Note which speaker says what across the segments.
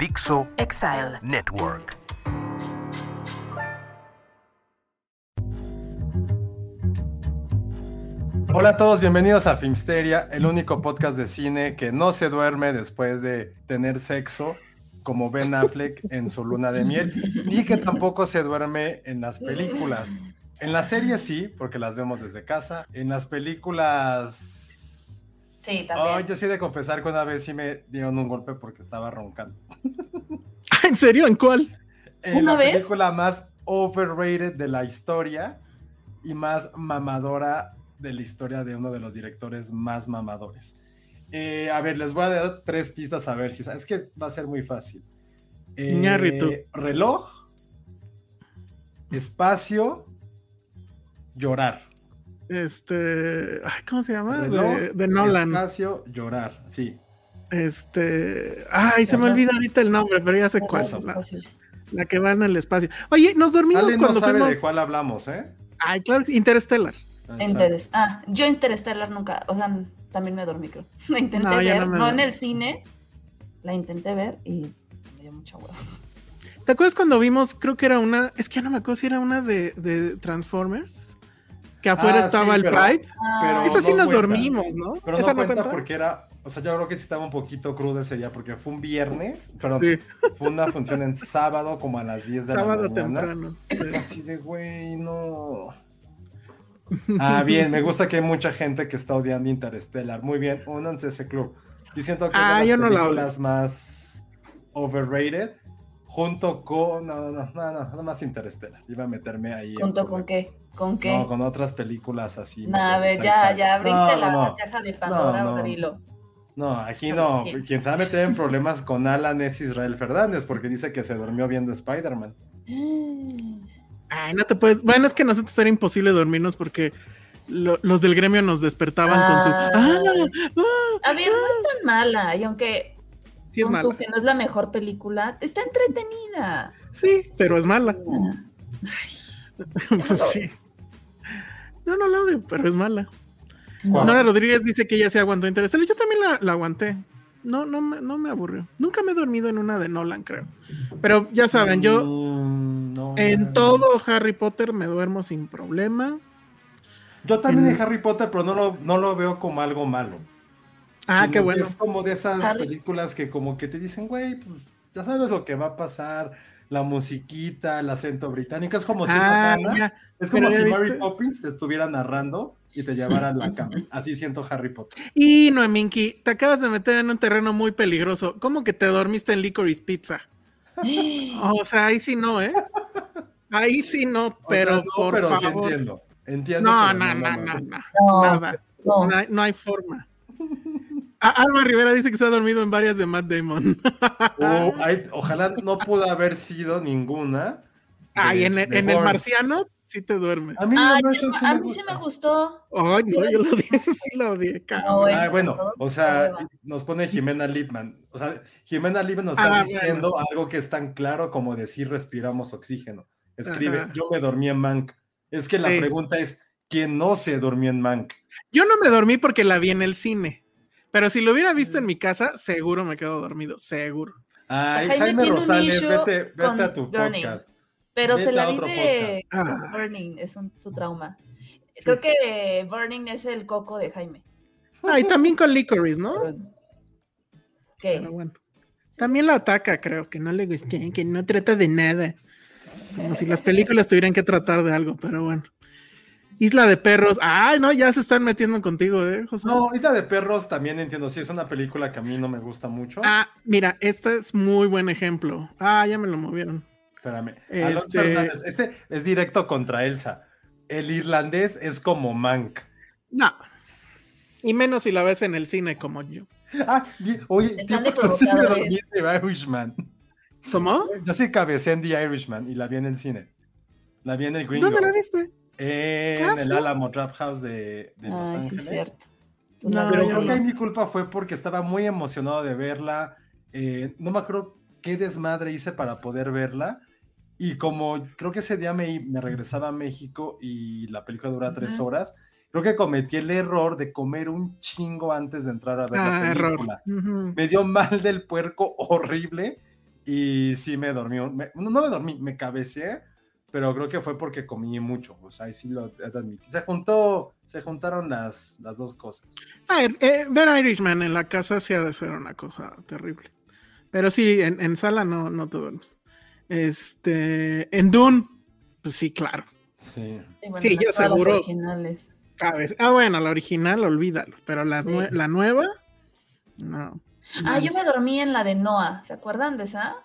Speaker 1: Dixo
Speaker 2: Exile.
Speaker 1: Network.
Speaker 3: Hola a todos, bienvenidos a Filmsteria, el único podcast de cine que no se duerme después de tener sexo, como Ben Affleck en su luna de miel, y que tampoco se duerme en las películas. En las series sí, porque las vemos desde casa. En las películas...
Speaker 4: Sí, también.
Speaker 3: Oh, yo sí de confesar que una vez sí me dieron un golpe porque estaba roncando.
Speaker 5: ¿En serio? ¿En cuál?
Speaker 3: En
Speaker 4: ¿Una
Speaker 3: la
Speaker 4: vez?
Speaker 3: película más overrated de la historia y más mamadora de la historia de uno de los directores más mamadores. Eh, a ver, les voy a dar tres pistas a ver si. Es que va a ser muy fácil. Eh, reloj, espacio, llorar.
Speaker 5: Este. ay, ¿Cómo se llama?
Speaker 3: Reloj,
Speaker 5: De, de Nolan.
Speaker 3: Espacio, llorar. Sí.
Speaker 5: Este. Ay, se me olvida ahorita el nombre, pero ya sé cuál.
Speaker 3: Eso.
Speaker 5: La, la que va en el espacio. Oye, nos dormimos
Speaker 3: Ale no
Speaker 5: cuando
Speaker 3: sabe
Speaker 5: fuimos.
Speaker 3: de cuál hablamos, ¿eh?
Speaker 5: Ay, claro, Interstellar.
Speaker 4: Interes- Ah, yo Interstellar nunca, o sea, también me dormí, creo. La intenté
Speaker 5: No,
Speaker 4: ver,
Speaker 5: no
Speaker 4: no, en el cine, la intenté ver y me dio mucha hueva.
Speaker 5: ¿Te acuerdas cuando vimos? Creo que era una. Es que ya no me acuerdo si era una de, de Transformers. Que afuera
Speaker 3: Ah,
Speaker 5: estaba
Speaker 3: sí,
Speaker 5: el
Speaker 3: pero-
Speaker 5: Pride.
Speaker 3: pero
Speaker 5: Esa sí
Speaker 3: no
Speaker 5: nos
Speaker 3: cuenta.
Speaker 5: dormimos, ¿no?
Speaker 3: Pero
Speaker 5: ¿Esa
Speaker 3: no
Speaker 5: no
Speaker 3: cuenta porque era, o sea, yo creo que sí estaba un poquito crudo ese día porque fue un viernes,
Speaker 5: Sí.
Speaker 3: fue una función en sábado como a las 10 de
Speaker 5: Sábado
Speaker 3: la mañana.
Speaker 5: temprano.
Speaker 3: Fue Así de, güey, no. Ah, bien, me gusta que hay mucha gente que está odiando Interstellar. Muy bien, únanse a ese club. Y siento que
Speaker 5: Ah, yo
Speaker 3: las
Speaker 5: no la
Speaker 3: películas más overrated junto con, no, no, no, no, no más Interstellar. Iba a meterme ahí. en
Speaker 4: ¿Junto con qué? ¿Con qué?
Speaker 3: No, con otras películas así.
Speaker 4: Nah, a ver, ya, ya abriste
Speaker 3: No,
Speaker 4: la
Speaker 3: no, no.
Speaker 4: caja de Pandora,
Speaker 3: No, no. No, aquí no. Quien a meter en problemas con Alan es Israel Fernández, porque dice que se durmió viendo Spider-Man.
Speaker 5: Ay, no te puedes. Bueno, es que nosotros era imposible dormirnos porque lo- los del gremio nos despertaban con su.
Speaker 4: Ah.
Speaker 5: ¡Ah! ah,
Speaker 4: A ver, no es tan mala, y aunque
Speaker 5: Sí, es mala.
Speaker 4: que no es la mejor película, está entretenida.
Speaker 5: Sí, pero es mala. Pues sí. No, no la odio, pero es mala. Nora Rodríguez dice que ella se aguantó Interstellar. Yo también la, la aguanté. No, no, me- no me aburrió. Nunca me he dormido en una de Nolan, creo. Pero ya saben, yo
Speaker 3: no,
Speaker 5: en
Speaker 3: no.
Speaker 5: todo Harry Potter me duermo sin problema.
Speaker 3: Yo también
Speaker 5: en-
Speaker 3: en Harry Potter, pero no lo, no lo veo como algo malo.
Speaker 5: Ah, qué bueno.
Speaker 3: Es como de esas
Speaker 4: Harry-
Speaker 3: películas que como que te dicen, güey, pues, ya sabes lo que va a pasar, la musiquita, el acento británico, es como si
Speaker 5: Ah,
Speaker 3: es como si Mary. Poppins te estuviera narrando y te llevara a la cama. Así siento Harry Potter.
Speaker 5: Y Noeminki, te acabas de meter en un terreno muy peligroso. ¿Cómo que te dormiste en Licorice Pizza? O sea, ahí sí no, ¿eh? Ahí sí no,
Speaker 3: O
Speaker 5: pero
Speaker 3: sea, no,
Speaker 5: por
Speaker 3: pero sí
Speaker 5: favor.
Speaker 3: entiendo. Entiendo.
Speaker 5: no, no, no,
Speaker 3: no,
Speaker 5: no,
Speaker 3: no.
Speaker 5: no,
Speaker 4: No,
Speaker 5: Nada.
Speaker 4: no.
Speaker 5: No hay, no hay forma. A- Alba Rivera dice que se ha dormido en varias de Matt Damon.
Speaker 3: O hay- ojalá no pudo haber sido ninguna.
Speaker 5: Ay,
Speaker 3: de-
Speaker 5: en, el- en el marciano sí te duermes.
Speaker 3: A mí,
Speaker 4: yo-
Speaker 3: sí
Speaker 4: a
Speaker 3: me
Speaker 4: mí sí me gustó.
Speaker 5: Ay, no, yo lo odié, sí lo odié, cabrón.
Speaker 4: No.
Speaker 3: Ah, bueno, o sea, nos pone Jimena Lipman. O sea, Jimena Lipman nos
Speaker 5: Ah,
Speaker 3: está
Speaker 5: bueno.
Speaker 3: diciendo algo que es tan claro como decir respiramos oxígeno. Escribe,
Speaker 5: Ajá.
Speaker 3: yo me dormí en Mank. Es que la pregunta es, ¿quién no se durmió en Mank?
Speaker 5: Yo no me dormí porque la vi en el cine. Pero si lo hubiera visto en mi casa, seguro me quedo dormido, seguro.
Speaker 3: Ay,
Speaker 4: Jaime
Speaker 3: Jaime,
Speaker 4: tiene un
Speaker 3: Rosales, vete, vete
Speaker 4: con
Speaker 3: a tu
Speaker 4: Burning.
Speaker 3: podcast.
Speaker 4: Pero
Speaker 3: Vete
Speaker 4: se la
Speaker 3: a
Speaker 4: vi
Speaker 3: otro
Speaker 4: de
Speaker 5: Ah.
Speaker 4: Burning, es un- su trauma. Creo que Burning es el coco de Jaime.
Speaker 5: Ah, y también con Licorice, ¿no?
Speaker 4: ¿Qué?
Speaker 5: Pero bueno. También la ataca, creo, que no le gusta, que no trata de nada. Como si las películas tuvieran que tratar de algo, pero bueno. Isla de Perros. Ay, no, ya se están metiendo contigo, ¿eh, José?
Speaker 3: No, Isla de Perros también entiendo, sí, es una película que a mí no me gusta mucho.
Speaker 5: Ah, mira, este es muy buen ejemplo. Ah, ya me lo movieron.
Speaker 3: Espérame.
Speaker 5: Este-
Speaker 3: este es directo contra Elsa. El irlandés es como Mank.
Speaker 5: No. Y menos si la ves en el cine como yo.
Speaker 3: Ah, bien, oye,
Speaker 4: Están
Speaker 3: en The Irishman.
Speaker 5: ¿Cómo?
Speaker 3: Yo sí cabecé en The Irishman y la vi en el cine. La vi en el Gringo.
Speaker 5: ¿Dónde la viste?
Speaker 3: En
Speaker 5: Ah,
Speaker 3: el
Speaker 5: sí.
Speaker 3: Alamo Draft House de, de Los
Speaker 4: Ay, sí,
Speaker 3: Ángeles.
Speaker 4: es cierto.
Speaker 5: No,
Speaker 4: la
Speaker 3: Pero
Speaker 5: yo
Speaker 3: creo que ahí mi culpa fue porque estaba muy emocionado de verla. eh, no me acuerdo qué desmadre hice para poder verla. Y como creo que ese día me, me regresaba a México y la película dura tres horas, creo que cometí el error de comer un chingo antes de entrar a ver
Speaker 5: Ah,
Speaker 3: la
Speaker 5: error.
Speaker 3: película. Me dio mal del puerco horrible y sí me dormí. me- no me dormí, me cabeceé, pero creo que fue porque comí mucho. O sea, ahí sí lo admitir. Se juntó, se juntaron las, las dos cosas.
Speaker 5: Ah, eh, ver Irishman en la casa sí ha de ser una cosa terrible. Pero sí, en, en sala no, no te duermes. Este, en Dune, pues sí, claro.
Speaker 3: Sí.
Speaker 4: Sí, bueno,
Speaker 5: Sí,
Speaker 4: no
Speaker 5: yo
Speaker 4: las
Speaker 5: seguro.
Speaker 4: originales.
Speaker 5: Cabez- Ah, bueno, la original, olvídalo. Pero la,
Speaker 4: Sí.
Speaker 5: nue- la nueva, no.
Speaker 4: Ah, yo me dormí en la de Noah. ¿Se acuerdan de esa?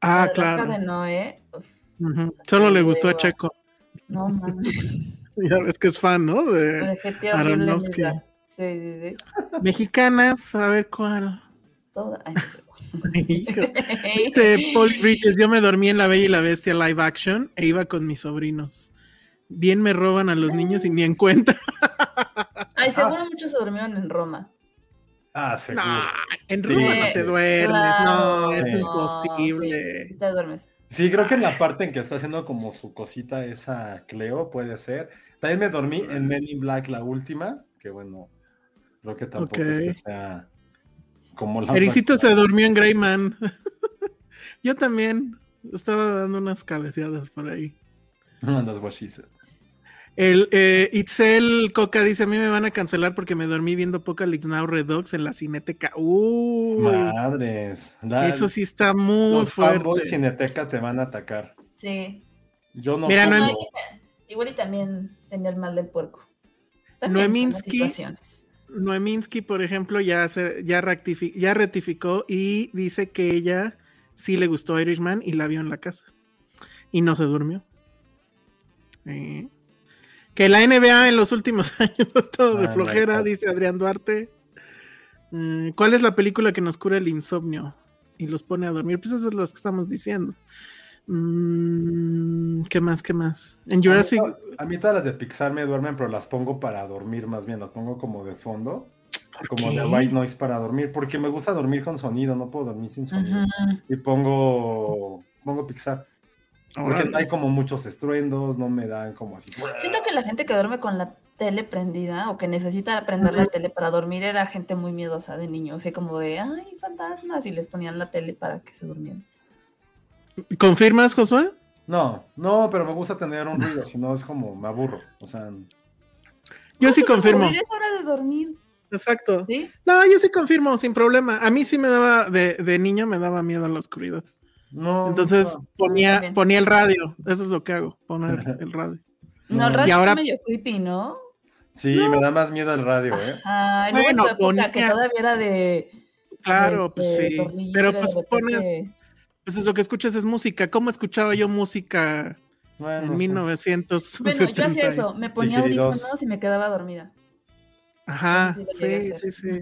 Speaker 5: Ah,
Speaker 4: La
Speaker 5: claro.
Speaker 4: de Noé.
Speaker 5: Solo le gustó a. Checo.
Speaker 4: No mames.
Speaker 5: Ya ves que es fan, ¿no? De Aronofsky.
Speaker 4: Sí, sí, sí.
Speaker 5: mexicanas, a ver cuál.
Speaker 4: Toda.
Speaker 5: Dice Paul Bridges, yo me dormí en La Bella y la Bestia live action e iba con mis sobrinos. Bien me roban a los niños y ni en cuenta.
Speaker 4: Ay, seguro muchos se durmieron en Roma.
Speaker 3: Ah, seguro.
Speaker 5: No, en Roma
Speaker 3: sí,
Speaker 5: no te duermes,
Speaker 4: Claro,
Speaker 5: no, es imposible.
Speaker 4: sí, te duermes.
Speaker 3: Sí, creo que en la parte en que está haciendo como su cosita esa Cleo puede ser. También me dormí en Men in Black la última, que bueno, creo que tampoco es que sea como la
Speaker 5: Ericito se durmió en Greyman. Yo también estaba dando unas cabeceadas por ahí.
Speaker 3: She said.
Speaker 5: El eh, Itzel Coca dice: A mí me van a cancelar porque me dormí viendo Apocalypse Now Redux en la cineteca. Uy,
Speaker 3: Madres. La-
Speaker 5: eso sí está muy
Speaker 3: los fanboys
Speaker 5: fuerte.
Speaker 3: Cineteca te van a atacar.
Speaker 4: Sí.
Speaker 3: Yo no
Speaker 5: Mira, no
Speaker 4: Igual y- Igual y también tenía el mal del puerco.
Speaker 5: Noeminsky. Noeminsky, por ejemplo, ya, se- ya, rectifi- ya rectificó y dice que ella sí le gustó Irishman y la vio en la casa. Y no se durmió. Eh, Que la NBA en los últimos años ha estado de
Speaker 3: Ah,
Speaker 5: flojera, dice Adrián Duarte. Eh, ¿Cuál es la película que nos cura el insomnio y los pone a dormir? Pues esas es las que estamos diciendo. Mm, ¿Qué más? ¿Qué más? En Jurassic.
Speaker 3: A mí, a mí todas las de Pixar me duermen, pero las pongo para dormir más bien, las pongo como de fondo, como
Speaker 5: qué?
Speaker 3: de white noise para dormir, porque me gusta dormir con sonido, no puedo dormir sin sonido. Y pongo, pongo Pixar, porque
Speaker 5: Órale.
Speaker 3: hay como muchos estruendos, no me dan como así.
Speaker 4: Siento que la gente que duerme con la tele prendida o que necesita prender la tele para dormir era gente muy miedosa de niño. O sea, como de, ay, fantasmas, y les ponían la tele para que se durmieran.
Speaker 5: ¿Confirmas, Josué?
Speaker 3: No, no, pero me gusta tener un ruido, si no es como, me aburro, o sea,
Speaker 5: Yo sí
Speaker 4: ¿Cómo te
Speaker 5: confirmo.
Speaker 4: Es hora de dormir,
Speaker 5: Exacto.
Speaker 4: ¿sí?
Speaker 5: No, yo sí confirmo, sin problema. A mí sí me daba, de, de niño me daba miedo a la oscuridad.
Speaker 3: No.
Speaker 5: Entonces
Speaker 3: no.
Speaker 5: ponía, ponía el radio. Eso es lo que hago, poner el radio.
Speaker 4: No, el
Speaker 3: No.
Speaker 4: radio
Speaker 5: Y ahora-
Speaker 4: está medio creepy, ¿no?
Speaker 3: Sí, me da más miedo el radio, ¿eh?
Speaker 4: Ay, luego
Speaker 5: Bueno,
Speaker 4: época que
Speaker 5: ponía-
Speaker 4: todavía era de...
Speaker 5: Claro, pues
Speaker 4: este,
Speaker 5: sí.
Speaker 4: tornillito
Speaker 5: Pero pues pones, pues es lo que escuchas es música. ¿Cómo escuchaba yo música
Speaker 3: Bueno,
Speaker 5: en
Speaker 3: sí.
Speaker 5: 1970?
Speaker 4: Bueno, yo hacía eso, me ponía audífonos y me quedaba dormida.
Speaker 5: Ajá,
Speaker 4: sí
Speaker 5: sí, sí, sí.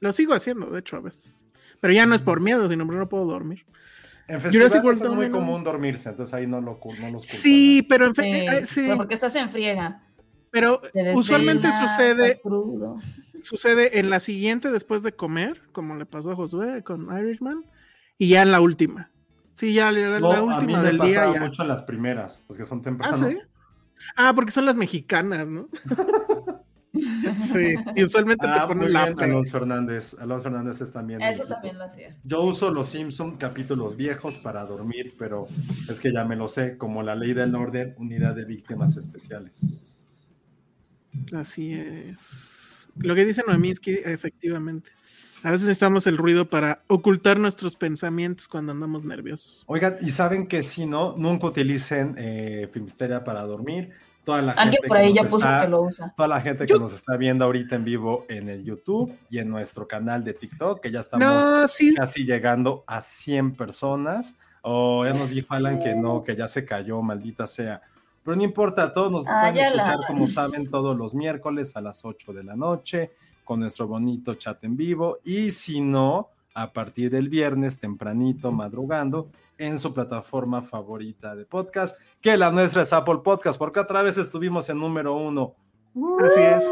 Speaker 5: Lo sigo haciendo, de hecho, a veces. Pero ya no es por miedo, sino porque no puedo dormir.
Speaker 3: En
Speaker 5: Jurassic
Speaker 3: festivales
Speaker 5: World
Speaker 3: es muy común dormirse, entonces ahí no, lo, no los
Speaker 5: Sí, pero en fe-
Speaker 4: Sí,
Speaker 5: eh, sí,
Speaker 4: pero porque estás en friega.
Speaker 5: pero
Speaker 4: te
Speaker 5: usualmente sucede sucede en la siguiente después de comer, como le pasó a Josué con Irishman, y ya en la última. Sí, ya la,
Speaker 3: ¿no?
Speaker 5: la
Speaker 3: No, a mí
Speaker 5: última
Speaker 3: me
Speaker 5: del día. ya.
Speaker 3: mucho en las primeras, las que son
Speaker 5: Ah,
Speaker 3: temprano.
Speaker 5: sí. Ah, porque son las mexicanas, ¿no? sí, y usualmente
Speaker 3: Ah,
Speaker 5: te
Speaker 3: muy
Speaker 5: ponen la
Speaker 3: bien. Alonso Hernández. Alonso Hernández es también.
Speaker 4: Eso también lo hacía.
Speaker 3: Yo uso los Simpson capítulos viejos para dormir, pero es que ya me lo sé, como la ley del orden, unidad de víctimas especiales.
Speaker 5: Así es. Lo que dice Noemí es que efectivamente. A veces necesitamos el ruido para ocultar nuestros pensamientos cuando andamos nerviosos.
Speaker 3: Oigan, y saben que si no, nunca utilicen eh, Filmsteria para dormir. Toda la
Speaker 4: Alguien
Speaker 3: gente
Speaker 4: por
Speaker 3: que
Speaker 4: ahí
Speaker 3: nos
Speaker 4: ya puso
Speaker 3: está-
Speaker 4: que lo usa.
Speaker 3: Toda la gente que nos está viendo ahorita en vivo en el YouTube y en nuestro canal de TikTok, que ya estamos
Speaker 5: No, sí.
Speaker 3: casi llegando a 100 personas. O ya nos dijo Alan que no, que ya se cayó, maldita sea. Pero no importa, todos nos
Speaker 4: Ah,
Speaker 3: pueden
Speaker 4: ya la-
Speaker 3: escuchar, como saben, todos los miércoles a las 8 de la noche, con nuestro bonito chat en vivo. Y si no, a partir del viernes, tempranito, madrugando, en su plataforma favorita de podcast, que la nuestra es Apple Podcast, porque otra vez estuvimos en número uno.
Speaker 5: Así es.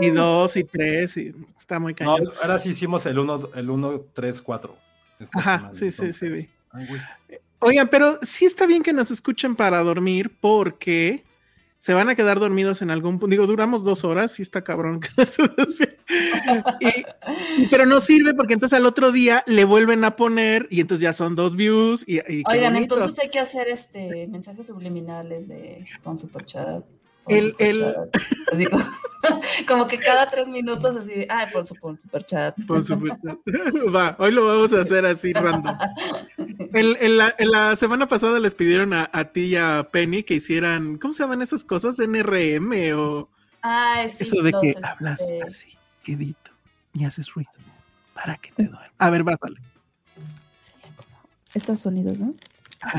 Speaker 5: Y dos y tres. Y está muy
Speaker 3: No,
Speaker 5: cañón.
Speaker 3: ahora sí hicimos el 1, el 1 3, 4. esta
Speaker 5: Ajá,
Speaker 3: semana,
Speaker 5: sí, sí, sí. Oigan, pero sí está bien que nos escuchen para dormir porque se van a quedar dormidos en algún punto. Digo, duramos dos horas, sí está cabrón. Y- y- pero no sirve porque entonces al otro día le vuelven a poner y entonces ya son dos views y, y
Speaker 4: Oigan, entonces hay que hacer este mensajes subliminales de con superchat.
Speaker 5: El- el-
Speaker 4: superchat. Así como, como que cada tres minutos así, de, ay, por su por superchat.
Speaker 5: Por supuesto. Va, hoy lo vamos a hacer así random. El- en, la, en la semana pasada les pidieron a, a ti y a Penny que hicieran, ¿cómo se llaman esas cosas? NRM o
Speaker 4: Ah, sí,
Speaker 5: eso de que
Speaker 4: este,
Speaker 5: hablas así, quedito, y haces ruidos para que te duermas. A ver, básale.
Speaker 4: sería como Estos sonidos, ¿no?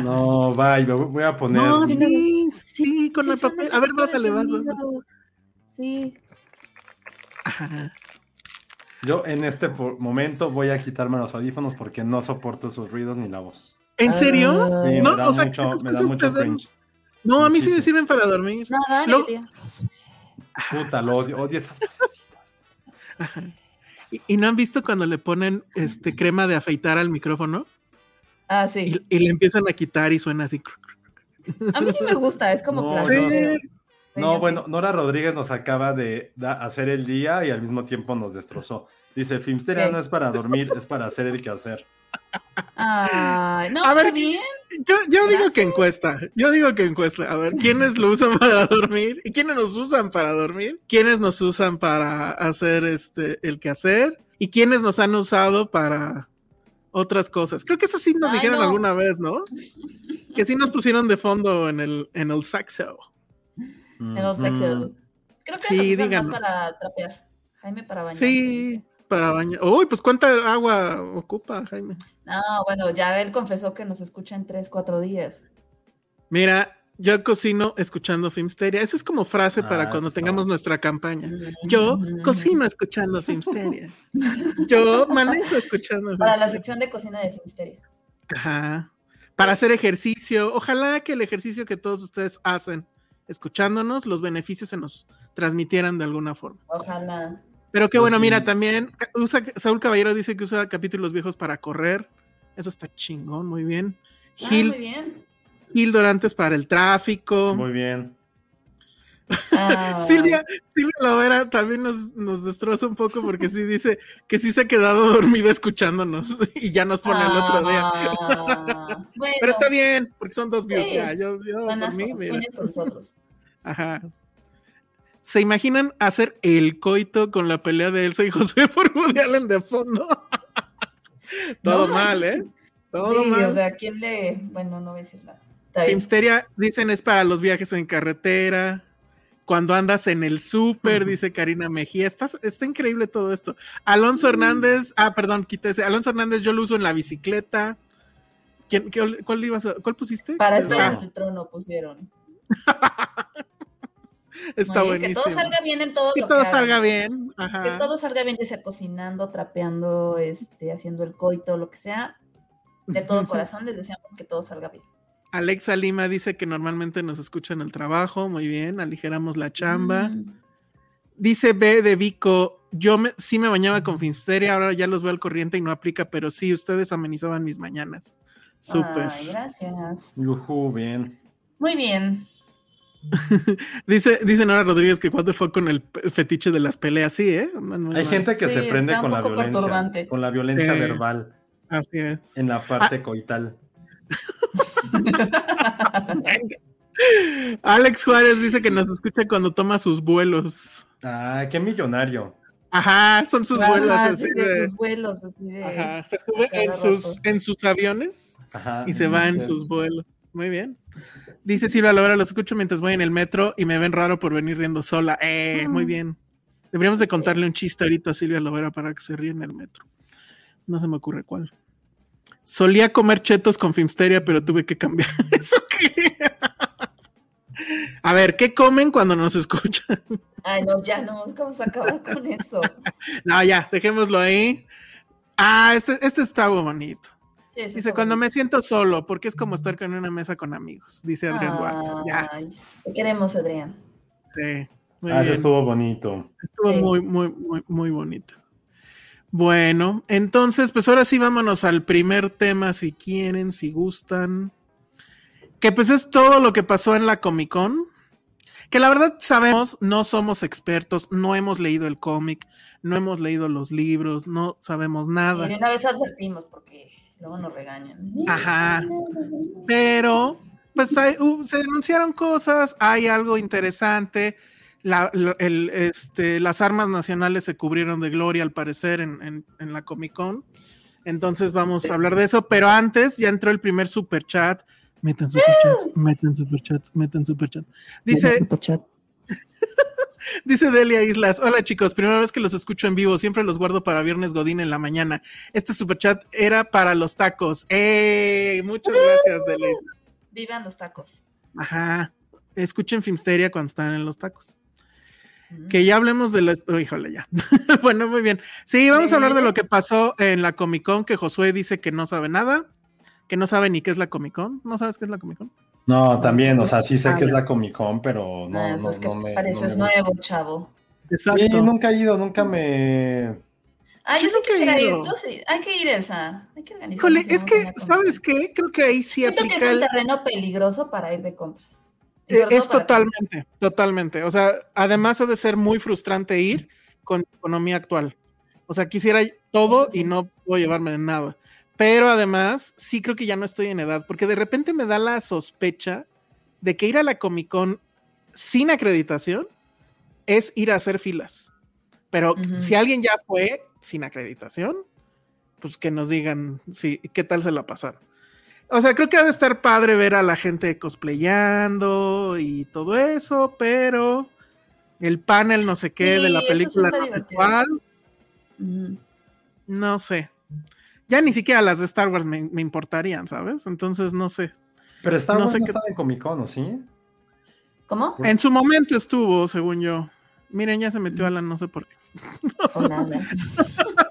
Speaker 3: No, bye, me voy a poner.
Speaker 5: No, sí, sí, con
Speaker 4: Sí,
Speaker 5: el papel. A ver, básale, básale.
Speaker 4: sonidos. Sí.
Speaker 5: Ajá.
Speaker 3: Yo en este momento voy a quitarme los audífonos porque no soporto esos ruidos ni la voz.
Speaker 5: ¿En serio?
Speaker 4: Ah,
Speaker 3: Sí,
Speaker 5: No,
Speaker 3: me da
Speaker 5: o sea,
Speaker 3: mucho, me da mucho cringe.
Speaker 5: No, a mí sí me sirven para dormir.
Speaker 4: No, dale,
Speaker 5: Lo-.
Speaker 3: Puta, lo odio, odio esas cosas.
Speaker 5: Ajá. ¿Y, y no han visto cuando le ponen este crema de afeitar al micrófono?
Speaker 4: Ah, sí.
Speaker 5: Y, y le empiezan a quitar y suena así.
Speaker 4: A mí sí me gusta, es como
Speaker 3: No.
Speaker 5: Sí.
Speaker 3: No, bueno, Nora Rodríguez nos acaba de hacer el día y al mismo tiempo nos destrozó. Dice, Filmsteria
Speaker 4: ¿Qué?
Speaker 3: no es para dormir, es para hacer el quehacer.
Speaker 4: Ay, no,
Speaker 5: A ver,
Speaker 4: bien.
Speaker 5: Yo, yo digo
Speaker 4: Gracias.
Speaker 5: que encuesta. Yo digo que encuesta. A ver, ¿quiénes lo usan para dormir? ¿Y quiénes nos usan para dormir? ¿Quiénes nos usan para hacer este el quehacer? ¿Y quiénes nos han usado para otras cosas? Creo que eso sí nos
Speaker 4: Ay,
Speaker 5: dijeron
Speaker 4: no.
Speaker 5: alguna vez, ¿no? Que sí nos pusieron de fondo en el, en el saxo.
Speaker 4: En el sexo. Creo que
Speaker 5: Sí,
Speaker 4: los usan más para trapear. Jaime para bañar.
Speaker 5: Sí, para bañar. Uy, pues ¿cuánta agua ocupa, Jaime?
Speaker 4: No, bueno, ya él confesó que nos escucha en tres, cuatro días.
Speaker 5: Mira, yo cocino escuchando Filmsteria. Esa es como frase
Speaker 3: Ah,
Speaker 5: para
Speaker 3: eso
Speaker 5: cuando tengamos nuestra campaña. Yo cocino escuchando Filmsteria. Yo manejo escuchando
Speaker 4: Para la
Speaker 5: Filmsteria.
Speaker 4: sección de cocina de Filmsteria.
Speaker 5: Ajá. Para hacer ejercicio. Ojalá que el ejercicio que todos ustedes hacen escuchándonos, los beneficios se nos transmitieran de alguna forma.
Speaker 4: Ojalá.
Speaker 5: Pero qué
Speaker 3: Pues
Speaker 5: bueno,
Speaker 3: sí.
Speaker 5: mira, también usa, Saúl Caballero dice que usa capítulos viejos para correr. Eso está chingón, muy bien.
Speaker 4: Ah,
Speaker 5: Gil,
Speaker 4: muy bien.
Speaker 5: Gil Dorantes para el tráfico.
Speaker 3: Muy bien.
Speaker 4: Ah,
Speaker 5: Silvia, Silvia Lovera también nos, nos destroza un poco porque sí dice que sí se ha quedado dormida escuchándonos y ya nos pone el otro día.
Speaker 4: ah, bueno,
Speaker 5: Pero está bien, porque son dos views
Speaker 4: Sí.
Speaker 5: ya. Yo, yo por mí,
Speaker 4: con nosotros.
Speaker 5: Ajá. ¿Se imaginan hacer el coito con la pelea de Elsa y José por Woody Allen de fondo? Todo
Speaker 4: No.
Speaker 5: mal, ¿eh? Todo
Speaker 4: Sí,
Speaker 5: mal.
Speaker 4: o sea, ¿quién le...? Bueno, no voy a decir nada.
Speaker 5: Filmsteria, dicen, es para los viajes en carretera. Cuando andas en el súper, dice Karina Mejía. Está, está increíble todo esto. Alonso Hernández, ah, perdón, quítese. Alonso Hernández, yo lo uso en la bicicleta. ¿Quién, qué- cuál, ibas a- ¿Cuál pusiste?
Speaker 4: Para estar
Speaker 5: Ah,
Speaker 4: en el trono pusieron.
Speaker 5: está
Speaker 4: bien,
Speaker 5: buenísimo.
Speaker 4: Que todo salga bien en todo
Speaker 5: Que
Speaker 4: lo
Speaker 5: todo
Speaker 4: que hagan.
Speaker 5: salga bien.
Speaker 4: Que todo salga bien, ya sea cocinando, trapeando, este, haciendo el coito, lo que sea. De todo corazón les deseamos que todo salga bien.
Speaker 5: Alexa Lima dice que normalmente nos escucha en el trabajo. Muy bien, aligeramos la chamba.
Speaker 4: Mm.
Speaker 5: Dice B de Vico, yo me- sí me bañaba con Filmsteria, ahora ya los veo al corriente y no aplica, pero sí, ustedes amenizaban mis mañanas. Súper.
Speaker 4: Ay, gracias.
Speaker 3: Yujú, bien.
Speaker 4: Muy bien.
Speaker 5: Dice, dice Nora Rodríguez que cuando fue con el fetiche de las peleas, sí, ¿eh?
Speaker 3: Hay
Speaker 5: mal.
Speaker 3: gente que
Speaker 4: Sí,
Speaker 3: se prende con la violencia. Con la violencia
Speaker 5: Sí.
Speaker 3: verbal
Speaker 5: Así es.
Speaker 3: en la parte coital.
Speaker 5: Alex Juárez dice que nos escucha cuando toma sus vuelos.
Speaker 3: Ah, qué millonario.
Speaker 5: Ajá, son sus vuelos así
Speaker 4: de sus vuelos, así de.
Speaker 5: Ajá, se sube en sus, en sus aviones
Speaker 3: Ajá,
Speaker 5: y se va en sus vuelos. Muy bien. Dice Silvia Lovera, los escucho mientras voy en el metro y me ven raro por venir riendo sola. Eh, muy bien. Deberíamos de contarle un chiste ahorita a Silvia Lovera para que se ríe en el metro. No se me ocurre cuál. Solía comer chetos con Filmsteria, pero tuve que cambiar. ¿Eso qué? A ver, ¿qué comen cuando nos escuchan?
Speaker 4: Ay, no, ya no, vamos a acabar con eso.
Speaker 5: No, ya, dejémoslo ahí. Ah, este, este está bonito.
Speaker 4: Sí, ese
Speaker 5: Dice,
Speaker 4: está
Speaker 5: cuando me siento solo, porque es como estar con una mesa con amigos, dice Adrián Duarte. Ya,
Speaker 4: Ay, te queremos, Adrián.
Speaker 5: sí, muy
Speaker 3: Ah, ese
Speaker 5: bien.
Speaker 3: estuvo bonito.
Speaker 5: Estuvo
Speaker 4: Sí.
Speaker 5: muy, muy, muy, muy bonito. Bueno, entonces, pues ahora sí vámonos al primer tema, si quieren, si gustan. Que pues es todo lo que pasó en la Comic Con. Que la verdad sabemos, no somos expertos, no hemos leído el cómic, no hemos leído los libros, no sabemos
Speaker 4: Y
Speaker 5: nada.
Speaker 4: de una vez advertimos porque luego nos regañan.
Speaker 5: Ajá. Pero, pues hay- uh, se anunciaron cosas, hay algo interesante. La- la- el, este, las armas nacionales se cubrieron de gloria, al parecer, en, en- en la Comic Con. Entonces vamos a hablar de eso. Pero antes ya entró el primer super chat. Metan superchats, metan superchats, metan superchats. Dice, Dice Delia Islas, hola chicos, primera vez que los escucho en vivo, siempre los guardo para viernes Godín en la mañana. Este superchat era para los tacos. ¡Eh! Muchas gracias, Delia.
Speaker 4: Vivan los tacos.
Speaker 5: Ajá. Escuchen Filmsteria cuando están en los tacos. Que ya hablemos de la... oh, híjole, ya. bueno, muy bien. Sí, vamos a hablar de lo que pasó en la Comic Con, que Josué dice que no sabe nada, que no sabe ni qué es la Comic Con. ¿No sabes qué es la Comic Con?
Speaker 3: No, también, o sea, sí sé
Speaker 5: Ah,
Speaker 3: que es la Comic Con, pero no,
Speaker 4: Ah,
Speaker 3: no,
Speaker 4: es que
Speaker 3: no me. no
Speaker 4: pareces
Speaker 3: me
Speaker 4: nuevo, chavo.
Speaker 5: Exacto.
Speaker 3: Sí, nunca he ido, nunca me.
Speaker 4: Ah,
Speaker 5: Yo
Speaker 4: yo sí
Speaker 5: nunca he
Speaker 4: quisiera ir.
Speaker 5: ido.
Speaker 4: Tú sí. Hay que ir, Elsa. Hay que organizar.
Speaker 5: Híjole, es que, ¿sabes qué? Creo que ahí sí
Speaker 4: Siento que es un
Speaker 5: el...
Speaker 4: terreno peligroso para ir de compras.
Speaker 5: Eh, Es
Speaker 4: para-
Speaker 5: totalmente, totalmente. O sea, además ha de ser muy frustrante ir con economía actual. O sea, quisiera todo
Speaker 4: sí.
Speaker 5: y no puedo llevarme de nada. Pero además, sí creo que ya no estoy en edad, porque de repente me da la sospecha de que ir a la Comic Con sin acreditación es ir a hacer filas. Pero si alguien ya fue sin acreditación, pues que nos digan si, qué tal se la pasaron. O sea, creo que ha de estar padre ver a la gente cosplayando y todo eso, pero el panel no sé qué de la
Speaker 4: Sí, sí
Speaker 5: película
Speaker 4: está
Speaker 5: no sé cuál, no sé. Ya ni siquiera las de Star Wars me, me importarían, ¿sabes? Entonces no sé.
Speaker 3: Pero Star
Speaker 5: No
Speaker 3: Wars
Speaker 5: sé
Speaker 3: no
Speaker 5: qué-
Speaker 3: estaba en Comic Con, ¿o sí?
Speaker 4: ¿Cómo?
Speaker 5: En su momento estuvo, según yo. Miren, ya se metió Alan, no sé por qué.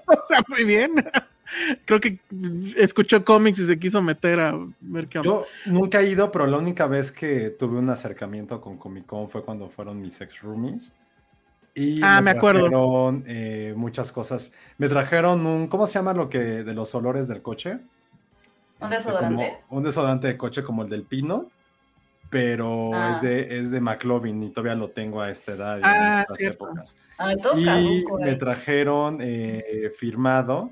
Speaker 4: O
Speaker 5: sea, muy bien. Creo que escuchó cómics y se quiso meter a ver qué.
Speaker 3: Yo nunca he ido, pero la única vez que tuve un acercamiento con Comic Con fue cuando fueron mis ex roomies. Y
Speaker 5: Ah, me acuerdo.
Speaker 3: trajeron, eh, muchas cosas. Me trajeron un, ¿cómo se llama lo que de los olores del coche?
Speaker 4: ¿Un
Speaker 3: Este,
Speaker 4: desodorante?
Speaker 3: como un desodorante de coche como el del Pino, pero
Speaker 4: Ah.
Speaker 3: es de es de McLovin y todavía lo tengo a esta edad y
Speaker 5: Ah,
Speaker 3: en estas
Speaker 5: cierto.
Speaker 3: épocas.
Speaker 4: Todo
Speaker 3: Y
Speaker 4: caduco,
Speaker 3: me trajeron eh, firmado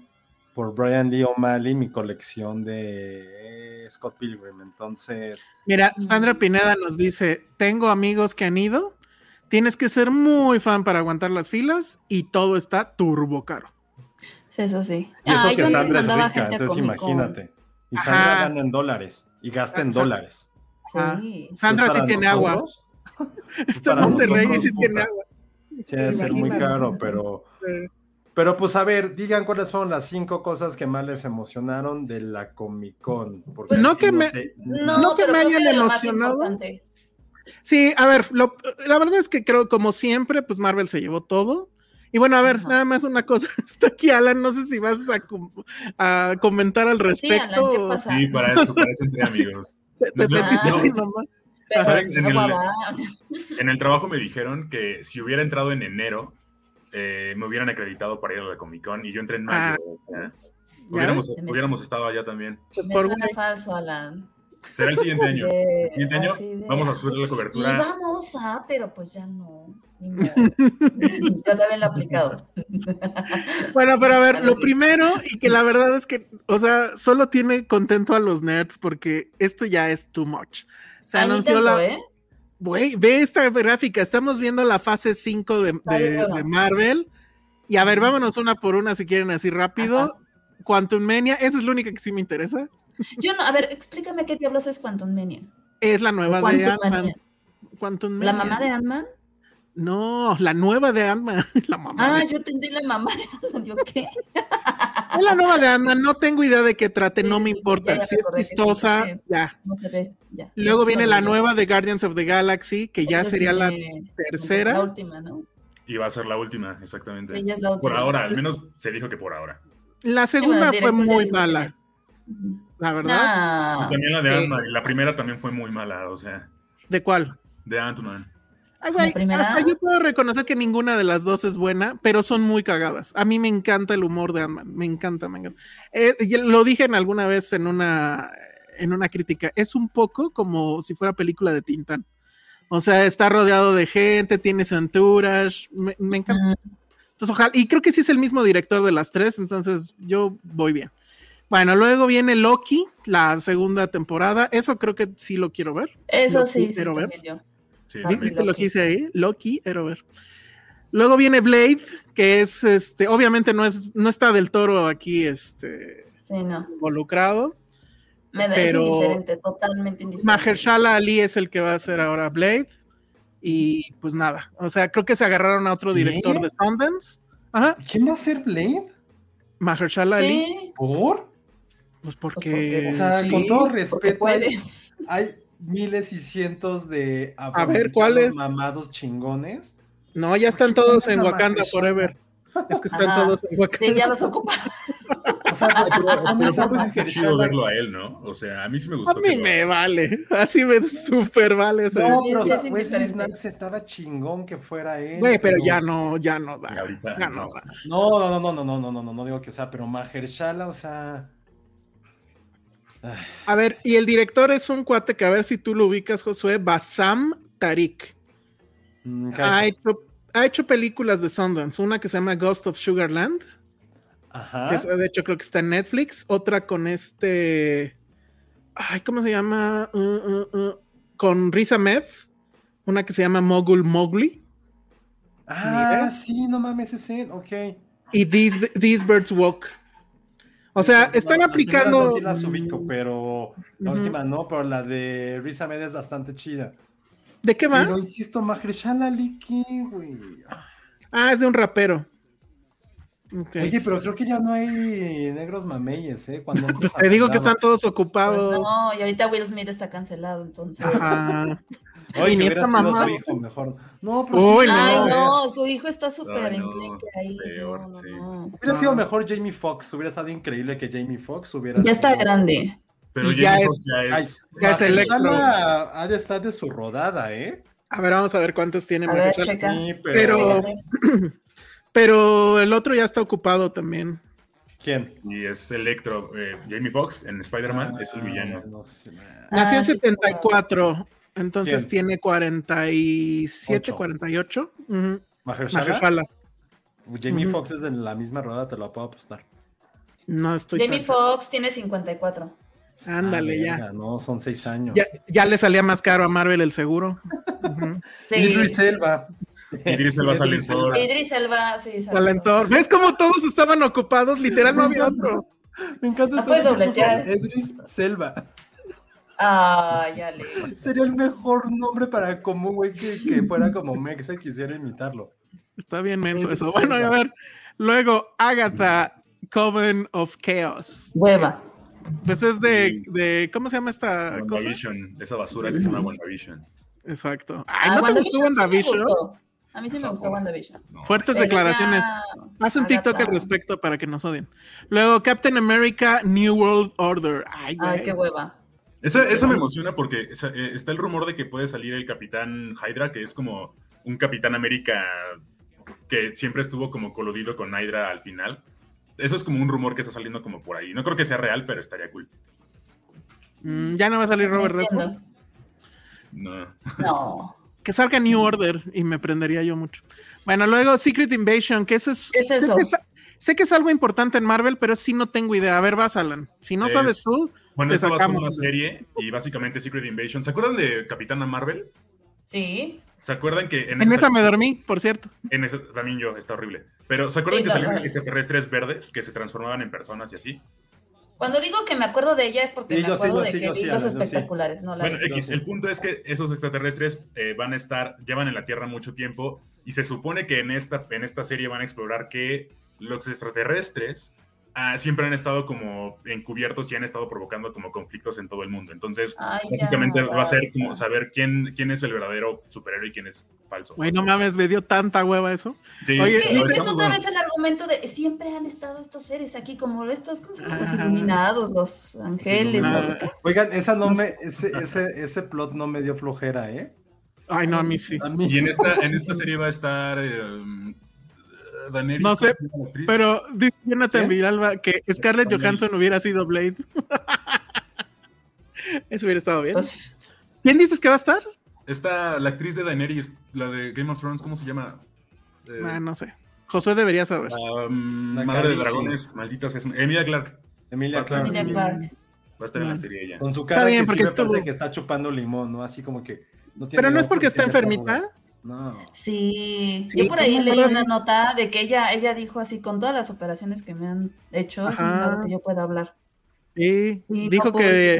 Speaker 3: por Brian Lee O'Malley mi colección de Scott Pilgrim. Entonces,
Speaker 5: Mira, Sandra Pineda nos dice: Tengo amigos que han ido. Tienes que ser muy fan para aguantar las filas y todo está turbo caro.
Speaker 4: Sí, eso sí.
Speaker 3: y eso que Sandra es rica, entonces imagínate. Y
Speaker 5: Ajá.
Speaker 3: Sandra gana en dólares y gasta en dólares.
Speaker 5: Ah,
Speaker 4: Sí.
Speaker 5: Sandra
Speaker 3: Pues
Speaker 5: sí tiene agua. Está Monterrey y sí tiene agua.
Speaker 3: Sí, debe ser muy caro, pero,
Speaker 5: Eh,
Speaker 3: pero pues a ver, digan cuáles fueron las cinco cosas que más les emocionaron de la Comic Con. Porque
Speaker 4: Pues
Speaker 5: no
Speaker 3: sí,
Speaker 5: que me-
Speaker 3: sé.
Speaker 4: No,
Speaker 5: No que me hayan emocionado. Sí, a ver, lo- la verdad es que creo, como siempre, pues Marvel se llevó todo. Y bueno, a ver,
Speaker 4: Ajá.
Speaker 5: nada más una cosa. Está aquí Alan, no sé si vas a, a comentar al
Speaker 4: Sí,
Speaker 5: respecto.
Speaker 4: Alan, ¿qué
Speaker 5: o
Speaker 4: pasa?
Speaker 2: Sí, para eso, para eso entre amigos.
Speaker 5: Te, te
Speaker 2: No,
Speaker 5: metiste
Speaker 4: no.
Speaker 5: así nomás.
Speaker 2: En el-. En el trabajo me dijeron que si hubiera entrado en enero, eh, me hubieran acreditado para ir a la Comic Con y yo entré en mayo. o sea,
Speaker 5: ¿Ya?
Speaker 2: hubiéramos, estado allá también.
Speaker 5: Pues
Speaker 4: Me
Speaker 5: por
Speaker 4: suena falso, Alan.
Speaker 2: Será el siguiente año.
Speaker 4: De-
Speaker 2: El siguiente año
Speaker 4: así de-
Speaker 2: vamos a subir la
Speaker 4: Y
Speaker 2: cobertura.
Speaker 4: vamos a, pero pues ya no. Ni. Yo también lo he aplicado.
Speaker 5: Bueno, pero a ver, lo
Speaker 4: sí.
Speaker 5: primero, y que la verdad es que, o sea, solo tiene contento a los nerds porque esto ya es too much. Se anunció
Speaker 4: tanto,
Speaker 5: la.
Speaker 4: ¿eh?
Speaker 5: Güey, ve esta gráfica. Estamos viendo la fase 5 de, de- Marvel. Y a ver, vámonos una por una si quieren así rápido. Quantum Mania, esa es la única que sí me interesa.
Speaker 4: Yo no, a ver, explícame qué diablos es Quantum Mania.
Speaker 5: Es la nueva de
Speaker 4: Quantum
Speaker 5: Ant-Man.
Speaker 4: ¿La mamá de Ant-Man?
Speaker 5: No, la nueva de Ant-Man. La mamá.
Speaker 4: Ah,
Speaker 5: de-
Speaker 4: yo entendí la mamá de Ant-Man. ¿Yo qué?
Speaker 5: Es la nueva de Ant-Man. No tengo idea de qué trate,
Speaker 4: Sí,
Speaker 5: no me importa.
Speaker 4: ya,
Speaker 5: si es vistosa,
Speaker 4: sí.
Speaker 5: ya.
Speaker 4: No se ve, ya.
Speaker 5: Luego viene la nueva de Guardians of the Galaxy, que ya
Speaker 4: esa sí
Speaker 5: sería la tercera.
Speaker 4: La última, ¿no?
Speaker 2: Y va a ser la última, exactamente.
Speaker 4: Sí, ya es la
Speaker 2: Por
Speaker 4: última.
Speaker 2: ahora, al menos se dijo que por ahora.
Speaker 5: La
Speaker 4: Sí,
Speaker 5: segunda
Speaker 4: bueno,
Speaker 5: fue muy
Speaker 4: que-
Speaker 5: mala, la verdad.
Speaker 4: Nah,
Speaker 2: también la de. Ant-Man. y La primera también fue muy mala, o sea,
Speaker 5: ¿De cuál?
Speaker 2: de Ant-Man.
Speaker 5: Ay, güey,
Speaker 4: La primera-
Speaker 5: hasta yo puedo reconocer que ninguna de las dos es buena, pero son muy cagadas. A mí me encanta el humor de Ant-Man, me encanta, me encanta. Eh, lo dije en alguna vez en una, en una crítica, es un poco como si fuera película de Tintán. O sea, está rodeado de gente, tiene su entourage, me, me encanta.
Speaker 4: Mm,
Speaker 5: Entonces, ojalá, y creo que sí es el mismo director de las tres, entonces yo voy bien. Bueno, luego viene Loki, la segunda temporada. Eso creo que sí lo quiero ver.
Speaker 4: Eso
Speaker 5: Loki,
Speaker 4: sí, sí,
Speaker 5: quiero ver.
Speaker 4: también yo.
Speaker 2: Sí.
Speaker 5: ¿Viste lo
Speaker 4: Loki.
Speaker 5: que hice ahí? Loki, quiero ver. Luego viene Blade, que es este, obviamente no es, no está del toro aquí este
Speaker 4: Sí, no.
Speaker 5: involucrado.
Speaker 4: Me da,
Speaker 5: Pero-
Speaker 4: es indiferente, totalmente indiferente.
Speaker 5: Mahershala Ali es el que va a hacer ahora Blade. Y pues nada. O sea, creo que se agarraron a otro director de Sundance. Ajá.
Speaker 3: ¿Quién va a ser Blade?
Speaker 5: Mahershala Ali.
Speaker 4: Sí,
Speaker 3: ¿Por?
Speaker 5: Pues
Speaker 4: porque-
Speaker 5: porque.
Speaker 3: O sea,
Speaker 4: Sí,
Speaker 3: con todo respeto, hay miles y cientos de
Speaker 5: A ver, ¿cuáles?
Speaker 3: mamados chingones.
Speaker 5: No, ya están
Speaker 3: ¿Por qué
Speaker 5: todos en
Speaker 3: a
Speaker 5: Wakanda? Forever. Es que están
Speaker 4: Ajá.
Speaker 5: todos en Wakanda.
Speaker 4: sí, ya los ocupa.
Speaker 3: O sea, pero, a
Speaker 2: chido verlo a él, ¿no? O sea, a mí sí me
Speaker 5: A
Speaker 2: gustó.
Speaker 5: mí
Speaker 2: que lo-
Speaker 5: me vale. Así me super vale.
Speaker 3: No, pero o
Speaker 4: sí,
Speaker 3: sea,
Speaker 4: es
Speaker 3: Wesley. Snipes estaba chingón que fuera él.
Speaker 5: Güey, pero ya no, ya no da. Ya no da.
Speaker 3: No, no, no, no, no, no, no, no, no digo que sea, pero Mahershala, o sea.
Speaker 5: A ver, y el director es un cuate que a ver si tú lo ubicas, Josué, Basam Tariq.
Speaker 3: mm,
Speaker 5: Ha hecho, ha hecho películas de Sundance, una que se llama Ghost of Sugarland,
Speaker 3: Ajá.
Speaker 5: que es- de hecho creo que está en Netflix, otra con este, ay, ¿cómo se llama? Uh, uh, uh, con Riz Ahmed, una que se llama Mogul Mowgli,
Speaker 3: Ah, sí, no mames, ese, ok.
Speaker 5: y These, These Birds Walk. O sea,
Speaker 3: No,
Speaker 5: están
Speaker 3: primeras
Speaker 5: aplicando...
Speaker 3: Sí las ubico, pero la
Speaker 5: Ujú.
Speaker 3: última no, pero la de Riz Ahmed es bastante chida.
Speaker 5: ¿De qué va?
Speaker 3: Pero insisto, Mahershala Ali, ¿qué, güey?
Speaker 5: Ah, es de un rapero.
Speaker 3: Oye, pero creo que ya no hay negros mameyes, ¿eh? Cuando
Speaker 5: Pues te digo que están todos
Speaker 4: Pues
Speaker 5: ocupados.
Speaker 4: no, y ahorita Will Smith está cancelado, entonces.
Speaker 5: Ajá.
Speaker 3: Oye, que hubiera sido su hijo mejor. No, pero
Speaker 5: Uy,
Speaker 3: sí,
Speaker 5: no.
Speaker 4: Ay,
Speaker 3: no.
Speaker 4: su hijo está súper
Speaker 2: Ay, no,
Speaker 4: enclenque ahí.
Speaker 2: peor,
Speaker 4: no, no,
Speaker 2: sí.
Speaker 4: no.
Speaker 3: Hubiera sido mejor Jamie Foxx. Hubiera estado increíble que Jamie Foxx hubiera
Speaker 4: Ya está grande.
Speaker 2: Pero
Speaker 5: ya es-
Speaker 2: ya
Speaker 3: Ay,
Speaker 2: es.
Speaker 5: Ya es Electro.
Speaker 3: Ha de estar de su rodada, ¿eh?
Speaker 5: A ver, vamos a ver cuántos tiene
Speaker 4: A ver,
Speaker 5: Mahershala.
Speaker 4: checa.
Speaker 3: Sí,
Speaker 5: Pero-. Pero el otro ya está ocupado también.
Speaker 3: ¿Quién?
Speaker 2: Y es Electro. eh, Jamie Foxx en Spider-Man es el
Speaker 3: Ah,
Speaker 2: villano.
Speaker 3: no sé.
Speaker 5: Nació
Speaker 4: Ah,
Speaker 5: en
Speaker 4: sí,
Speaker 5: 74, entonces
Speaker 3: ¿Quién?
Speaker 5: tiene 47,
Speaker 3: Ocho.
Speaker 5: 48. Ujú.
Speaker 3: ¿Mahershala?
Speaker 5: Mahershala.
Speaker 3: Jamie. Foxx es de la misma rodada, te lo puedo apostar.
Speaker 5: No estoy
Speaker 4: Jamie Foxx tiene 54.
Speaker 5: Ándale,
Speaker 3: Ah,
Speaker 5: ya.
Speaker 3: No, son seis años.
Speaker 5: ya. Ya le salía más caro a Marvel el seguro. Ujú.
Speaker 4: Sí.
Speaker 3: Idris Elba.
Speaker 2: Idris Elba sale en
Speaker 3: Idris
Speaker 2: todo.
Speaker 3: Elba.
Speaker 4: Idris Elba, sí, exacto.
Speaker 5: Talentor. ¿Ves cómo todos estaban ocupados? Literal, no había otro.
Speaker 3: Me encanta
Speaker 4: No puedes dobletear.
Speaker 3: Idris Selva.
Speaker 4: Ah, ya le.
Speaker 3: Sería el mejor nombre para como un güey que, que fuera como Mexa quisiera imitarlo.
Speaker 5: Está bien menso eso. Bueno, a ver. Luego, Agatha, Coven of Chaos.
Speaker 4: Hueva.
Speaker 5: Pues es de, de ¿cómo se llama esta cosa?
Speaker 2: Esa basura que se llama WandaVision.
Speaker 5: Exacto. Ay,
Speaker 4: Ah,
Speaker 5: ¿no te gustó
Speaker 4: WandaVision sí. A mí sí me gustó WandaVision.
Speaker 2: No.
Speaker 5: Fuertes
Speaker 4: Pero
Speaker 5: declaraciones.
Speaker 4: ya,
Speaker 5: Haz un TikTok
Speaker 4: Agatha.
Speaker 5: al respecto para que nos odien. Luego, Captain America, New World Order. Ay, güey.
Speaker 4: Ay, qué hueva.
Speaker 2: Eso, eso me emociona porque eh, está el rumor de que puede salir el Capitán Hydra, que es como un Capitán América que siempre estuvo como coludido con Hydra al final. Eso es como un rumor que está saliendo como por ahí. No creo que sea real, pero estaría cool.
Speaker 5: Mm, ya no va a salir Robert Redford.
Speaker 2: No.
Speaker 4: No.
Speaker 5: Que salga New Order y me prendería yo mucho. Bueno, luego Secret Invasion, que eso es.
Speaker 4: ¿Qué es
Speaker 5: sé
Speaker 4: eso?
Speaker 5: que es- sé que es algo importante en Marvel, pero sí no tengo idea. A ver, vas, Alan. Si no
Speaker 2: Es-
Speaker 5: sabes tú,
Speaker 2: Bueno, esta va a ser
Speaker 5: sacamos.
Speaker 2: una serie y básicamente Secret Invasion. ¿Se acuerdan de Capitana Marvel?
Speaker 4: Sí.
Speaker 2: ¿Se acuerdan que
Speaker 5: En esa me dormí, por cierto.
Speaker 2: En eso también yo, está horrible. Pero ¿se acuerdan
Speaker 4: Sí,
Speaker 2: que salían extraterrestres verdes que se transformaban en personas y así?
Speaker 4: Cuando digo que me acuerdo de ella es porque
Speaker 3: Sí,
Speaker 4: me
Speaker 3: sí,
Speaker 4: acuerdo de
Speaker 3: sí,
Speaker 4: que vi
Speaker 3: sí,
Speaker 4: los espectaculares, no la
Speaker 2: Bueno,
Speaker 4: vi.
Speaker 2: X, el punto es que esos extraterrestres eh, van a estar, llevan en la Tierra mucho tiempo y se supone que en esta, en esta serie van a explorar que los extraterrestres ah, siempre han estado como encubiertos y han estado provocando como conflictos en todo el mundo. Entonces,
Speaker 4: Ay,
Speaker 2: básicamente va a ser como saber quién, quién es el verdadero superhéroe y quién es falso.
Speaker 5: Güey, no mames, me dio tanta hueva eso.
Speaker 2: Sí,
Speaker 5: Oye,
Speaker 4: Es que, es que otra vez el argumento de siempre han estado estos seres aquí, como estos, ¿cómo se llaman? Los iluminados, los ángeles.
Speaker 3: Oigan, esa no me, ese, ese, ese plot no me dio flojera, ¿eh?
Speaker 5: Ay, no, a mí sí.
Speaker 3: A mí.
Speaker 2: Y en esta, en esta serie va a estar eh, Daenerys,
Speaker 5: No sé. Pero dice Jonathan que Scarlett
Speaker 2: Daenerys.
Speaker 5: Johansson hubiera sido Blade. Eso hubiera estado bien.
Speaker 4: Pues,
Speaker 5: ¿Quién dices que va a estar?
Speaker 2: Esta, la actriz de Daenerys, la de Game of Thrones, ¿cómo se llama? Eh,
Speaker 5: Ah, no sé. Josué debería saber.
Speaker 2: um,
Speaker 3: La
Speaker 2: Madre de. Dragones, malditas es. Emilia Clark.
Speaker 3: Emilia
Speaker 4: Clark.
Speaker 2: Va a estar en la
Speaker 5: Mm.
Speaker 2: serie ella.
Speaker 3: Con su cara
Speaker 5: bien,
Speaker 3: que sí
Speaker 5: porque
Speaker 3: me
Speaker 5: estuvo-
Speaker 3: parece que está chupando limón, ¿no? Así como que... No tiene
Speaker 5: Pero no es porque está enfermita.
Speaker 3: No.
Speaker 4: Sí,
Speaker 5: Sí,
Speaker 4: yo por ahí
Speaker 5: ¿cómo
Speaker 4: leí una nota de que ella, ella dijo así, con todas las operaciones que me han hecho, es que yo pueda hablar.
Speaker 5: Sí,
Speaker 4: Sí,
Speaker 5: dijo que,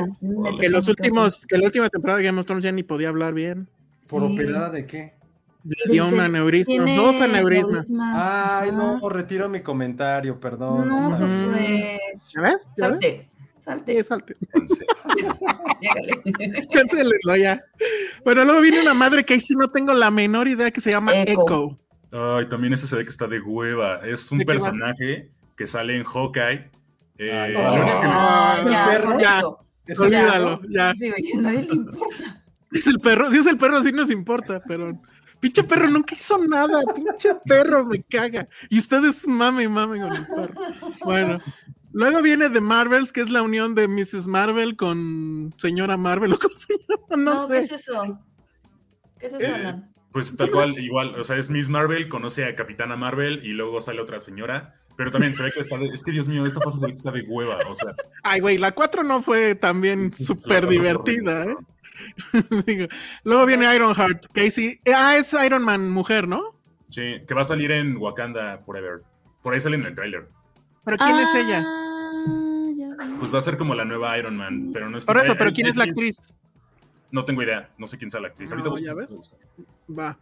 Speaker 5: que los últimos, que la última temporada de Game of Thrones ya ni podía hablar bien.
Speaker 3: ¿Por
Speaker 4: Sí.
Speaker 3: operada de qué?
Speaker 5: Le dio un aneurisma,
Speaker 4: tiene
Speaker 5: dos aneurismas.
Speaker 3: Ay, no, retiro mi comentario, perdón.
Speaker 4: No,
Speaker 3: o sea,
Speaker 4: Josué.
Speaker 5: ¿Ya ves? ¿Ya ves?
Speaker 4: Salte, salte,
Speaker 5: Sí, salte.
Speaker 4: llégale.
Speaker 5: Cancélenlo ya. Bueno, luego viene una madre que ahí sí no tengo la menor idea que se llama
Speaker 4: Echo.
Speaker 5: Echo.
Speaker 2: Ay, también ese se ve que está de hueva. Es un personaje que sale en Hawkeye. Eh,
Speaker 5: Olvídalo. ya.
Speaker 4: Sí, güey, a nadie le importa.
Speaker 5: Es el perro, si es el perro, sí nos importa, pero pinche perro nunca hizo nada, pinche perro me caga. Y ustedes mame y mame con el perro. Bueno, luego viene The Marvels, que es la unión de Mrs. Marvel con señora Marvel, o cómo se llama, no,
Speaker 4: No, ¿qué es
Speaker 5: sé.
Speaker 4: eso? ¿Qué es eso,
Speaker 2: Eh? Pues tal cual, igual. O sea, es Miss Marvel, conoce a Capitana Marvel y luego sale otra señora. Pero también se ve que está de, Es que Dios mío, esta fase se ve que está de hueva. O sea,
Speaker 5: Ay, güey, la 4 no fue también súper divertida, ¿eh? Digo, luego viene Ironheart, Casey. Ah, es Iron Man mujer, ¿no?
Speaker 2: sí, que va a salir en Wakanda Forever. Por ahí sale en el tráiler.
Speaker 5: Pero ¿quién es ella?
Speaker 4: Ah.
Speaker 2: Pues va a ser como la nueva Iron Man, pero no es
Speaker 5: Por eso, pero ¿quién es la actriz?
Speaker 2: No tengo idea, no sé quién sea la actriz. Ahorita
Speaker 5: No,
Speaker 2: busco,
Speaker 5: ya ves. Va.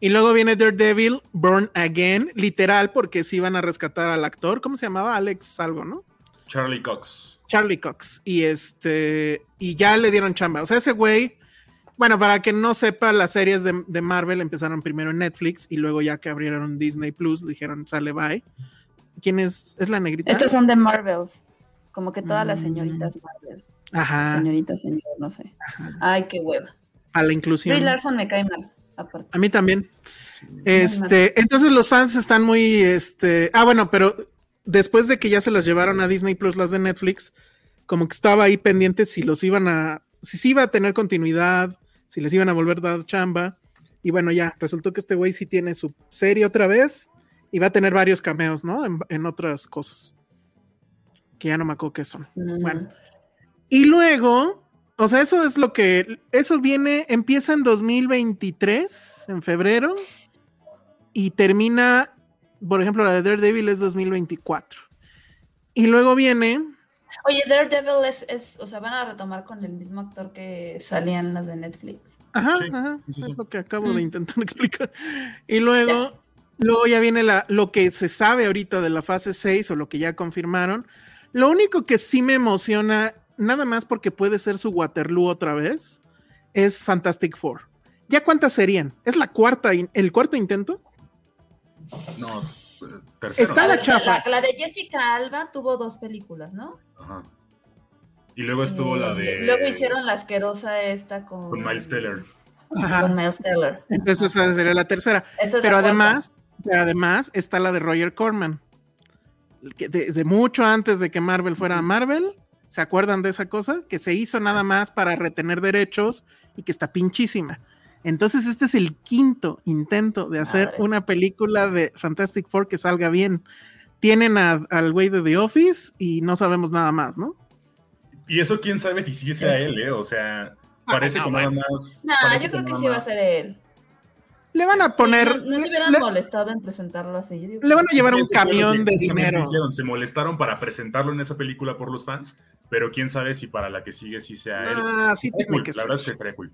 Speaker 5: Y luego viene Daredevil, Born Again, literal, porque sí van a rescatar al actor. ¿Cómo se llamaba? Alex algo, ¿no?
Speaker 2: Charlie Cox.
Speaker 5: Charlie Cox. Y este. Y ya le dieron chamba. O sea, ese güey. Bueno, para que no sepa, las series de, de Marvel empezaron primero en Netflix y luego ya que abrieron Disney Plus, dijeron, sale, bye. ¿Quién es? ¿Es la negrita?
Speaker 4: Estos son de Marvels. Como que todas las
Speaker 5: Mm.
Speaker 4: señoritas Marvel.
Speaker 5: Ajá,
Speaker 4: Señorita, señor, no sé. Ay, qué hueva.
Speaker 5: a la
Speaker 4: Brie
Speaker 5: inclusión.
Speaker 4: Larson me cae mal, aparte.
Speaker 5: A mí también. Este, entonces los fans están muy, este, ah, bueno, pero después de que ya se las llevaron a Disney Plus las de Netflix, como que estaba ahí pendiente si los iban a, si sí iba a tener continuidad, si les iban a volver a dar chamba. Y bueno, ya, resultó que este güey sí tiene su serie otra vez y va a tener varios cameos, ¿no? En, en otras cosas. Que ya no me acuerdo qué son.
Speaker 4: Mm.
Speaker 5: Bueno. Y luego, o sea, eso es lo que, eso viene, empieza en 2023, en febrero, y termina, por ejemplo, la de Daredevil es 2024. Y luego viene,
Speaker 4: Oye, Daredevil es, es, o sea, van a retomar con el mismo actor que salían las de Netflix.
Speaker 5: ajá,
Speaker 2: Sí,
Speaker 5: ajá,
Speaker 2: sí, sí,
Speaker 5: es lo que acabo de
Speaker 4: Mm.
Speaker 5: intentar explicar. Y luego, luego ya viene la, lo que se sabe ahorita de la fase 6 o lo que ya confirmaron. Lo único que sí me emociona, nada más porque puede ser su Waterloo otra vez, es Fantastic Four. ¿Ya cuántas serían? ¿Es la cuarta, el cuarto intento?
Speaker 2: No, eh, tercero.
Speaker 5: Está la chafa.
Speaker 4: La, la de Jessica Alba tuvo dos películas, ¿no?
Speaker 2: Ajá. Y luego estuvo
Speaker 4: Eh,
Speaker 2: la de.
Speaker 4: Luego hicieron la asquerosa esta con.
Speaker 2: Con Miles Teller.
Speaker 5: Ajá.
Speaker 4: Con Miles Teller.
Speaker 5: Entonces esa sería la tercera.
Speaker 4: Es
Speaker 5: Pero
Speaker 4: la cuarta.
Speaker 5: Además, pero además está la de Roger Corman. Que de, de mucho antes de que Marvel fuera Marvel, ¿se acuerdan de esa cosa? Que se hizo nada más para retener derechos y que está pinchísima. Entonces, este es el quinto intento de hacer
Speaker 4: Madre.
Speaker 5: una película de Fantastic Four que salga bien. Tienen a- al güey de The Office y no sabemos nada más, ¿no?
Speaker 2: Y eso quién sabe si sí sea él, ¿eh? O sea, Parece
Speaker 5: no,
Speaker 2: que
Speaker 5: bueno.
Speaker 2: nada más.
Speaker 4: Nah,
Speaker 2: parece
Speaker 4: yo creo que
Speaker 2: nada
Speaker 4: sí va a ser él.
Speaker 5: Le van a
Speaker 4: Sí,
Speaker 5: poner.
Speaker 4: no, no se hubieran
Speaker 5: le,
Speaker 4: molestado en presentarlo así. yo digo
Speaker 5: le van a llevar un camión de dinero.
Speaker 2: hicieron, Se molestaron para presentarlo en esa película por los fans, pero quién sabe si para la que sigue sí sea él.
Speaker 5: Ah, sí tiene
Speaker 2: cool,
Speaker 5: que
Speaker 2: La
Speaker 5: ser.
Speaker 2: verdad es que estaría cool.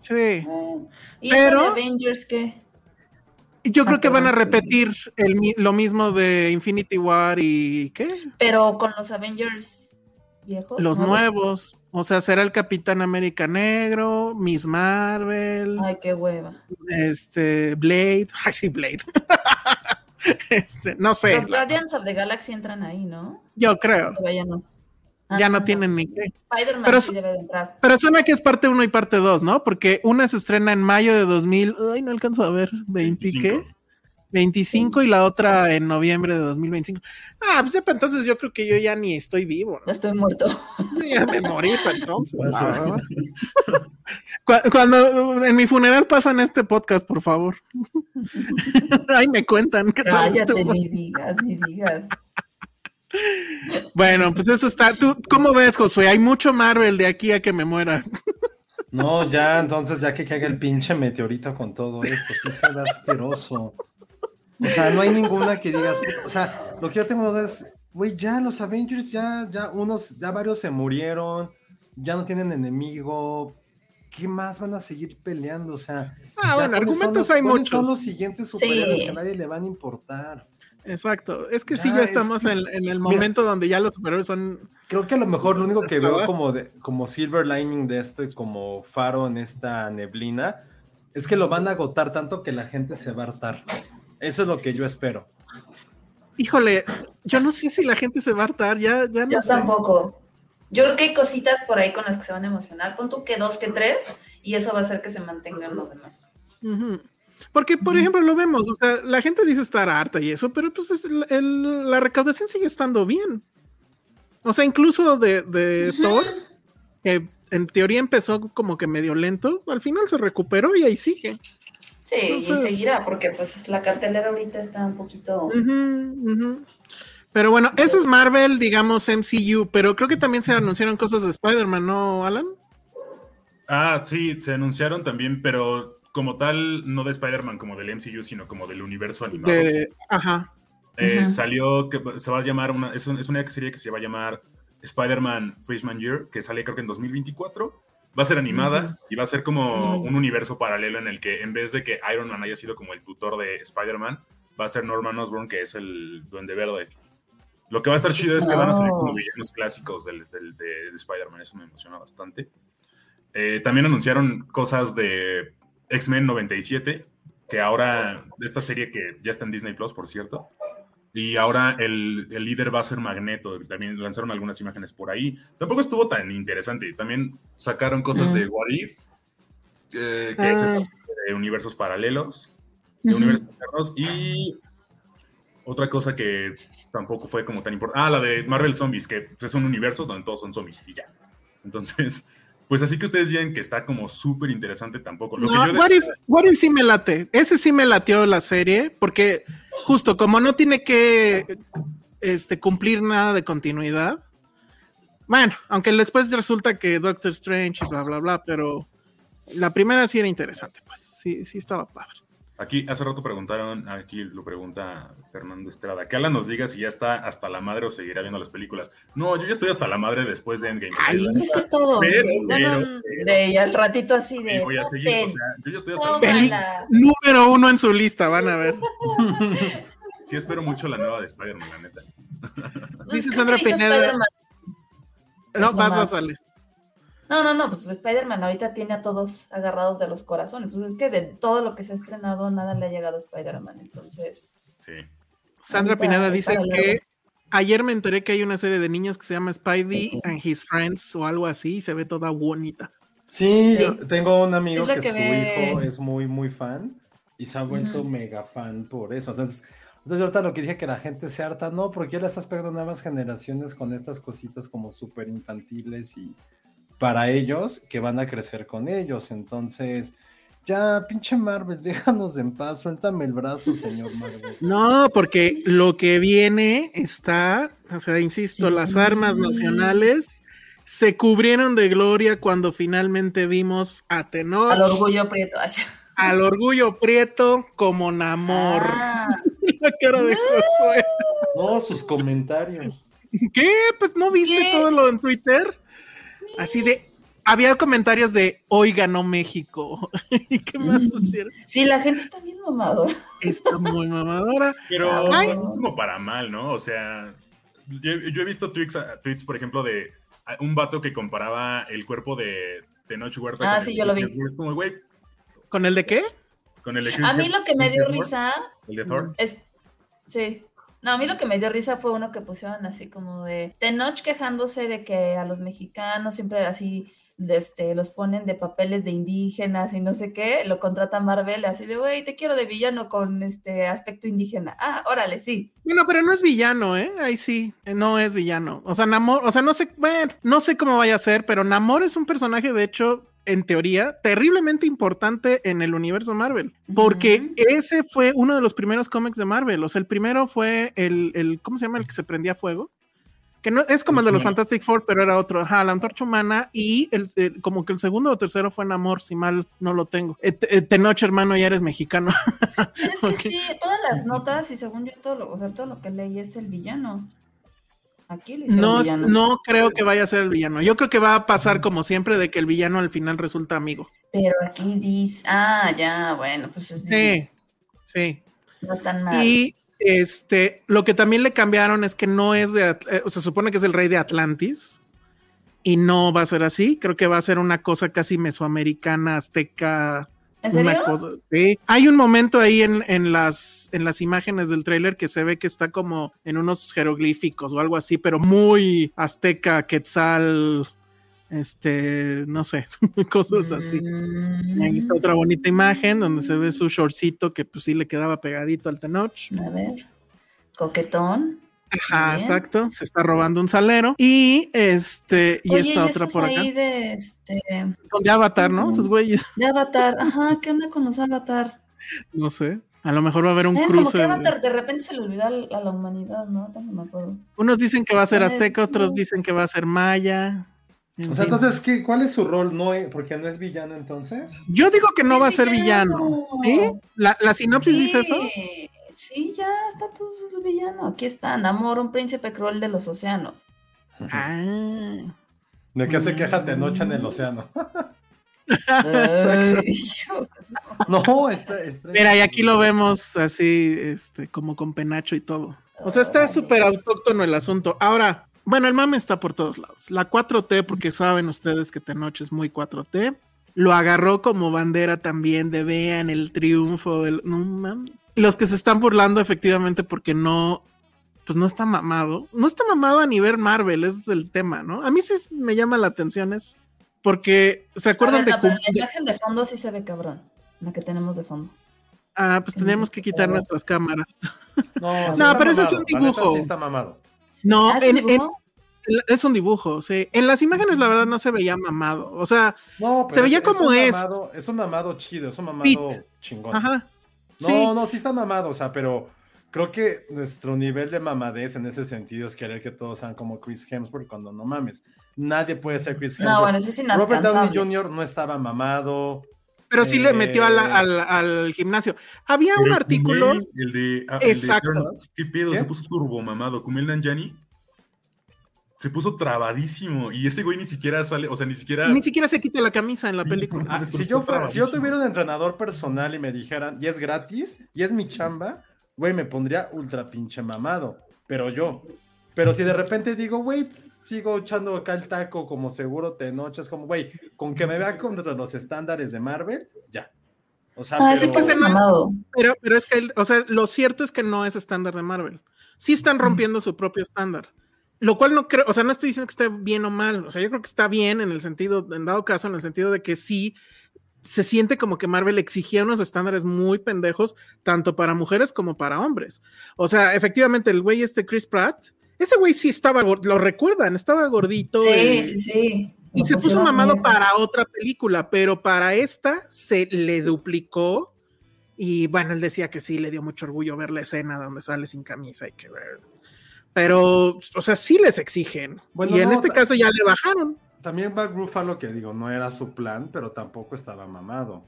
Speaker 5: Sí.
Speaker 4: ¿Y
Speaker 5: Pero-
Speaker 4: de Avengers qué?
Speaker 5: Yo creo
Speaker 4: Ah,
Speaker 5: que van a repetir el, lo mismo de Infinity War y ¿qué?
Speaker 4: Pero con los Avengers viejos.
Speaker 5: Los nuevos. O sea, será el Capitán América Negro, Miss Marvel,
Speaker 4: Ay, qué hueva.
Speaker 5: este, Blade. Ay, sí, Blade. este, no sé,
Speaker 4: Los Guardians of the Galaxy entran ahí, ¿no?
Speaker 5: yo creo.
Speaker 4: Pero ya no.
Speaker 5: Ya no
Speaker 4: Ah,
Speaker 5: tienen ni qué.
Speaker 4: Spider-Man
Speaker 5: Pero
Speaker 4: sí debe de entrar.
Speaker 5: Pero suena que es parte 1 y parte 2, ¿no? Porque una se estrena en mayo de 2000. Ay, no alcanzo a ver. ¿20 qué?
Speaker 2: 25.
Speaker 5: 25 y la otra en noviembre de 2025. Ah, pues entonces yo creo que yo ya ni estoy vivo.
Speaker 4: Ya estoy muerto.
Speaker 5: ¿no? Ya me morí para entonces. Cu- Cuando en mi funeral pasan este podcast, por favor. Ay, me cuentan que
Speaker 4: Cállate, ni digas, ni digas.
Speaker 5: Bueno, pues eso está. ¿Tú cómo ves, Josué? Hay mucho Marvel de aquí a que me muera.
Speaker 3: No, ya, entonces ya que caiga el pinche meteorito con todo esto, sí será asqueroso. O sea, no hay ninguna que digas, o sea, lo que yo tengo duda es, güey, ya los Avengers, ya, ya unos, ya varios se murieron, ya no tienen enemigo, ¿qué más van a seguir peleando? O sea,
Speaker 5: Ah,
Speaker 3: ya
Speaker 5: bueno,
Speaker 3: ¿cuáles son
Speaker 5: argumentos
Speaker 3: los-
Speaker 5: hay
Speaker 3: cuáles son
Speaker 5: muchos.
Speaker 3: los siguientes superhéroes
Speaker 4: Sí.
Speaker 3: que a nadie le van a importar?
Speaker 5: Exacto. Es que sí,
Speaker 3: Ya,
Speaker 5: ya
Speaker 3: es
Speaker 5: estamos
Speaker 3: que-
Speaker 5: en, en el
Speaker 3: Mira.
Speaker 5: momento donde ya los superhéroes son.
Speaker 3: Creo que a lo mejor lo único que veo como, de, como silver lining de esto y como faro en esta neblina es que lo van a agotar tanto que la gente se va a hartar. Eso es lo que yo espero.
Speaker 5: Híjole, yo no sé si la gente se va a hartar, ya, ya no
Speaker 4: Yo
Speaker 5: sé.
Speaker 4: tampoco. Yo creo que hay cositas por ahí con las que se van a emocionar. Pon tú que dos, que tres, y eso va a hacer que se mantengan los demás.
Speaker 5: Porque, por ejemplo, lo vemos, o sea, la gente dice estar harta y eso, pero pues es el- el- la recaudación sigue estando bien. O sea, incluso de, de Thor, que en teoría empezó como que medio lento, al final se recuperó y ahí sigue.
Speaker 4: Sí,
Speaker 5: Entonces-
Speaker 4: y seguirá, porque pues la cartelera ahorita está un poquito...
Speaker 5: Pero bueno, eso es Marvel, digamos MCU, pero creo que también se anunciaron cosas de Spider-Man, ¿no, Alan?
Speaker 2: Ah, sí, se anunciaron también, pero como tal, no de Spider-Man como del MCU, sino como del universo animado.
Speaker 5: De, ajá.
Speaker 2: Eh. Salió que se va a llamar una, es, un- es una serie que se va a llamar Spider-Man Freshman Year, que sale creo que en 2024. Va a ser animada y va a ser como un universo paralelo en el que en vez de que Iron Man haya sido como el tutor de Spider-Man, va a ser Norman Osborn, que es el Duende Verde. Lo que va a estar chido es que van a salir como
Speaker 4: Oh.
Speaker 2: villanos clásicos del, del- de, de Spider-Man, eso me emociona bastante. Eh, también anunciaron cosas de X-Men 97, que ahora, de esta serie que ya está en Disney Plus, por cierto. Y ahora el, el líder va a ser Magneto. También lanzaron algunas imágenes por ahí. Tampoco estuvo tan interesante. También sacaron cosas de What If, eh, que es esta
Speaker 5: Ah.
Speaker 2: serie de universos paralelos, de universos alternos. Y otra cosa que tampoco fue como tan importante. Ah, la de Marvel Zombies, que es un universo donde todos son zombies y ya. Entonces, pues así que ustedes digan que está como súper interesante tampoco. Lo que
Speaker 5: No,
Speaker 2: yo
Speaker 5: what, if, What If sí me late. Ese sí me lateó la serie, porque justo como no tiene que este, cumplir nada de continuidad. Bueno, aunque después resulta que Doctor Strange y bla, bla, bla, pero la primera sí era interesante, pues sí, sí estaba padre.
Speaker 2: Aquí hace rato preguntaron, aquí lo pregunta Fernando Estrada, que Alan nos diga si ya está hasta la madre o seguirá viendo las películas. No, yo ya estoy hasta la madre después de Endgame.
Speaker 4: Eso es todo.
Speaker 2: Pero,
Speaker 4: de y al ratito así
Speaker 2: sí,
Speaker 4: de...
Speaker 2: voy a seguir,
Speaker 4: "Ten,
Speaker 2: o sea, yo ya estoy hasta la
Speaker 4: tómala".
Speaker 2: madre.
Speaker 5: Número uno en su lista, van a ver.
Speaker 2: Sí espero mucho la nueva de Spider-Man, la neta.
Speaker 4: Pues,
Speaker 5: Dice
Speaker 4: creo
Speaker 5: Sandra Pineda.
Speaker 4: Spider-Man
Speaker 5: No, vas, vas.
Speaker 4: No, no, no, pues Spider-Man ahorita tiene a todos agarrados de los corazones. Pues es que de todo lo que se ha estrenado, nada le ha llegado a Spider-Man. Entonces,
Speaker 2: Sí.
Speaker 5: Sandra
Speaker 4: Ahorita
Speaker 5: Pineda dice que ayer me enteré que hay una serie de niños que se llama Spidey
Speaker 4: Sí.
Speaker 5: and His Friends o algo así y se ve toda bonita.
Speaker 3: Sí,
Speaker 4: Sí.
Speaker 3: yo tengo un amigo que,
Speaker 4: que
Speaker 3: su
Speaker 4: ve-
Speaker 3: hijo es muy, muy fan y se ha vuelto mega fan por eso. Entonces, entonces, ahorita lo que dije que la gente se harta, no, porque ya le estás pegando a nuevas generaciones con estas cositas como súper infantiles y para ellos que van a crecer con ellos. Entonces, ya, pinche Marvel, déjanos en paz, suéltame el brazo, señor Marvel.
Speaker 5: No, porque lo que viene está, o sea, insisto, las armas nacionales se cubrieron de gloria cuando finalmente vimos a Tenoch,
Speaker 4: Al orgullo prieto.
Speaker 5: Al orgullo prieto como Namor.
Speaker 4: Ah,
Speaker 5: La cara de Josué.
Speaker 3: No, sus comentarios.
Speaker 5: ¿Qué? Pues no viste
Speaker 4: ¿Qué?
Speaker 5: todo lo en Twitter. Así de. Había comentarios de hoy ganó México. ¿Y qué más pusieron?
Speaker 4: sí, la gente está bien mamadora.
Speaker 5: Está muy mamadora.
Speaker 2: Pero
Speaker 4: Ay.
Speaker 2: no como para mal, ¿no? O sea, yo, yo he visto tweets, tweets, por ejemplo, de un vato que comparaba el cuerpo de Tenoch Huerta.
Speaker 4: Ah,
Speaker 2: con
Speaker 4: sí,
Speaker 2: el
Speaker 4: yo lo vi.
Speaker 2: Es como, güey,
Speaker 5: ¿Con el de qué?
Speaker 2: con el de Chris
Speaker 4: A mí lo que me dio risa
Speaker 2: El de Thor.
Speaker 4: es. Sí. No, a mí lo que me dio risa fue uno que pusieron así como de Tenoch quejándose de que a los mexicanos siempre así este, los ponen de papeles de indígenas y no sé qué, lo contrata Marvel así de, güey, te quiero de villano con este aspecto indígena. Ah, órale, sí.
Speaker 5: Bueno, pero no es villano, ¿eh? Ahí sí, eh, no es villano. O sea, Namor, o sea, no sé, bueno, no sé cómo vaya a ser, pero Namor es un personaje, de hecho, en teoría, terriblemente importante en el universo Marvel. Porque ese fue uno de los primeros cómics de Marvel. O sea, el primero fue el, el ¿cómo se llama? El que se prendía fuego. Que no es como el de los. Fantastic Four, pero era otro. Ajá, la antorcha humana. Y el, el- como que el segundo o tercero fue Namor, si mal no lo tengo. Eh, te- eh, Tenoch, hermano, ya eres mexicano.
Speaker 4: Pero es que sí, todas las notas y según yo todo lo, o sea, todo lo que leí es el villano. Aquí
Speaker 5: No, no creo que vaya a ser el villano. Yo creo que va a pasar como siempre de que el villano al final resulta amigo.
Speaker 4: Pero aquí dice, ah, ya, bueno, pues es
Speaker 5: Sí, sí.
Speaker 4: no tan mal.
Speaker 5: Y este, lo que también le cambiaron es que no es de, eh, se supone que es el rey de Atlantis y no va a ser así. Creo que va a ser una cosa casi mesoamericana, azteca.
Speaker 4: ¿En serio?
Speaker 5: Una cosa, sí. Hay un momento ahí en, en las, en las imágenes del tráiler que se ve que está como en unos jeroglíficos o algo así, pero muy azteca, quetzal, este, no sé, cosas así. Y ahí está otra bonita imagen donde se ve su shortcito que pues sí le quedaba pegadito al Tenoch.
Speaker 4: A ver. Coquetón.
Speaker 5: Ajá,
Speaker 4: Bien.
Speaker 5: exacto. Se está robando un salero. Y este, y
Speaker 4: Oye,
Speaker 5: esta
Speaker 4: y
Speaker 5: otra por acá.
Speaker 4: ahí de este
Speaker 5: Son de Avatar, ¿no? Esos güeyes.
Speaker 4: de Avatar. Ajá, ¿qué onda con los avatars?
Speaker 5: No sé. A lo mejor va a haber un
Speaker 4: Eh, como
Speaker 5: cruce.
Speaker 4: que Avatar de repente se le olvidó al- a la humanidad, ¿no? Tampoco me acuerdo.
Speaker 5: Unos dicen que va a ser azteca, otros dicen que va a ser maya. En
Speaker 3: O sea,
Speaker 5: fin.
Speaker 3: entonces, ¿qué, ¿cuál es su rol? No, porque no es villano entonces.
Speaker 5: Yo digo que no
Speaker 4: Sí,
Speaker 5: va a ser villano.
Speaker 4: villano.
Speaker 5: ¿Sí? ¿La, la sinopsis
Speaker 4: Sí,
Speaker 5: dice eso?
Speaker 4: Sí, ya está todo el villano. Aquí está, Namor, un príncipe cruel de los océanos.
Speaker 5: Ah.
Speaker 3: ¿De qué se queja Tenoch en el océano?
Speaker 4: Ay,
Speaker 3: No, espera, espera.
Speaker 5: Mira, y aquí lo vemos así, este, como con penacho y todo. O sea, está súper autóctono el asunto. Ahora, bueno, el mame está por todos lados. La 4T, porque saben ustedes que Tenoch es muy 4T, lo agarró como bandera también de vean el triunfo del... No mames. Los que se están burlando efectivamente porque no, pues no está mamado. No está mamado a nivel Marvel, ese es el tema, ¿no? A mí sí me llama la atención eso. Porque, ¿se acuerdan
Speaker 4: ver,
Speaker 5: de...
Speaker 4: pero la imagen de fondo sí se ve cabrón. La que tenemos de fondo.
Speaker 5: Ah, pues tenemos que quitar nuestras cámaras.
Speaker 3: No, sí
Speaker 5: No, pero ese es
Speaker 3: mamado,
Speaker 5: un
Speaker 3: la neta
Speaker 5: dibujo.
Speaker 3: sí está mamado.
Speaker 5: No,
Speaker 4: ¿Ah, es un
Speaker 5: en-
Speaker 4: dibujo?
Speaker 5: Es un dibujo, sí. En las imágenes, la verdad, no se veía mamado. O sea,
Speaker 3: No,
Speaker 5: Se veía como
Speaker 3: un
Speaker 5: es.
Speaker 3: mamado- es un mamado chido, es un mamado
Speaker 5: Fit.
Speaker 3: chingón.
Speaker 5: ajá.
Speaker 3: No,
Speaker 5: sí.
Speaker 3: no, sí está mamado, o sea, pero creo que nuestro nivel de mamadez en ese sentido es querer que todos sean como Chris Hemsworth cuando no mames. Nadie puede ser Chris Hemsworth.
Speaker 4: No, bueno, eso es
Speaker 3: Robert Downey. Jr. no estaba mamado.
Speaker 5: Pero sí le
Speaker 3: Eh,
Speaker 5: metió la- al, al gimnasio. Había un artículo.
Speaker 2: Kumail, el de, ah, el de
Speaker 5: Exacto.
Speaker 2: ¿Qué pedo?
Speaker 3: ¿Qué?
Speaker 2: Se puso turbo mamado. Kumail Nanjiani se puso trabadísimo. Y ese güey ni siquiera sale, o sea, ni siquiera.
Speaker 5: Ni siquiera se quita la camisa en la
Speaker 2: Sí,
Speaker 5: película.
Speaker 3: Ah, si, yo fuera- si yo tuviera un entrenador personal y me dijeran, y es gratis, y es mi chamba, güey, me pondría ultra pinche mamado. Pero yo. Pero si de repente digo, güey, sigo echando acá el taco como seguro te noches, como, güey, con que me vea contra los estándares de Marvel, ya. O sea,
Speaker 4: Ah,
Speaker 3: pero-
Speaker 4: fue mamado.
Speaker 5: Pero, pero es que, el- o sea, lo cierto es que no es estándar de Marvel. Sí están rompiendo su propio estándar. Lo cual no creo, o sea, no estoy diciendo que esté bien o mal. O sea, yo creo que está bien en el sentido, en dado caso, en el sentido de que sí se siente como que Marvel exigía unos estándares muy pendejos, tanto para mujeres como para hombres. O sea, efectivamente, el güey este Chris Pratt, ese güey sí estaba, lo recuerdan, estaba gordito.
Speaker 4: Sí,
Speaker 5: eh,
Speaker 4: sí, sí.
Speaker 5: y se puso mamado para otra película, pero para esta se le duplicó. Y bueno, él decía que sí le dio mucho orgullo ver la escena donde sale sin camisa y que ver. Pero, o sea, sí les exigen.
Speaker 3: Bueno,
Speaker 5: y en
Speaker 3: no,
Speaker 5: este caso ya le bajaron.
Speaker 3: También Mark Ruffalo, que digo, no era su plan, pero tampoco estaba mamado.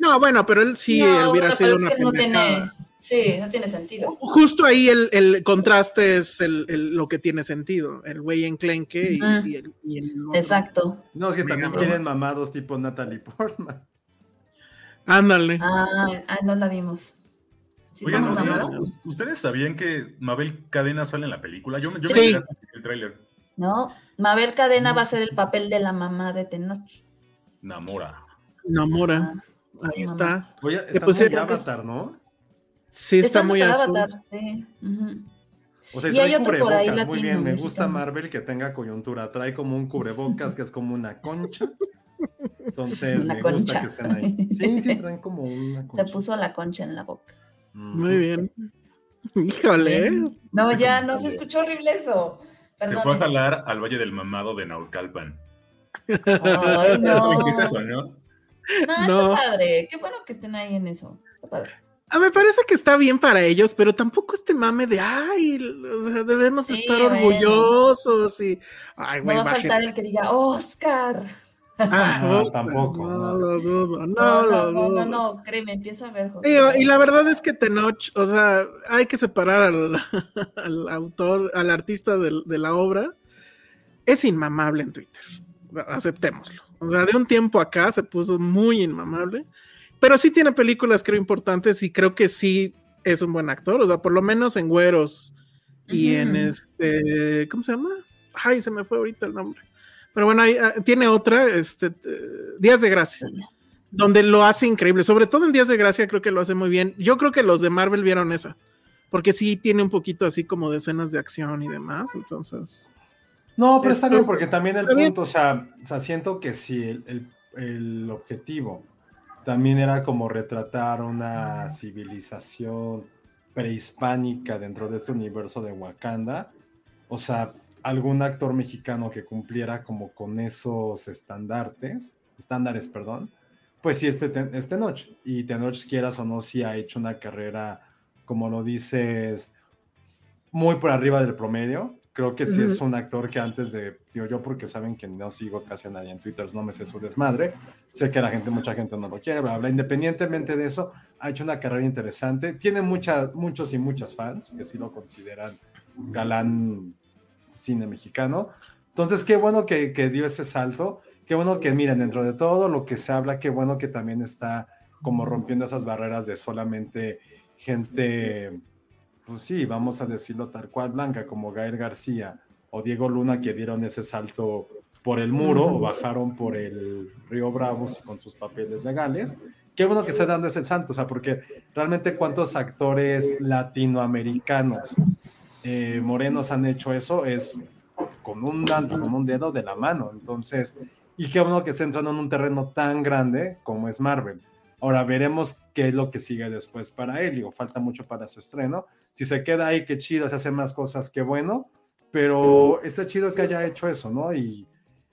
Speaker 5: No, bueno, pero él sí
Speaker 4: no,
Speaker 5: hubiera
Speaker 4: bueno,
Speaker 5: sido
Speaker 4: pero es
Speaker 5: una
Speaker 4: que no tiene, sí, no tiene sentido.
Speaker 5: Justo ahí el, el contraste es el, el- lo que tiene sentido. El güey enclenque y, y el, y el otro.
Speaker 4: Exacto.
Speaker 3: No, es que también
Speaker 2: Mira,
Speaker 3: quieren mamados tipo Natalie Portman.
Speaker 5: Ándale.
Speaker 4: Ah, ah, no la vimos. ¿Sí
Speaker 2: Oigan, ¿ustedes, sabían que Mabel Cadena sale en la película? Yo, me- yo
Speaker 5: Sí.
Speaker 2: me el tráiler.
Speaker 4: No, Mabel Cadena va a ser el papel de la mamá de Tenoch.
Speaker 2: Namora.
Speaker 5: Enamora.
Speaker 4: Ah,
Speaker 5: Ahí
Speaker 4: su
Speaker 5: está.
Speaker 3: Oye, está
Speaker 5: pusieron-
Speaker 3: muy
Speaker 4: es-
Speaker 3: avatar, ¿no?
Speaker 5: Sí, está, muy azul.
Speaker 4: Avatar, sí. ujú.
Speaker 3: O sea,
Speaker 4: Y
Speaker 3: trae
Speaker 4: hay otro por ahí
Speaker 3: cubrebocas, muy bien. Me gusta. Marvel que tenga coyuntura. Trae como un cubrebocas que es como una concha. Entonces,
Speaker 4: Una
Speaker 3: me
Speaker 4: concha.
Speaker 3: gusta que estén ahí. Sí, sí, traen como una
Speaker 4: Se
Speaker 3: concha.
Speaker 4: puso la concha en la boca.
Speaker 3: Mm.
Speaker 5: Muy bien. Híjole.
Speaker 4: No, ya, no se escuchó horrible eso.
Speaker 2: Se fue a jalar al Valle del Mamado de Naucalpan.
Speaker 4: Ay,
Speaker 2: ¿Saben
Speaker 4: no.
Speaker 2: qué es eso, no?
Speaker 4: No,
Speaker 5: No.
Speaker 4: está padre. Qué bueno que estén ahí en eso. Está padre.
Speaker 5: Ah, me parece que está bien para ellos, pero tampoco este mame de ay, o sea, debemos
Speaker 4: Sí,
Speaker 5: estar
Speaker 4: bueno.
Speaker 5: orgullosos y ay,
Speaker 4: No va a faltar el que diga Oscar.
Speaker 5: Ah,
Speaker 3: No, tampoco,
Speaker 5: No,
Speaker 3: no.
Speaker 5: lo dudo, no,
Speaker 4: No,
Speaker 5: lo
Speaker 4: no, no,
Speaker 5: dudo.
Speaker 4: no, no, créeme, empieza a ver. José.
Speaker 5: Y, y la verdad es que Tenoch, o sea, hay que separar al, al autor, al artista de, la obra. Es inmamable en Twitter. Aceptémoslo. O sea, de un tiempo acá se puso muy inmamable. Pero sí tiene películas, creo, importantes y creo que sí es un buen actor. O sea, por lo menos en Güeros y en este. ¿Cómo se llama? Ay, se me fue ahorita el nombre. Pero bueno, ahí, ah, tiene otra, este, Días de Gracia donde lo hace increíble. Sobre todo en Días de Gracia creo que lo hace muy bien. Yo creo que los de Marvel vieron esa, porque sí tiene un poquito así como de escenas de acción y demás. Entonces,
Speaker 3: No, pero está bien, porque también el punto, o sea, o sea, siento que si el, el- el objetivo también era como retratar una civilización prehispánica dentro de este universo de Wakanda, o sea, algún actor mexicano que cumpliera como con esos estandartes, estándares, perdón, pues sí, este, este Tenoch. Y Tenoch, quieras o no, sí ha hecho una carrera, como lo dices, muy por arriba del promedio. Creo que sí
Speaker 5: Ujú.
Speaker 3: es un actor que antes de, digo yo, porque saben que no sigo casi a nadie en Twitter, no me sé su desmadre. Sé que la gente, mucha gente no lo quiere, bla, bla. Independientemente de eso, ha hecho una carrera interesante. Tiene mucha, muchos y muchas fans que sí lo consideran galán cine mexicano. Entonces, qué bueno que, que dio ese salto. Qué bueno que, miren, dentro de todo lo que se habla, qué bueno que también está como rompiendo esas barreras de solamente gente, pues sí, vamos a decirlo tal cual, blanca, como Gael García o Diego Luna, que dieron ese salto por el muro o bajaron por el Río Bravo con sus papeles legales. Qué bueno que esté dando ese salto, o sea, porque realmente cuántos actores latinoamericanos eh, morenos han hecho eso es con un, con un dedo de la mano. Entonces, y qué bueno que esté entrando en un terreno tan grande como es Marvel. Ahora veremos qué es lo que sigue después para él. Digo, falta mucho para su estreno. Si se queda ahí, qué chido, se hace más cosas, qué bueno. Pero está chido que haya hecho eso, ¿no? Y,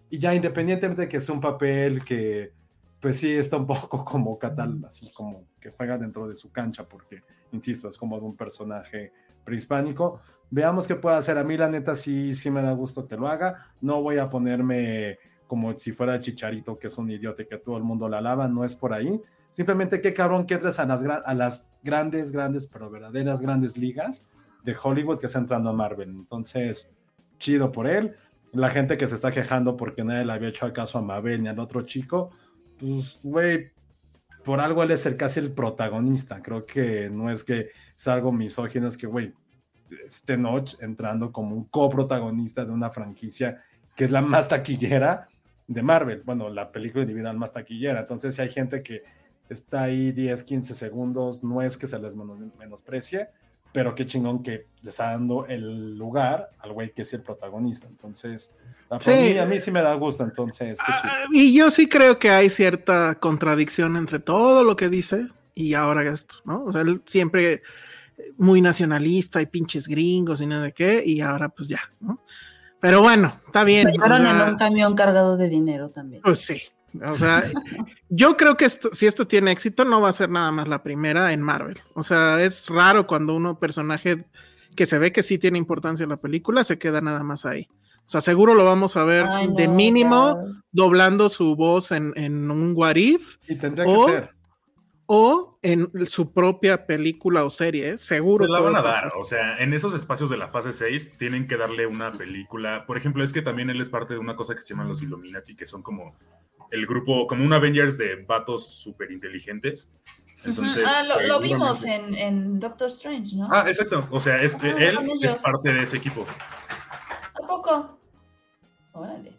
Speaker 3: y ya independientemente de que sea un papel que, pues sí, está un poco como Catal, así como que juega dentro de su cancha, porque, insisto, es como de un personaje prehispánico. Veamos qué puede hacer. A mí, la neta, sí, sí me da gusto que lo haga. No voy a ponerme como si fuera Chicharito, que es un idiota que todo el mundo la alaba. No es por ahí. Simplemente qué cabrón que entres a las, a las grandes, grandes, pero verdaderas grandes ligas de Hollywood que está entrando a Marvel. Entonces, chido por él. La gente que se está quejando porque nadie le había hecho caso a Mabel ni al otro chico, pues, güey, por algo él es el casi el protagonista. Creo que no es que es algo misógino, es que, güey, este Notch entrando como un coprotagonista de una franquicia que es la más taquillera de Marvel. Bueno, la película individual más taquillera. Entonces, si hay gente que está ahí 10, 15 segundos, no es que se les menos- menosprecie, pero qué chingón que le está dando el lugar al güey que es el protagonista. Entonces,
Speaker 5: Sí.
Speaker 3: mí, a mí sí me da gusto, entonces, qué chido.
Speaker 5: ah, y yo sí creo que hay cierta contradicción entre todo lo que dice y ahora esto, ¿no? O sea, él siempre muy nacionalista y pinches gringos y nada de qué, y ahora pues ya, ¿no? Pero bueno, está bien.
Speaker 4: Llevaron
Speaker 5: o sea,
Speaker 4: en un camión cargado de dinero también.
Speaker 5: Pues sí. O sea, yo creo que esto, si esto tiene éxito, no va a ser nada más la primera en Marvel. O sea, es raro cuando uno personaje que se ve que sí tiene importancia la película, se queda nada más ahí. O sea, seguro lo vamos a ver
Speaker 4: Ay,
Speaker 5: de mínimo doblando su voz en, en un What If
Speaker 3: Y tendría
Speaker 5: O-
Speaker 3: que ser.
Speaker 5: O en su propia película o serie. Seguro.
Speaker 2: Se la van a dar,
Speaker 5: pasar.
Speaker 2: o sea, en esos espacios de la fase 6 tienen que darle una película. Por ejemplo, es que también él es parte de una cosa que se llaman los Illuminati, que son como el grupo, como un Avengers de vatos súper inteligentes. Entonces,
Speaker 4: ah, lo, vimos en, en Doctor Strange, ¿no?
Speaker 2: Ah, exacto. O sea, es,
Speaker 4: Ah,
Speaker 2: él es parte de ese equipo.
Speaker 4: ¿A poco? Órale.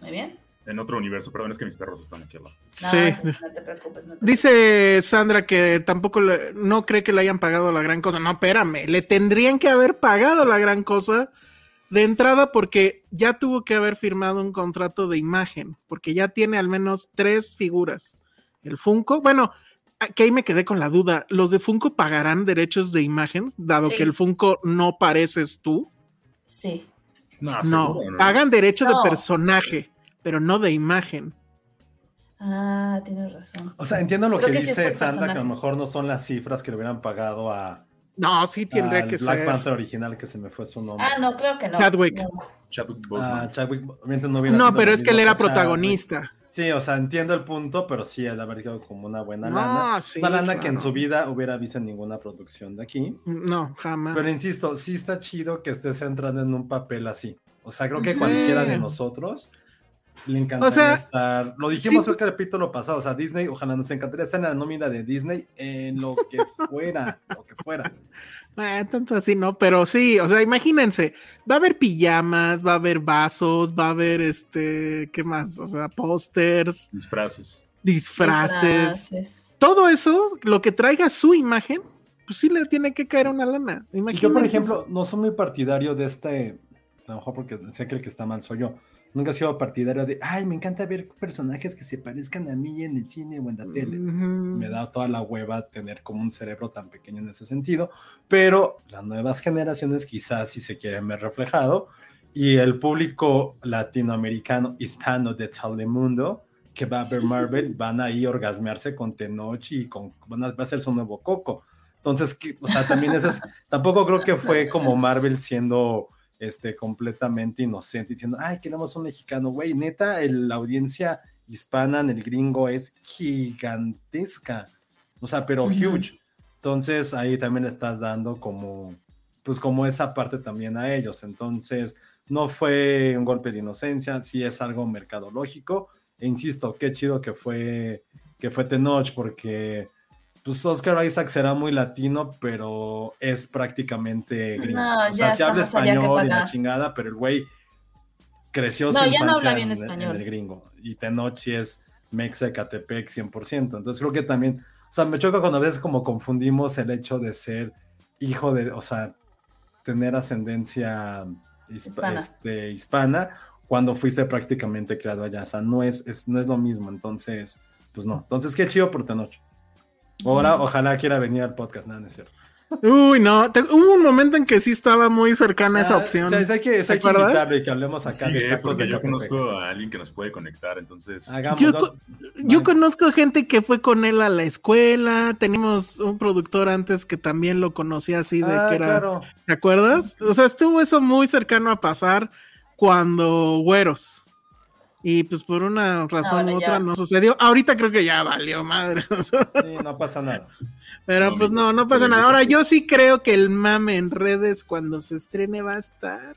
Speaker 4: Muy bien.
Speaker 2: En otro universo, perdón, es que mis perros están aquí al lado.
Speaker 4: No,
Speaker 5: Sí.
Speaker 4: no te preocupes. No te
Speaker 5: Dice Sandra que tampoco le- no cree que le hayan pagado la gran cosa. No, espérame, le tendrían que haber pagado la gran cosa de entrada porque ya tuvo que haber firmado un contrato de imagen, porque ya tiene al menos tres figuras. El Funko, bueno, que ahí me quedé con la duda. ¿Los de Funko pagarán derechos de imagen, dado
Speaker 4: Sí.
Speaker 5: que el Funko no pareces tú?
Speaker 4: Sí.
Speaker 2: No,
Speaker 5: No, pagan derecho
Speaker 4: No.
Speaker 5: de personaje, pero no de imagen.
Speaker 4: Ah, tienes razón.
Speaker 3: O sea, entiendo lo
Speaker 4: Creo
Speaker 3: que, dice Sandra, que a lo mejor no son las cifras que le hubieran pagado a
Speaker 5: No, sí tendría que
Speaker 3: Black
Speaker 5: ser.
Speaker 3: Panther original, que se me fue su nombre.
Speaker 4: Ah, no, claro que no.
Speaker 5: Chadwick.
Speaker 4: No.
Speaker 2: Chadwick Boseman.
Speaker 3: Ah, Chadwick, no
Speaker 5: pero es que él era
Speaker 3: Chadwick.
Speaker 5: protagonista.
Speaker 3: Sí, o sea, entiendo el punto, pero sí, el haber quedado como una buena
Speaker 5: No,
Speaker 3: lana.
Speaker 5: sí,
Speaker 3: una lana que en su vida hubiera visto en ninguna producción de aquí.
Speaker 5: No, jamás.
Speaker 3: Pero insisto, sí está chido que estés entrando en un papel así. O sea, creo que cualquiera de nosotros le encantaría
Speaker 5: O sea,
Speaker 3: estar. Lo dijimos
Speaker 5: sí.
Speaker 3: el capítulo pasado. O sea, Disney, ojalá nos encantaría estar en la nómina de Disney en lo que fuera, lo que fuera.
Speaker 5: Eh, tanto así, ¿no? Pero sí, o sea, imagínense, va a haber pijamas, va a haber vasos, va a haber este, ¿qué más? O sea, pósters,
Speaker 2: Disfraces.
Speaker 5: disfraces.
Speaker 4: Disfraces.
Speaker 5: Todo eso, lo que traiga su imagen, pues sí le tiene que caer una lana. Imagínense.
Speaker 3: yo, por ejemplo, no soy muy partidario de este. A lo mejor porque sé que el que está mal soy yo. Nunca he sido partidario de, ay, me encanta ver personajes que se parezcan a mí en el cine o en la tele.
Speaker 5: Ujú.
Speaker 3: me da toda la hueva tener como un cerebro tan pequeño en ese sentido, pero las nuevas generaciones quizás si se quieren ver reflejado y el público latinoamericano hispano de Telemundo que va a ver Marvel van a ir a orgasmearse con Tenoch y con van a, va a ser su nuevo Coco. Entonces, que- o sea, también es, tampoco creo que fue como Marvel siendo este completamente inocente diciendo, ay, queremos un mexicano, güey, neta, el- la audiencia hispana en el gringo es gigantesca, o sea, pero
Speaker 4: Ujú.
Speaker 3: huge. Entonces ahí también le estás dando como, pues como esa parte también a ellos. Entonces no fue un golpe de inocencia, sí es algo mercadológico. E insisto, qué chido que fue, que fue Tenoch, porque pues Oscar Isaac será muy latino, pero es prácticamente gringo.
Speaker 4: No,
Speaker 3: o sea,
Speaker 4: está
Speaker 3: habla español y la chingada, pero el güey creció
Speaker 4: No,
Speaker 3: su
Speaker 4: ya no
Speaker 3: infancia
Speaker 4: bien
Speaker 3: en, el gringo. Y Tenoch es Mexa Catepec 100%. Entonces creo que también, o sea, me choca cuando a veces como confundimos el hecho de ser hijo de, o sea, tener ascendencia
Speaker 4: Hispana.
Speaker 3: este, hispana cuando fuiste prácticamente creado allá. O sea, no es, es- no es lo mismo. Entonces, pues no. Entonces, qué chido por Tenoch. Ahora, ojalá quiera venir al podcast. Nada, no es cierto.
Speaker 5: Uy, no, te- hubo un momento en que sí estaba muy cercana esa
Speaker 3: Ah,
Speaker 5: opción.
Speaker 3: o sea, es- hay que, es-
Speaker 5: ¿Te
Speaker 3: hay que hablemos acá
Speaker 2: Sí,
Speaker 3: de tacos
Speaker 2: porque
Speaker 3: de
Speaker 2: yo
Speaker 3: Catepec.
Speaker 2: conozco a alguien que nos puede conectar, entonces.
Speaker 3: Hagamos,
Speaker 5: Yo
Speaker 3: ¿no?
Speaker 5: co- Yo
Speaker 3: Vale.
Speaker 5: conozco gente que fue con él a la escuela. Tenemos un productor antes que también lo conocía así de
Speaker 3: Ah,
Speaker 5: que era.
Speaker 3: claro.
Speaker 5: ¿Te acuerdas? O sea, estuvo eso muy cercano a pasar cuando güeros. Y pues por una razón u
Speaker 4: ya.
Speaker 5: otra no sucedió. Ahorita creo que ya valió madre.
Speaker 3: Sí, no pasa nada.
Speaker 5: Pero
Speaker 2: No,
Speaker 5: pues no, no pasa nada. Ahora yo sí creo que el mame en redes cuando se estrene va a estar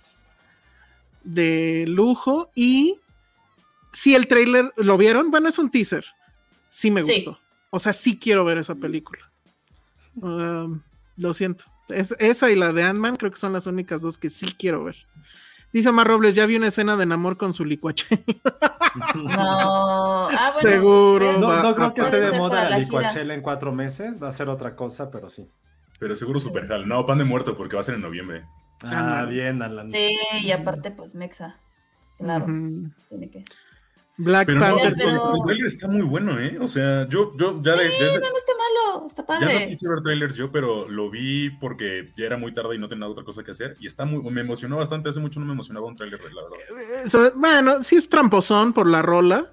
Speaker 5: de lujo. Y si el trailer lo vieron, bueno, es un teaser. Sí me
Speaker 4: Sí.
Speaker 5: gustó. O sea, sí quiero ver esa película. Um, lo siento. Es- esa y la de Ant-Man creo que son las únicas dos que sí quiero ver. Dice Omar Robles, ya vi una escena de enamor con su licuache.
Speaker 4: No. Ah, bueno,
Speaker 5: Seguro.
Speaker 3: No,
Speaker 5: va
Speaker 3: no
Speaker 5: a
Speaker 3: creo que esté de moda la
Speaker 4: gira.
Speaker 3: licuachela en cuatro meses. Va a ser otra cosa, pero sí.
Speaker 2: Pero seguro super jal. No, pan de muerto, porque va a ser en noviembre.
Speaker 3: Ah, bien, Alan.
Speaker 4: Sí, y aparte, pues Mexa. Claro, tiene que.
Speaker 5: Black
Speaker 2: Pero
Speaker 5: Panther.
Speaker 2: el,
Speaker 4: pero-
Speaker 2: el trailer está muy bueno, ¿eh? O sea, yo, yo ya, de-
Speaker 4: Sí,
Speaker 2: desde-
Speaker 4: no, no está malo, está
Speaker 2: ya no
Speaker 4: padre.
Speaker 2: quise ver trailers yo, pero lo vi porque ya era muy tarde y no tenía otra cosa que hacer. Y está muy, me emocionó bastante. Hace mucho no me emocionaba un trailer, la verdad.
Speaker 5: Eh, sobre- bueno, sí es tramposón por la rola,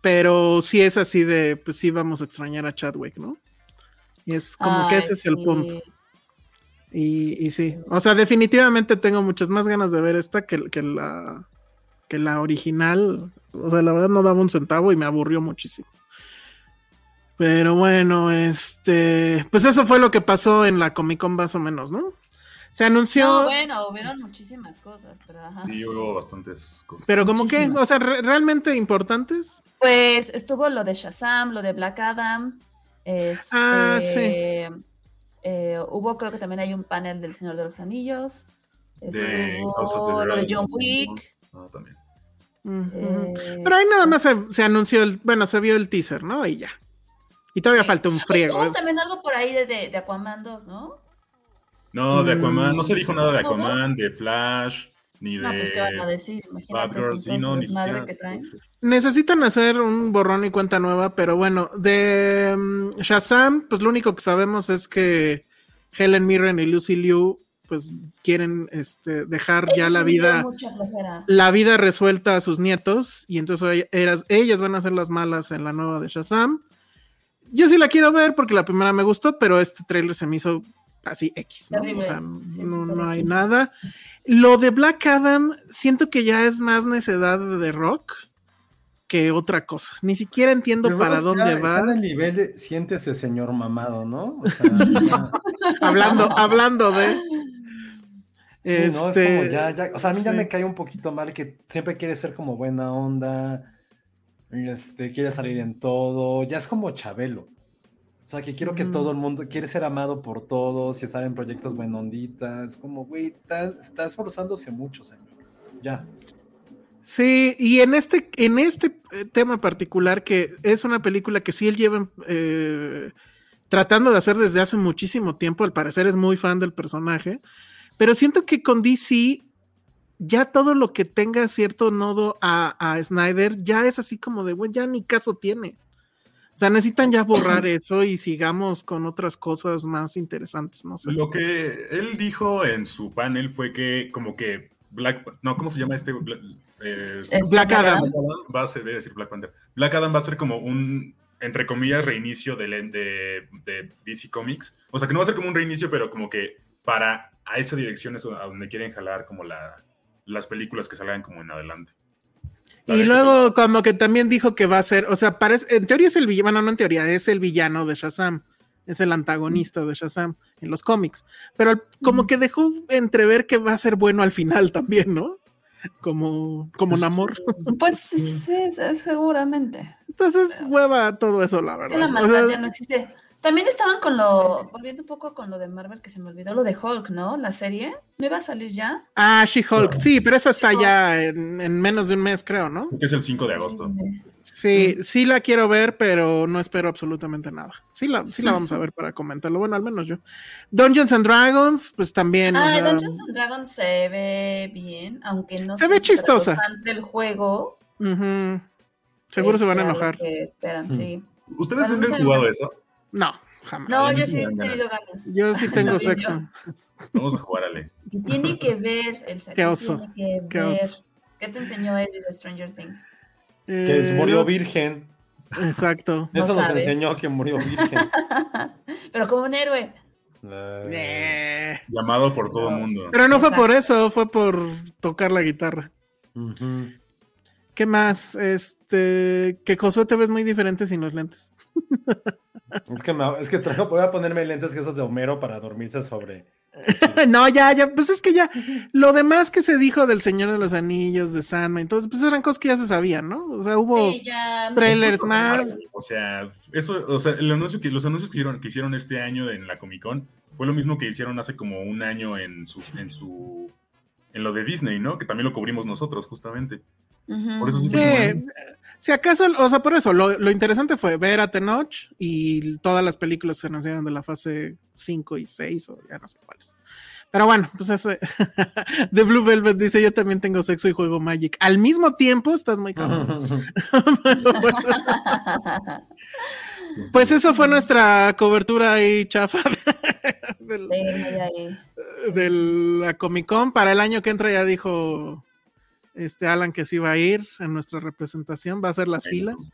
Speaker 5: pero sí es así de, pues sí vamos a extrañar a Chadwick, ¿no? Y es como que ese es el
Speaker 4: sí.
Speaker 5: punto. Y, y sí, o sea, definitivamente tengo muchas más ganas de ver esta que, que la que la original. O sea, la verdad no daba un centavo y me aburrió muchísimo. Pero bueno, este, pues eso fue lo que pasó en la Comic Con más o menos, ¿no? Se anunció.
Speaker 4: No, bueno, hubieron muchísimas cosas, pero ajá.
Speaker 2: Sí, hubo bastantes cosas.
Speaker 5: Pero como que, o sea, re- realmente importantes.
Speaker 4: Pues estuvo lo de Shazam, lo de Black Adam. Este,
Speaker 5: Ah, sí.
Speaker 4: eh, hubo, creo que también hay un panel del Señor de los Anillos.
Speaker 2: De
Speaker 4: Estuvo
Speaker 2: the
Speaker 4: lo de. John Wick.
Speaker 2: Ah, también.
Speaker 4: Eh,
Speaker 5: Pero ahí nada más se, se anunció el, bueno, se vio el teaser, ¿no? Y ya. Y todavía
Speaker 4: Sí.
Speaker 5: falta un friego.
Speaker 4: Hubo
Speaker 5: es-
Speaker 4: también algo por ahí de, de, de Aquaman 2, ¿no?
Speaker 2: No, de
Speaker 5: Mm.
Speaker 2: Aquaman, no se dijo nada de
Speaker 4: ¿No, no?
Speaker 2: Aquaman, de Flash, ni de
Speaker 4: No, pues qué van a decir, imagínate con
Speaker 2: sí, no, ni siquiera.
Speaker 4: que traen.
Speaker 5: Necesitan hacer un borrón y cuenta nueva, pero bueno, de mm, Shazam, pues lo único que sabemos es que Helen Mirren y Lucy Liu, pues quieren este, dejar ya la vida, la vida resuelta a sus nietos, y entonces ella- eras- ellas van a ser las malas en la nueva de Shazam. Yo sí la quiero ver porque la primera me gustó, pero este trailer se me hizo así X, ¿no? O sea,
Speaker 4: Sí,
Speaker 5: no, no hay
Speaker 4: X.
Speaker 5: nada. Lo de Black Adam, siento que ya es más necedad de rock que otra cosa. Ni siquiera entiendo
Speaker 3: Pero
Speaker 5: para dónde
Speaker 3: Está en
Speaker 5: va.
Speaker 3: el nivel de siéntese, señor mamado, ¿no? O sea, ya-
Speaker 5: Hablando, hablando de.
Speaker 3: Sí, no, es
Speaker 5: Este,
Speaker 3: como ya, ya, o sea, a mí ya me cae un poquito mal que siempre quiere ser como buena onda, este, quiere salir en todo, ya es como Chabelo. O sea, que quiero que todo el mundo, quiere ser amado por todos y estar en proyectos buenonditas, como, güey, está, está esforzándose mucho, señor. Ya.
Speaker 5: Sí, y en este, en este eh, tema particular, que es una película que sí él lleva eh, tratando de hacer desde hace muchísimo tiempo, al parecer es muy fan del personaje, pero siento que con DC ya todo lo que tenga cierto nodo a, a Snyder ya es así como de, bueno, ya ni caso tiene. O sea, necesitan ya borrar eso y sigamos con otras cosas más interesantes, no sé.
Speaker 2: Lo que él dijo en su panel fue que como que Black, no, ¿cómo se llama este? Eh,
Speaker 4: Es
Speaker 5: Black Adam.
Speaker 2: Black Adam va a ser, decir Black Panther. Black Adam va a ser como un, entre comillas, reinicio del- de, de DC Comics. O sea, que no va a ser como un reinicio, pero como que para a esa dirección es a donde quieren jalar como la, las películas que salgan como en adelante. La
Speaker 5: Y luego como que también dijo que va a ser, o sea, parece, en teoría es el villano, bueno, no en teoría, es el villano de Shazam, es el antagonista de Shazam en los cómics, pero como que dejó entrever que va a ser bueno al final también, ¿no? Como, como Namor.
Speaker 4: Pues sí, sí, seguramente.
Speaker 5: Entonces, hueva todo eso, la
Speaker 4: Que la
Speaker 5: verdad. O
Speaker 4: maldad
Speaker 5: sea,
Speaker 4: ya no existe. También estaban con lo, volviendo un poco con lo de Marvel, que se me olvidó, lo de Hulk, ¿no? La serie. ¿No iba a salir ya?
Speaker 5: ah, She-Hulk, sí, pero esa está ya en, en menos de un mes, creo, ¿no?
Speaker 2: que es el 5 de agosto.
Speaker 5: Sí, sí la quiero ver, pero no espero absolutamente nada. Sí la, sí la vamos a ver para comentarlo. Bueno, al menos yo. Dungeons and Dragons, pues también. o
Speaker 4: Ah,
Speaker 5: sea,
Speaker 4: Dungeons and Dragons se ve bien, aunque no
Speaker 5: Se
Speaker 4: sé
Speaker 5: ve
Speaker 4: si para
Speaker 5: chistosa.
Speaker 4: Los fans del juego.
Speaker 5: Seguro se van a enojar.
Speaker 4: que esperan, sí.
Speaker 2: ¿Ustedes nunca han jugado eso?
Speaker 5: No, jamás.
Speaker 4: No, yo
Speaker 2: sí
Speaker 4: sí
Speaker 2: ganas.
Speaker 4: ganas.
Speaker 5: Yo sí tengo sexo.
Speaker 2: Vamos a jugar, Ale.
Speaker 4: Tiene que ver, el
Speaker 5: Qué oso,
Speaker 4: Tiene que
Speaker 5: qué
Speaker 4: ver.
Speaker 5: oso.
Speaker 4: ¿Qué te enseñó Eddie de Stranger Things?
Speaker 3: Que es-
Speaker 5: Eh,
Speaker 3: murió virgen.
Speaker 5: Exacto.
Speaker 4: No
Speaker 3: Eso nos
Speaker 4: sabes.
Speaker 3: enseñó que murió virgen.
Speaker 4: Pero como un héroe.
Speaker 3: Eh,
Speaker 2: Llamado por todo el mundo.
Speaker 5: Pero no fue
Speaker 4: Exacto.
Speaker 5: por eso, fue por tocar la guitarra. ¿Qué más? Este, que Josué te ves muy diferente sin los lentes.
Speaker 3: Es que, me- es que traigo- voy a ponerme lentes que esos de Homero para dormirse sobre.
Speaker 5: no, ya, ya, pues es que ya, lo demás que se dijo del Señor de los Anillos, de Sandman, entonces, pues eran cosas que ya se sabían, ¿no? O sea, hubo
Speaker 4: Sí, ya.
Speaker 5: trailers más.
Speaker 2: O sea, eso, o sea, el anuncio que, los anuncios que hicieron, que hicieron este año en la Comic Con fue lo mismo que hicieron hace como un año en su, en su, en lo de Disney, ¿no? Que también lo cubrimos nosotros, justamente. Por eso sí como,
Speaker 5: si acaso, o sea, por eso, lo, lo interesante fue ver a Tenoch y todas las películas que se anunciaron de la fase 5 y 6, o ya no sé cuáles. Pero bueno, pues ese. The Blue Velvet dice: Yo también tengo sexo y juego Magic. Al mismo tiempo, estás muy cabrón. Bueno. Pues eso fue nuestra cobertura ahí, chafa, del-
Speaker 4: Sí, muy ahí.
Speaker 5: de la Comic Con. Para el año que entra ya dijo este Alan que sí va a ir en nuestra representación, va a hacer las
Speaker 2: Ahí
Speaker 5: filas.
Speaker 2: nos-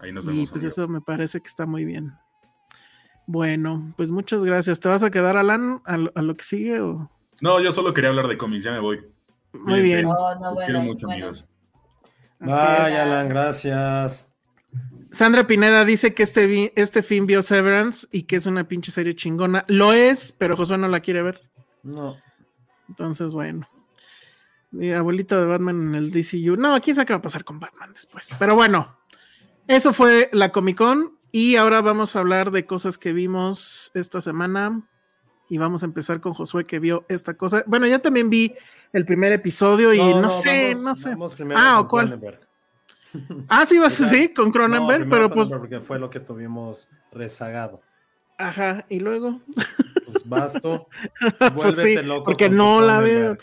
Speaker 2: ahí nos
Speaker 5: Y
Speaker 2: vemos.
Speaker 5: pues
Speaker 2: amigos.
Speaker 5: eso me parece que está muy bien. Bueno, pues muchas gracias. ¿Te vas a quedar, Alan, a lo, a lo que sigue? O?
Speaker 2: No, yo solo quería hablar de cómics, ya me voy.
Speaker 5: Muy bien.
Speaker 4: No, no, bueno,
Speaker 2: quiero mucho,
Speaker 4: bueno.
Speaker 2: amigos.
Speaker 5: Así
Speaker 3: Bye. Alan, gracias.
Speaker 5: Sandra Pineda dice que este, vi- este film vio Severance y que es una pinche serie chingona. Lo es, pero Josué no la quiere ver.
Speaker 3: No.
Speaker 5: Entonces, bueno. Mi abuelita de Batman en el DCU. No, quién sabe qué va a pasar con Batman después. Pero bueno, eso fue la Comic Con. Y ahora vamos a hablar de cosas que vimos esta semana. Y vamos a empezar con Josué que vio esta cosa. Bueno, ya también vi el primer episodio y no, sé,
Speaker 3: vamos-
Speaker 5: no sé.
Speaker 3: vamos
Speaker 5: Ah, ¿o cuál?
Speaker 3: Cronenberg.
Speaker 5: Ah, sí, vas sí, con Cronenberg,
Speaker 3: No,
Speaker 5: pero pues,
Speaker 3: Porque fue lo que tuvimos rezagado.
Speaker 5: ajá, y luego.
Speaker 3: Pues basto.
Speaker 5: Pues
Speaker 3: Vuélvete
Speaker 5: sí,
Speaker 3: loco
Speaker 5: porque no la veo.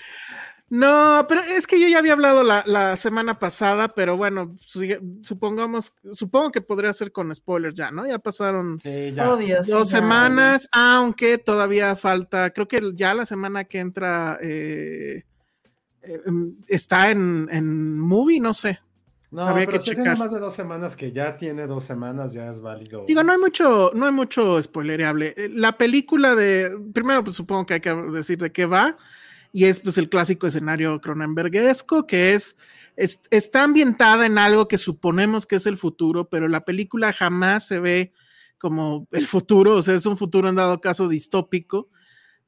Speaker 5: No, pero es que yo ya había hablado la, la semana pasada, pero bueno, su- supongamos, supongo que podría ser con spoilers ya, ¿no? Ya pasaron
Speaker 3: Sí, ya.
Speaker 4: Obvio, sí,
Speaker 5: dos
Speaker 4: ya.
Speaker 5: semanas, aunque todavía falta, creo que ya la semana que entra eh, eh, em, está en, en movie, no sé.
Speaker 3: No,
Speaker 5: Habría
Speaker 3: pero
Speaker 5: que
Speaker 3: si tiene
Speaker 5: checar.
Speaker 3: más de dos semanas, que ya tiene dos semanas, ya es válido.
Speaker 5: Digo, no hay mucho, no hay mucho spoilereable. Eh, La película de, primero, pues supongo que hay que decir de qué va, y es pues el clásico escenario cronenberguesco, que es, es- está ambientada en algo que suponemos que es el futuro, pero la película jamás se ve como el futuro, o sea, es un futuro en dado caso distópico,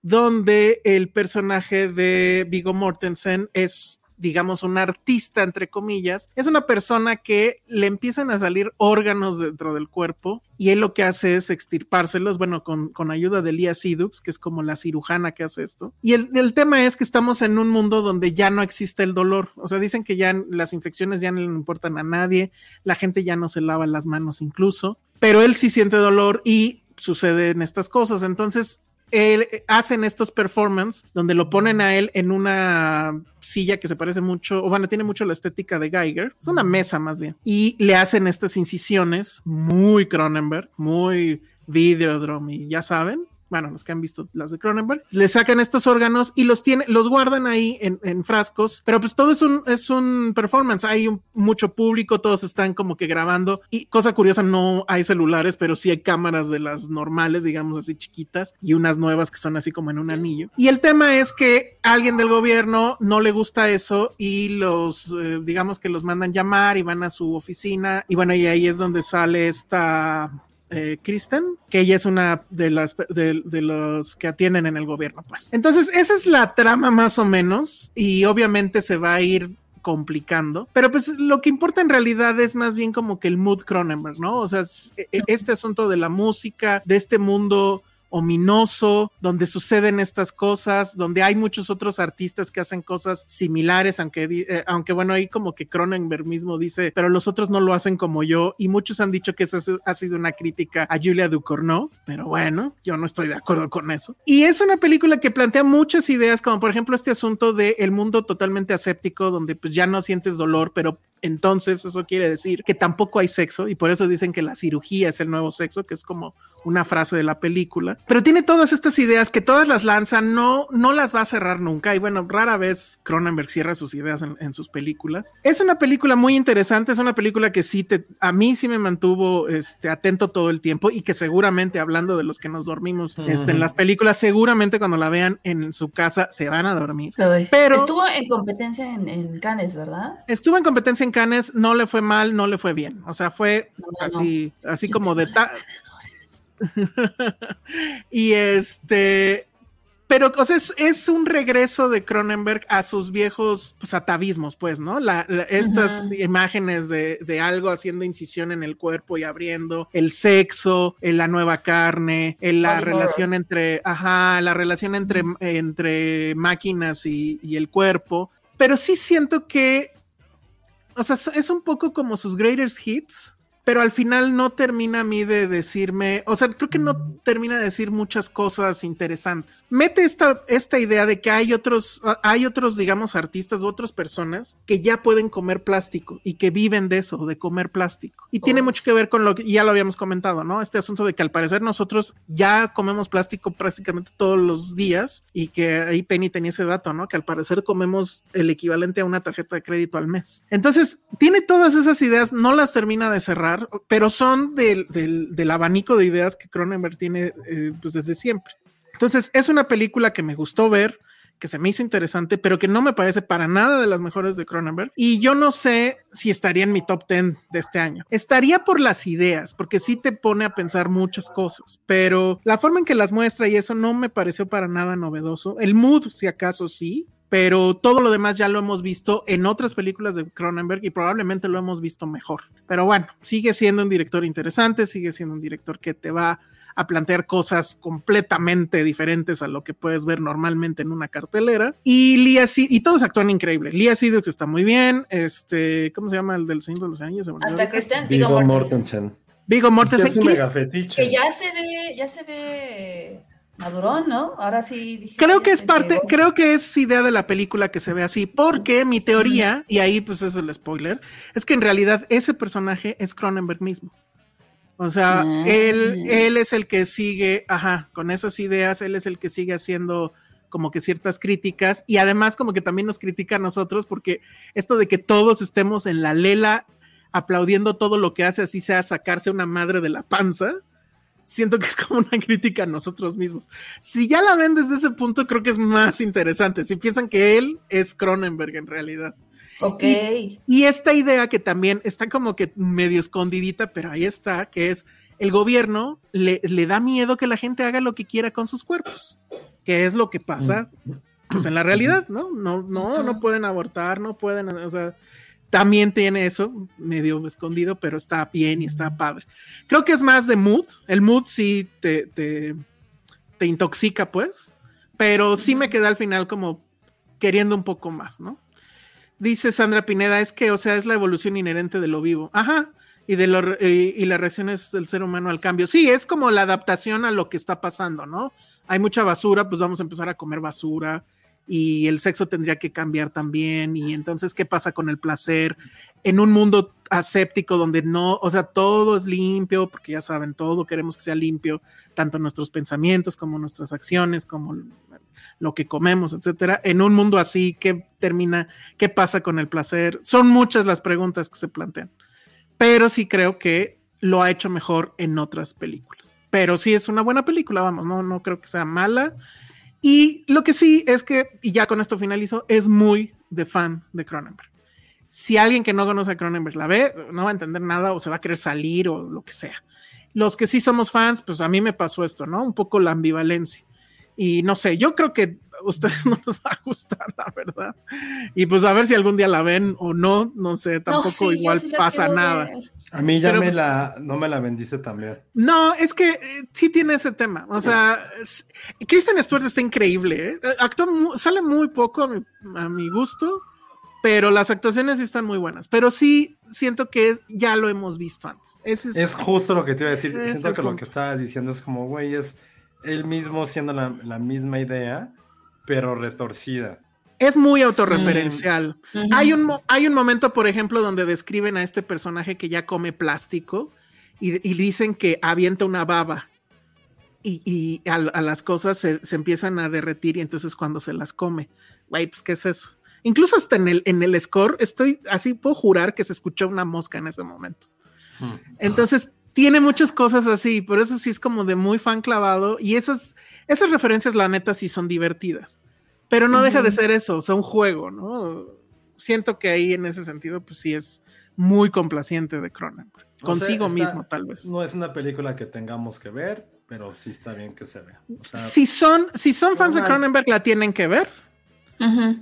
Speaker 5: donde el personaje de Vigo Mortensen es digamos, un artista, entre comillas, es una persona que le empiezan a salir órganos dentro del cuerpo y él lo que hace es extirpárselos, bueno, con, con ayuda de Lia Sidux, que es como la cirujana que hace esto. Y el, el, tema es que estamos en un mundo donde ya no existe el dolor, o sea, dicen que ya las infecciones ya no le importan a nadie, la gente ya no se lava las manos incluso, pero él sí siente dolor y suceden estas cosas, entonces él, hacen estos performances donde lo ponen a él en una silla que se parece mucho, o bueno, tiene mucho la estética de Geiger, es una mesa más bien, y le hacen estas incisiones muy Cronenberg, muy Videodrome, y ya saben, bueno, los que han visto las de Cronenberg, le sacan estos órganos y los tiene, los guardan ahí en, frascos, pero pues todo es un, es un performance, hay un, mucho público, todos están como que grabando y cosa curiosa, no hay celulares, pero sí hay cámaras de las normales, digamos así chiquitas y unas nuevas que son así como en un anillo. Y el tema es que alguien del gobierno no le gusta eso y los, eh, digamos que los mandan llamar y van a su oficina y bueno, y ahí es donde sale esta eh, Kristen, que ella es una de las de, de, los que atienden en el gobierno, pues. Entonces, esa es la trama más o menos, y obviamente se va a ir complicando, pero pues lo que importa en realidad es más bien como que el mood Cronenberg, ¿no? O sea, este asunto de la música, de este mundo ominoso, donde suceden estas cosas, donde hay muchos otros artistas que hacen cosas similares, aunque, eh, aunque bueno, ahí como que Cronenberg mismo dice, pero los otros no lo hacen como yo, y muchos han dicho que eso ha sido una crítica a Julia Ducournau, pero bueno, yo no estoy de acuerdo con eso. Y es una película que plantea muchas ideas, como por ejemplo este asunto del el mundo totalmente aséptico, donde pues ya no sientes dolor, pero entonces eso quiere decir que tampoco hay sexo y por eso dicen que la cirugía es el nuevo sexo, que es como una frase de la película. Pero tiene todas estas ideas que todas las lanzan, no, no las va a cerrar nunca y bueno, rara vez Cronenberg cierra sus ideas en, en sus películas. Es una película muy interesante, es una película que sí te, a mí sí me mantuvo este, atento todo el tiempo y que seguramente hablando de los que nos dormimos uh -huh. este, en las películas, seguramente cuando la vean en su casa se van a dormir.
Speaker 4: Pero estuvo en competencia en, en Cannes, ¿verdad?
Speaker 5: Estuvo en competencia en Cannes, no le fue mal, no le fue bien. O sea, fue no, así, no. así como de y este, pero o sea, es, es, un regreso de Cronenberg a sus viejos pues, atavismos, pues, ¿no? La, la, estas uh -huh. imágenes de, de, algo haciendo incisión en el cuerpo y abriendo, el sexo, la nueva carne, la relación horror. entre, ajá, la relación entre, entre máquinas y, y el cuerpo. Pero sí siento que o sea, es un poco como sus greatest hits, pero al final no termina a mí de decirme, o sea, creo que no termina de decir muchas cosas interesantes. Mete esta, esta idea de que hay otros, hay otros, digamos, artistas u otras personas que ya pueden comer plástico y que viven de eso, de comer plástico. Y oh. tiene mucho que ver con lo que ya lo habíamos comentado, ¿no? Este asunto de que al parecer nosotros ya comemos plástico prácticamente todos los días y que ahí Penny tenía ese dato, ¿no? Que al parecer comemos el equivalente a una tarjeta de crédito al mes. Entonces, tiene todas esas ideas, no las termina de cerrar pero son del abanico de ideas que Cronenberg tiene eh, pues desde siempre. Entonces, es una película que me gustó ver, que se me hizo interesante, pero que no me parece para nada de las mejores de Cronenberg. Y yo no sé si estaría en mi top 10 de este año. Estaría por las ideas, porque sí te pone a pensar muchas cosas, pero la forma en que las muestra y eso no me pareció para nada novedoso. El mood, si acaso sí, pero todo lo demás ya lo hemos visto en otras películas de Cronenberg y probablemente lo hemos visto mejor. Pero bueno, sigue siendo un director interesante, sigue siendo un director que te va a plantear cosas completamente diferentes a lo que puedes ver normalmente en una cartelera. Y Lia y todos actúan increíble. Lia Seydoux está muy bien. Este, ¿cómo se llama el del Señor de los Anillos?
Speaker 4: Hasta. Kristen, Viggo
Speaker 3: Viggo
Speaker 4: Mortensen.
Speaker 3: Mortensen. Es que
Speaker 5: Mortensen.
Speaker 3: es un mega fetiche.
Speaker 4: Que ya se ve, ya se ve madurón, ¿no? Ahora sí dije.
Speaker 5: Creo que es parte,
Speaker 4: llegó.
Speaker 5: creo que es idea de la película que se ve así, porque mi teoría, y ahí pues es el spoiler, es que en realidad ese personaje es Cronenberg mismo. O sea,
Speaker 4: Ah.
Speaker 5: él, él es el que sigue, ajá, con esas ideas, él es el que sigue haciendo como que ciertas críticas y además como que también nos critica a nosotros porque esto de que todos estemos en la lela aplaudiendo todo lo que hace, así sea sacarse una madre de la panza, siento que es como una crítica a nosotros mismos. Si ya la ven desde ese punto, creo que es más interesante. Si piensan que él es Cronenberg en realidad.
Speaker 4: Ok.
Speaker 5: Y esta idea que también está como que medio escondidita, pero ahí está, que es el gobierno le, le da miedo que la gente haga lo que quiera con sus cuerpos, que es lo que pasa pues en la realidad, ¿no? No, no, no pueden abortar, no pueden, o sea, también tiene eso medio escondido, pero está bien y está padre. Creo que es más de mood, el mood sí te, te, intoxica, pues, pero sí me quedé al final como queriendo un poco más, ¿no? Dice Sandra Pineda, es que, o sea, es la evolución inherente de lo vivo. Ajá. Y de lo, y, y las reacciones del ser humano al cambio. Sí, es como la adaptación a lo que está pasando, ¿no? Hay mucha basura, pues vamos a empezar a comer basura y el sexo tendría que cambiar también. Y entonces, ¿qué pasa con el placer? En un mundo aséptico donde no, o sea, todo es limpio, porque ya saben, todo queremos que sea limpio, tanto nuestros pensamientos como nuestras acciones, como lo que comemos, etcétera. En un mundo así, ¿qué termina? ¿Qué pasa con el placer? Son muchas las preguntas que se plantean, pero sí creo que lo ha hecho mejor en otras películas. Pero sí es una buena película, vamos, no, no creo que sea mala. Y lo que sí es que, y ya con esto finalizo, es muy de fan de Cronenberg. Si alguien que no conoce a Cronenberg la ve, no va a entender nada o se va a querer salir o lo que sea. Los que sí somos fans, pues a mí me pasó esto, ¿no? Un poco la ambivalencia. Y no sé, yo creo que ustedes no les va a gustar, la verdad. Y pues a ver si algún día la ven o no, no sé, tampoco
Speaker 4: sí, yo
Speaker 5: igual
Speaker 4: sí
Speaker 5: pasa nada.
Speaker 4: ver.
Speaker 3: A mí ya
Speaker 5: Pero,
Speaker 3: me
Speaker 5: pues-
Speaker 3: la, no me la vendiste también.
Speaker 5: No, es que eh, sí tiene ese tema. O sea, Kristen Stewart está increíble. ¿eh? Actúa mu- sale muy poco a mi, a mi gusto, pero las actuaciones sí están muy buenas. Pero sí siento que ya lo hemos visto antes. Ese es,
Speaker 3: Es justo lo que te iba a decir. Siento que lo
Speaker 5: punto.
Speaker 3: que estabas diciendo es como, güey, es él mismo siendo la, la misma idea, pero retorcida.
Speaker 5: es muy autorreferencial.
Speaker 4: Ujú.
Speaker 5: Hay un, hay un momento, por ejemplo, donde describen a este personaje que ya come plástico y, y dicen que avienta una baba y, y a, a las cosas se, se empiezan a derretir y entonces cuando se las come, güey, pues ¿qué es eso? Incluso hasta en el, en el score, estoy así, puedo jurar que se escuchó una mosca en ese momento. Entonces, tiene muchas cosas así, por eso sí es como de muy fan clavado y esas, esas referencias, la neta, sí son divertidas. Pero no deja de ser eso, o sea, un juego, ¿no? Siento que ahí en ese sentido, pues sí es muy complaciente de Cronenberg.
Speaker 3: O sea,
Speaker 5: Consigo mismo, tal vez.
Speaker 3: No es una película que tengamos que ver, pero sí está bien que se vea. O sea,
Speaker 5: si son, si son fans de. Cronenberg, la tienen que ver.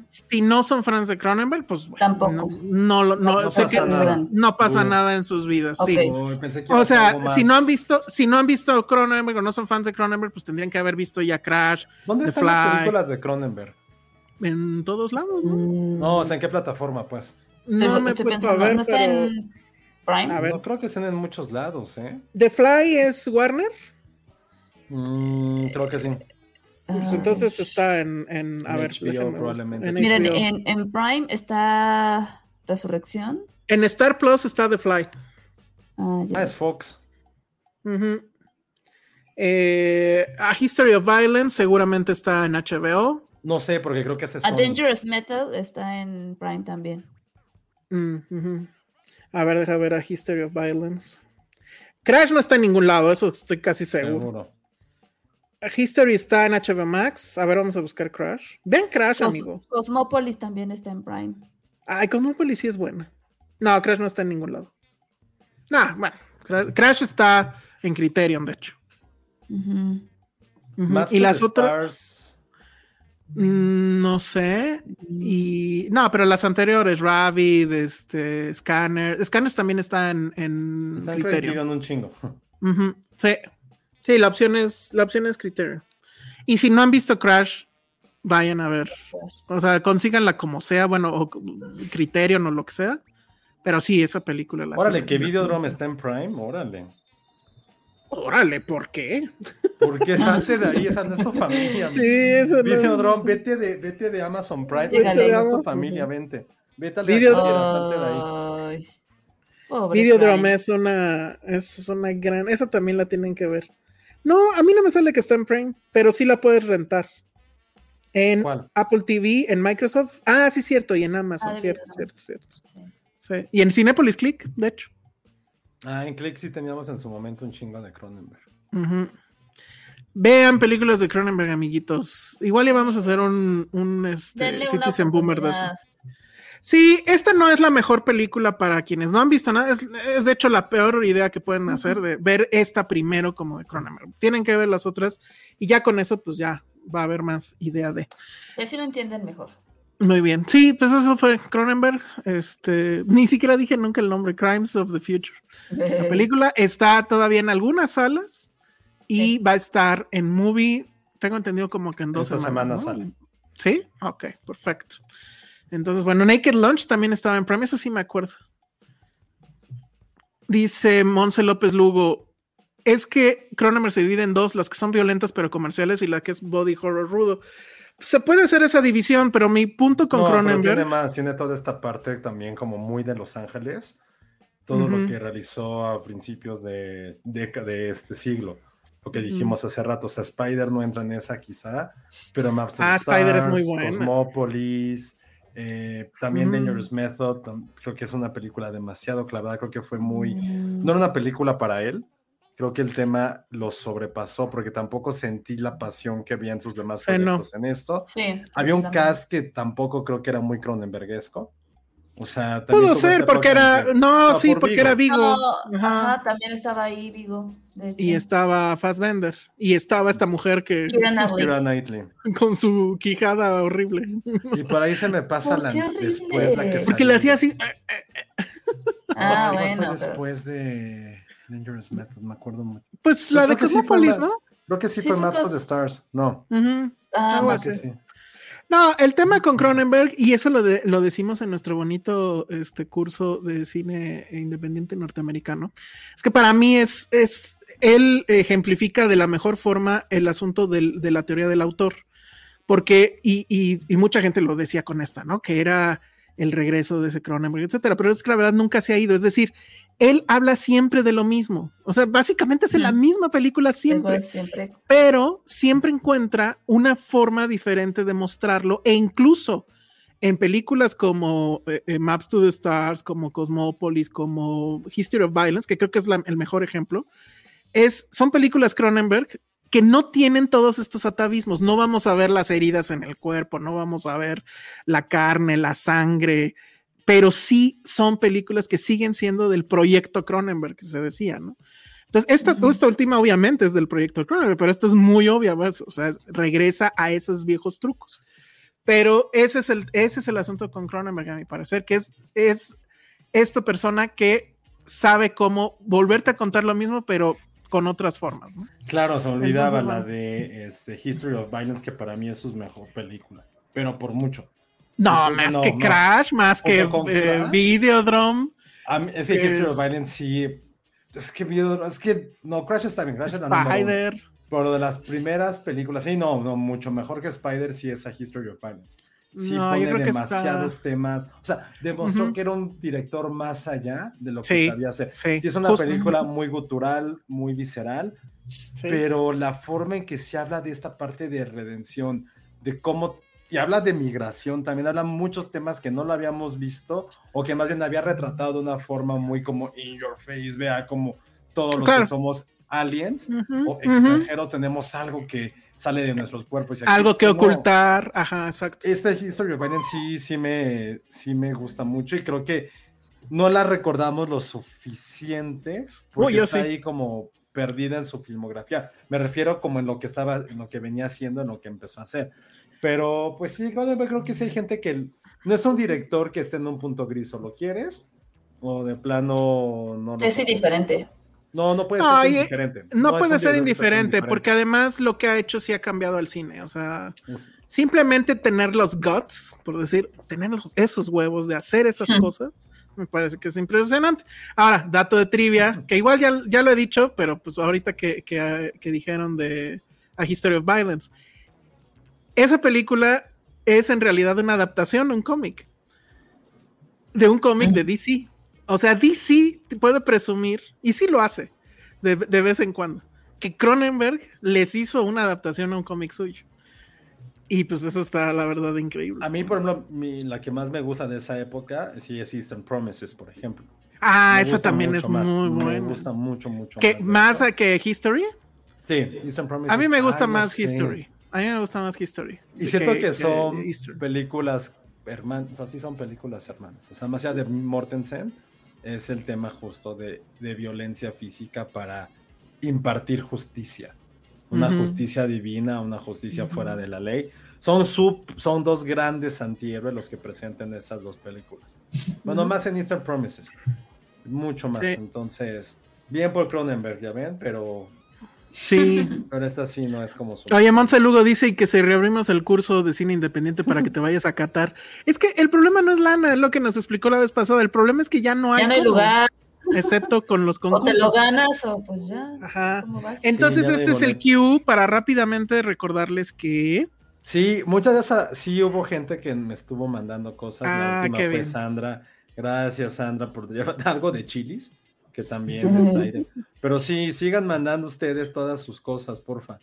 Speaker 5: Si no son fans de Cronenberg, pues bueno,
Speaker 4: Tampoco.
Speaker 5: No, no, lo- no,
Speaker 3: No
Speaker 5: sé
Speaker 3: pasa
Speaker 5: que
Speaker 3: nada.
Speaker 5: no pasa
Speaker 3: Uh.
Speaker 5: nada en sus vidas. Sí.
Speaker 3: Oh, pensé que
Speaker 5: O sea, si no han visto, si no han visto Cronenberg o no son fans de Cronenberg, pues tendrían que haber visto ya Crash
Speaker 3: ¿Dónde
Speaker 5: The
Speaker 3: están las
Speaker 5: Fly.
Speaker 3: películas de Cronenberg?
Speaker 5: en todos lados, ¿no?
Speaker 4: Mm,
Speaker 3: No, o sea, ¿en qué plataforma, pues?
Speaker 4: estoy,
Speaker 5: No me
Speaker 4: estoy pensando,
Speaker 5: ver,
Speaker 4: ¿no está
Speaker 5: pero
Speaker 4: en Prime?
Speaker 5: A ver.
Speaker 3: No creo que estén en muchos lados, ¿eh?
Speaker 5: The Fly es Warner,
Speaker 3: Mm, creo que sí.
Speaker 5: Pues entonces está en, en a
Speaker 3: En
Speaker 5: ver,
Speaker 3: HBO
Speaker 5: déjenme-
Speaker 3: probablemente.
Speaker 5: en
Speaker 4: Miren, en, en Prime está Resurrección.
Speaker 5: En Star Plus está The Fly.
Speaker 4: Ah, ya.
Speaker 3: Ah, es Fox.
Speaker 5: Eh, A History of Violence seguramente está en HBO.
Speaker 3: No sé, porque creo que es
Speaker 4: A
Speaker 3: Sony.
Speaker 4: Dangerous Metal está en Prime también.
Speaker 5: Mm. A ver, deja ver A History of Violence. Crash no está en ningún lado, eso estoy casi seguro.
Speaker 3: Seguro.
Speaker 5: History está en HBO Max. A ver, vamos a buscar Crash. Vean Crash,
Speaker 4: Cos-
Speaker 5: amigo.
Speaker 4: Cosmópolis también está en Prime.
Speaker 5: Ay, Cosmopolis sí es buena. No, Crash no está en ningún lado. Nah, bueno. Cra- Crash está en Criterion, de hecho. Y las otras.
Speaker 3: Stars,
Speaker 5: Mm, No sé. Y no, pero las anteriores, Ravid, este, Scanner. Scanners también está en, en Criterion.
Speaker 3: Criterion un chingo.
Speaker 5: Sí. Sí, la opción es, la opción es Criterion. Y si no han visto Crash, vayan a ver. O sea, consíganla como sea, bueno, o Criterion o lo que sea. Pero sí, esa película la
Speaker 3: Órale, que Videodrome está en Prime, órale.
Speaker 5: Órale, ¿por qué?
Speaker 3: Porque salte de ahí, esa no es tu familia.
Speaker 5: Sí, eso no-
Speaker 3: Videodrome, vete de, vete de Amazon Prime, esa no es tu familia, vente. Vete al
Speaker 5: Video-
Speaker 3: salte de ahí.
Speaker 5: Videodrome es una, es una gran, esa también la tienen que ver. No, a mí no me sale que está en Prime, pero sí la puedes rentar. En
Speaker 3: ¿Cuál?
Speaker 5: Apple TV, en Microsoft. Ah, sí, cierto, y en Amazon,
Speaker 4: Ah,
Speaker 5: cierto, cierto, cierto.
Speaker 4: Sí.
Speaker 5: Sí. Y en Cinepolis Click, de hecho.
Speaker 3: Ah, en Click sí teníamos en su momento un chingo de Cronenberg.
Speaker 5: Ujú. Vean películas de Cronenberg, amiguitos. Igual ya vamos a hacer un, un este, Citizen Boomer de eso. Sí, esta no es la mejor película para quienes no han visto nada. Es, es de hecho la peor idea que pueden hacer de ver esta primero como de Cronenberg. Tienen que ver las otras y ya con eso pues ya va a haber más idea de.
Speaker 4: Y así lo entienden mejor.
Speaker 5: Muy bien. Sí, pues eso fue Cronenberg. Este, ni siquiera dije nunca el nombre, Crimes of the Future. La película está todavía en algunas salas y va a estar en movie. Tengo entendido como que en dos
Speaker 3: Esta semana
Speaker 5: semanas. ¿no?
Speaker 3: sale.
Speaker 5: Sí, ok, perfecto. Entonces, bueno, Naked Lunch también estaba en Prime, eso sí me acuerdo. Dice Monse López Lugo, es que Cronenberg se divide en dos, las que son violentas pero comerciales y la que es body horror rudo. Se puede hacer esa división, pero mi punto con
Speaker 3: No,
Speaker 5: Cronenberg...
Speaker 3: tiene más, tiene toda esta parte también como muy de Los Ángeles. Todo lo que realizó a principios de, de, de este siglo. Lo que dijimos hace rato, o sea, Spider no entra en esa quizá, pero Maps
Speaker 5: Ah,
Speaker 3: the
Speaker 5: Spider es muy
Speaker 3: Stars,
Speaker 5: buena.
Speaker 3: Cosmopolis, eh, también
Speaker 5: Mm.
Speaker 3: Dangerous Method, tam- creo que es una película demasiado clavada, creo que fue muy...
Speaker 4: Mm,
Speaker 3: No era una película para él, creo que el tema lo sobrepasó porque tampoco sentí la pasión que había en sus demás
Speaker 5: no.
Speaker 3: proyectos en esto.
Speaker 4: Sí.
Speaker 3: Había un
Speaker 4: también.
Speaker 3: cast que tampoco creo que era muy Cronenbergesco. O sea, también
Speaker 5: Pudo ser porque era... No,
Speaker 3: No,
Speaker 5: sí,
Speaker 3: por
Speaker 5: porque
Speaker 3: Vigo.
Speaker 5: era Vigo.
Speaker 4: No,
Speaker 5: Ajá.
Speaker 4: ajá, también estaba ahí Vigo. de hecho.
Speaker 5: Y estaba Fassbender. Y estaba esta mujer que...
Speaker 4: Keira Knightley.
Speaker 5: Con su quijada horrible.
Speaker 3: Y por ahí se me pasa
Speaker 4: ¿Por
Speaker 3: la
Speaker 4: qué horrible?
Speaker 3: después la que
Speaker 5: Porque le hacía así...
Speaker 4: Ah,
Speaker 3: No, igual fue
Speaker 4: bueno. pero-
Speaker 3: después de Dangerous Method, me acuerdo mucho.
Speaker 5: Pues la de
Speaker 3: sí fue
Speaker 5: Cosmopolis,
Speaker 3: la-
Speaker 5: ¿no?
Speaker 3: Creo que sí,
Speaker 4: Sí,
Speaker 3: fue
Speaker 4: fue
Speaker 3: Maps of the Stars. No.
Speaker 4: Ah,
Speaker 3: creo que sí.
Speaker 5: No, el tema con Cronenberg, y eso lo, lo decimos en nuestro bonito este, curso de cine independiente norteamericano, es que para mí es, es él ejemplifica de la mejor forma el asunto del- de la teoría del autor, porque, y, y- y mucha gente lo decía con esta, ¿no? Que era el regreso de ese Cronenberg, etcétera, pero es que la verdad nunca se ha ido, es decir, él habla siempre de lo mismo, o sea, básicamente es la misma película siempre
Speaker 4: siempre.
Speaker 5: pero siempre encuentra una forma diferente de mostrarlo e incluso en películas como eh, eh, Maps to the Stars, como Cosmopolis, como History of Violence, que creo que es la- el mejor ejemplo, es, son películas Cronenberg que no tienen todos estos atavismos. No vamos a ver las heridas en el cuerpo, no vamos a ver la carne, la sangre, pero sí son películas que siguen siendo del proyecto Cronenberg, que se decía, ¿no? Entonces, esta,
Speaker 4: Ujú.
Speaker 5: esta última obviamente es del proyecto Cronenberg, pero esta es muy obvia, pues, o sea, es- regresa a esos viejos trucos. Pero ese es el, ese es el asunto con Cronenberg, a mi parecer, que es, es esta persona que sabe cómo volverte a contar lo mismo, pero con otras formas. ¿no?
Speaker 3: Claro, se olvidaba
Speaker 5: Entonces,
Speaker 3: la
Speaker 5: bueno.
Speaker 3: de este, History of Violence, que para mí es su mejor película, pero por mucho.
Speaker 5: No,
Speaker 3: Estoy-
Speaker 5: más
Speaker 3: no,
Speaker 5: que
Speaker 3: no.
Speaker 5: Crash, más que eh. Videodrome.
Speaker 3: Mí- es que
Speaker 5: Que
Speaker 3: History of
Speaker 5: es-
Speaker 3: Violence sí. Es que, Video- es que no, Crash está bien, Crash.
Speaker 5: Spider.
Speaker 3: Pero de las primeras películas, sí, no, no, mucho mejor que Spider, sí es a History of Violence. Sí
Speaker 5: No,
Speaker 3: pone demasiados
Speaker 5: está-
Speaker 3: temas. O sea, demostró
Speaker 5: Ujú.
Speaker 3: que era un director más allá de lo que
Speaker 5: Sí,
Speaker 3: sabía hacer.
Speaker 5: sí,
Speaker 3: Sí, es una película muy gutural, muy visceral,
Speaker 5: Sí.
Speaker 3: pero la forma en que se habla de esta parte de redención, de cómo, y habla de migración, también habla muchos temas que no lo habíamos visto, o que más bien había retratado de una forma muy como in your face, vea como todos los
Speaker 5: Claro.
Speaker 3: que somos aliens o extranjeros tenemos algo que sale de nuestros cuerpos. y
Speaker 5: Algo que
Speaker 3: no.
Speaker 5: ocultar. Ajá, exacto.
Speaker 3: Esta History of Violence sí, sí, me, sí me gusta mucho y creo que no la recordamos lo suficiente porque está
Speaker 5: sí.
Speaker 3: ahí como perdida en su filmografía. Me refiero como en lo que estaba, en lo que venía haciendo, en lo que empezó a hacer. Pero pues sí, Cronenberg, creo que sí hay gente que no es un director que esté en un punto gris, o lo quieres o de plano no. lo
Speaker 4: Sí, sí,
Speaker 3: soportas.
Speaker 4: diferente.
Speaker 3: No, no puede ser
Speaker 5: eh,
Speaker 3: indiferente.
Speaker 5: No,
Speaker 3: es
Speaker 5: puede ser indiferente,
Speaker 3: indiferente.
Speaker 5: porque además lo que ha hecho sí ha cambiado al cine. O sea,
Speaker 3: Es-
Speaker 5: simplemente tener los guts, por decir, tener los- esos huevos de hacer esas
Speaker 4: Hmm.
Speaker 5: cosas, me parece que es impresionante. Ahora, dato de trivia, que igual ya, ya lo he dicho, pero pues ahorita que, que, que dijeron de A History of Violence, esa película es en realidad una adaptación un cómic, de un cómic de DC. O sea, DC puede presumir, y sí lo hace, de, de vez en cuando, que Cronenberg les hizo una adaptación a un cómic suyo. Y pues eso está, la verdad, increíble.
Speaker 3: A mí, por ejemplo, mi- la que más me gusta de esa época sí es Eastern Promises, por ejemplo.
Speaker 5: Ah,
Speaker 3: Me
Speaker 5: esa también es
Speaker 3: más,
Speaker 5: muy
Speaker 3: Me
Speaker 5: buena.
Speaker 3: gusta mucho, mucho
Speaker 5: ¿Qué,
Speaker 3: más.
Speaker 5: ¿Más a que History?
Speaker 3: Sí, Eastern Promises.
Speaker 5: A mí me gusta
Speaker 3: no
Speaker 5: más
Speaker 3: sé.
Speaker 5: History. A mí me gusta más History.
Speaker 3: Y siento que,
Speaker 5: que
Speaker 3: son
Speaker 5: Eastern.
Speaker 3: películas hermanas, o sea, sí son películas hermanas. O sea, más allá de Mortensen, es el tema justo de, de violencia física para impartir justicia. Una
Speaker 5: Ujú.
Speaker 3: justicia divina, una justicia fuera de la ley. Son, sub, son dos grandes antihéroes los que presentan esas dos películas. Bueno, más en Eastern Promises. Mucho más.
Speaker 5: Sí.
Speaker 3: Entonces, bien por Cronenberg, ya ven, pero,
Speaker 5: Sí.
Speaker 3: pero esta sí no es como su.
Speaker 5: Oye, Monse Lugo dice y que si reabrimos el curso de cine independiente para que te vayas a Qatar. Es que el problema no es lana, es lo que nos explicó la vez pasada. El problema es que ya no hay,
Speaker 4: Ya no hay
Speaker 5: cómo,
Speaker 4: lugar,
Speaker 5: excepto con los
Speaker 4: o te
Speaker 5: concursos.
Speaker 4: lo ganas o pues ya.
Speaker 5: Ajá.
Speaker 4: ¿Cómo vas?
Speaker 5: Entonces,
Speaker 3: Sí,
Speaker 5: este es el cue para rápidamente recordarles que.
Speaker 3: Sí, muchas de esas, sí hubo gente que me estuvo mandando cosas.
Speaker 5: Ah,
Speaker 3: la última
Speaker 5: qué
Speaker 3: fue
Speaker 5: bien.
Speaker 3: Sandra. Gracias, Sandra, por llevar algo de chilis, que también está ahí. Pero sí, sigan mandando ustedes todas sus cosas, porfa.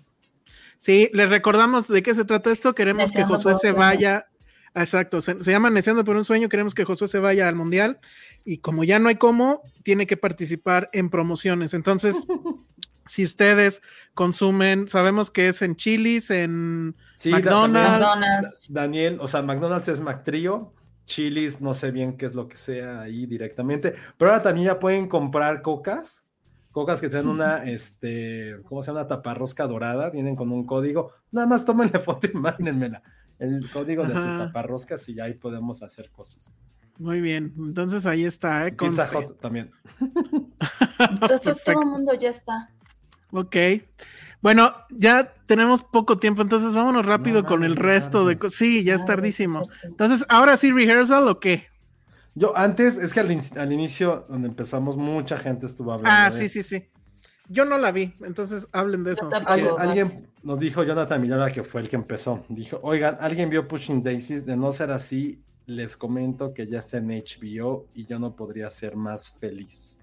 Speaker 5: Sí, les recordamos de qué se trata esto. Queremos
Speaker 4: Neceando
Speaker 5: que Josué se vaya. Exacto, se, se llama Neceando por un sueño. Queremos que Josué se vaya al mundial. Y como ya no hay cómo, tiene que participar en promociones. Entonces, si ustedes consumen, sabemos que es en Chili's, en
Speaker 3: Sí, da-
Speaker 5: McDonald's.
Speaker 4: McDonald's.
Speaker 3: Daniel, o sea, McDonald's es McTrio, Chili's, no sé bien qué es lo que sea ahí directamente, pero ahora también ya pueden comprar cocas, cocas que traen una, este, ¿cómo se llama? Una taparrosca dorada, vienen con un código, nada más tómenle foto y mándenmela, el código de sus taparroscas y ya ahí podemos hacer cosas.
Speaker 5: Muy bien, entonces ahí está, ¿eh?
Speaker 3: Pizza. Hut también.
Speaker 4: Entonces todo el mundo ya está.
Speaker 5: Ok. Bueno, ya tenemos poco tiempo, entonces vámonos rápido
Speaker 3: No,
Speaker 5: con el resto de cosas. Sí, ya es tardísimo. Entonces, ¿ahora sí rehearsal o qué?
Speaker 3: Yo antes, es que al, in- al inicio, donde empezamos, mucha gente estuvo hablando.
Speaker 5: Ah,
Speaker 3: de
Speaker 5: sí, sí, sí. Yo no la vi, entonces hablen de eso. Si.
Speaker 3: Alguien, nos dijo, Jonathan Millara, que fue el que empezó. Dijo, oigan, alguien vio Pushing Daisies. De no ser así, les comento que ya está en HBO y yo no podría ser más feliz.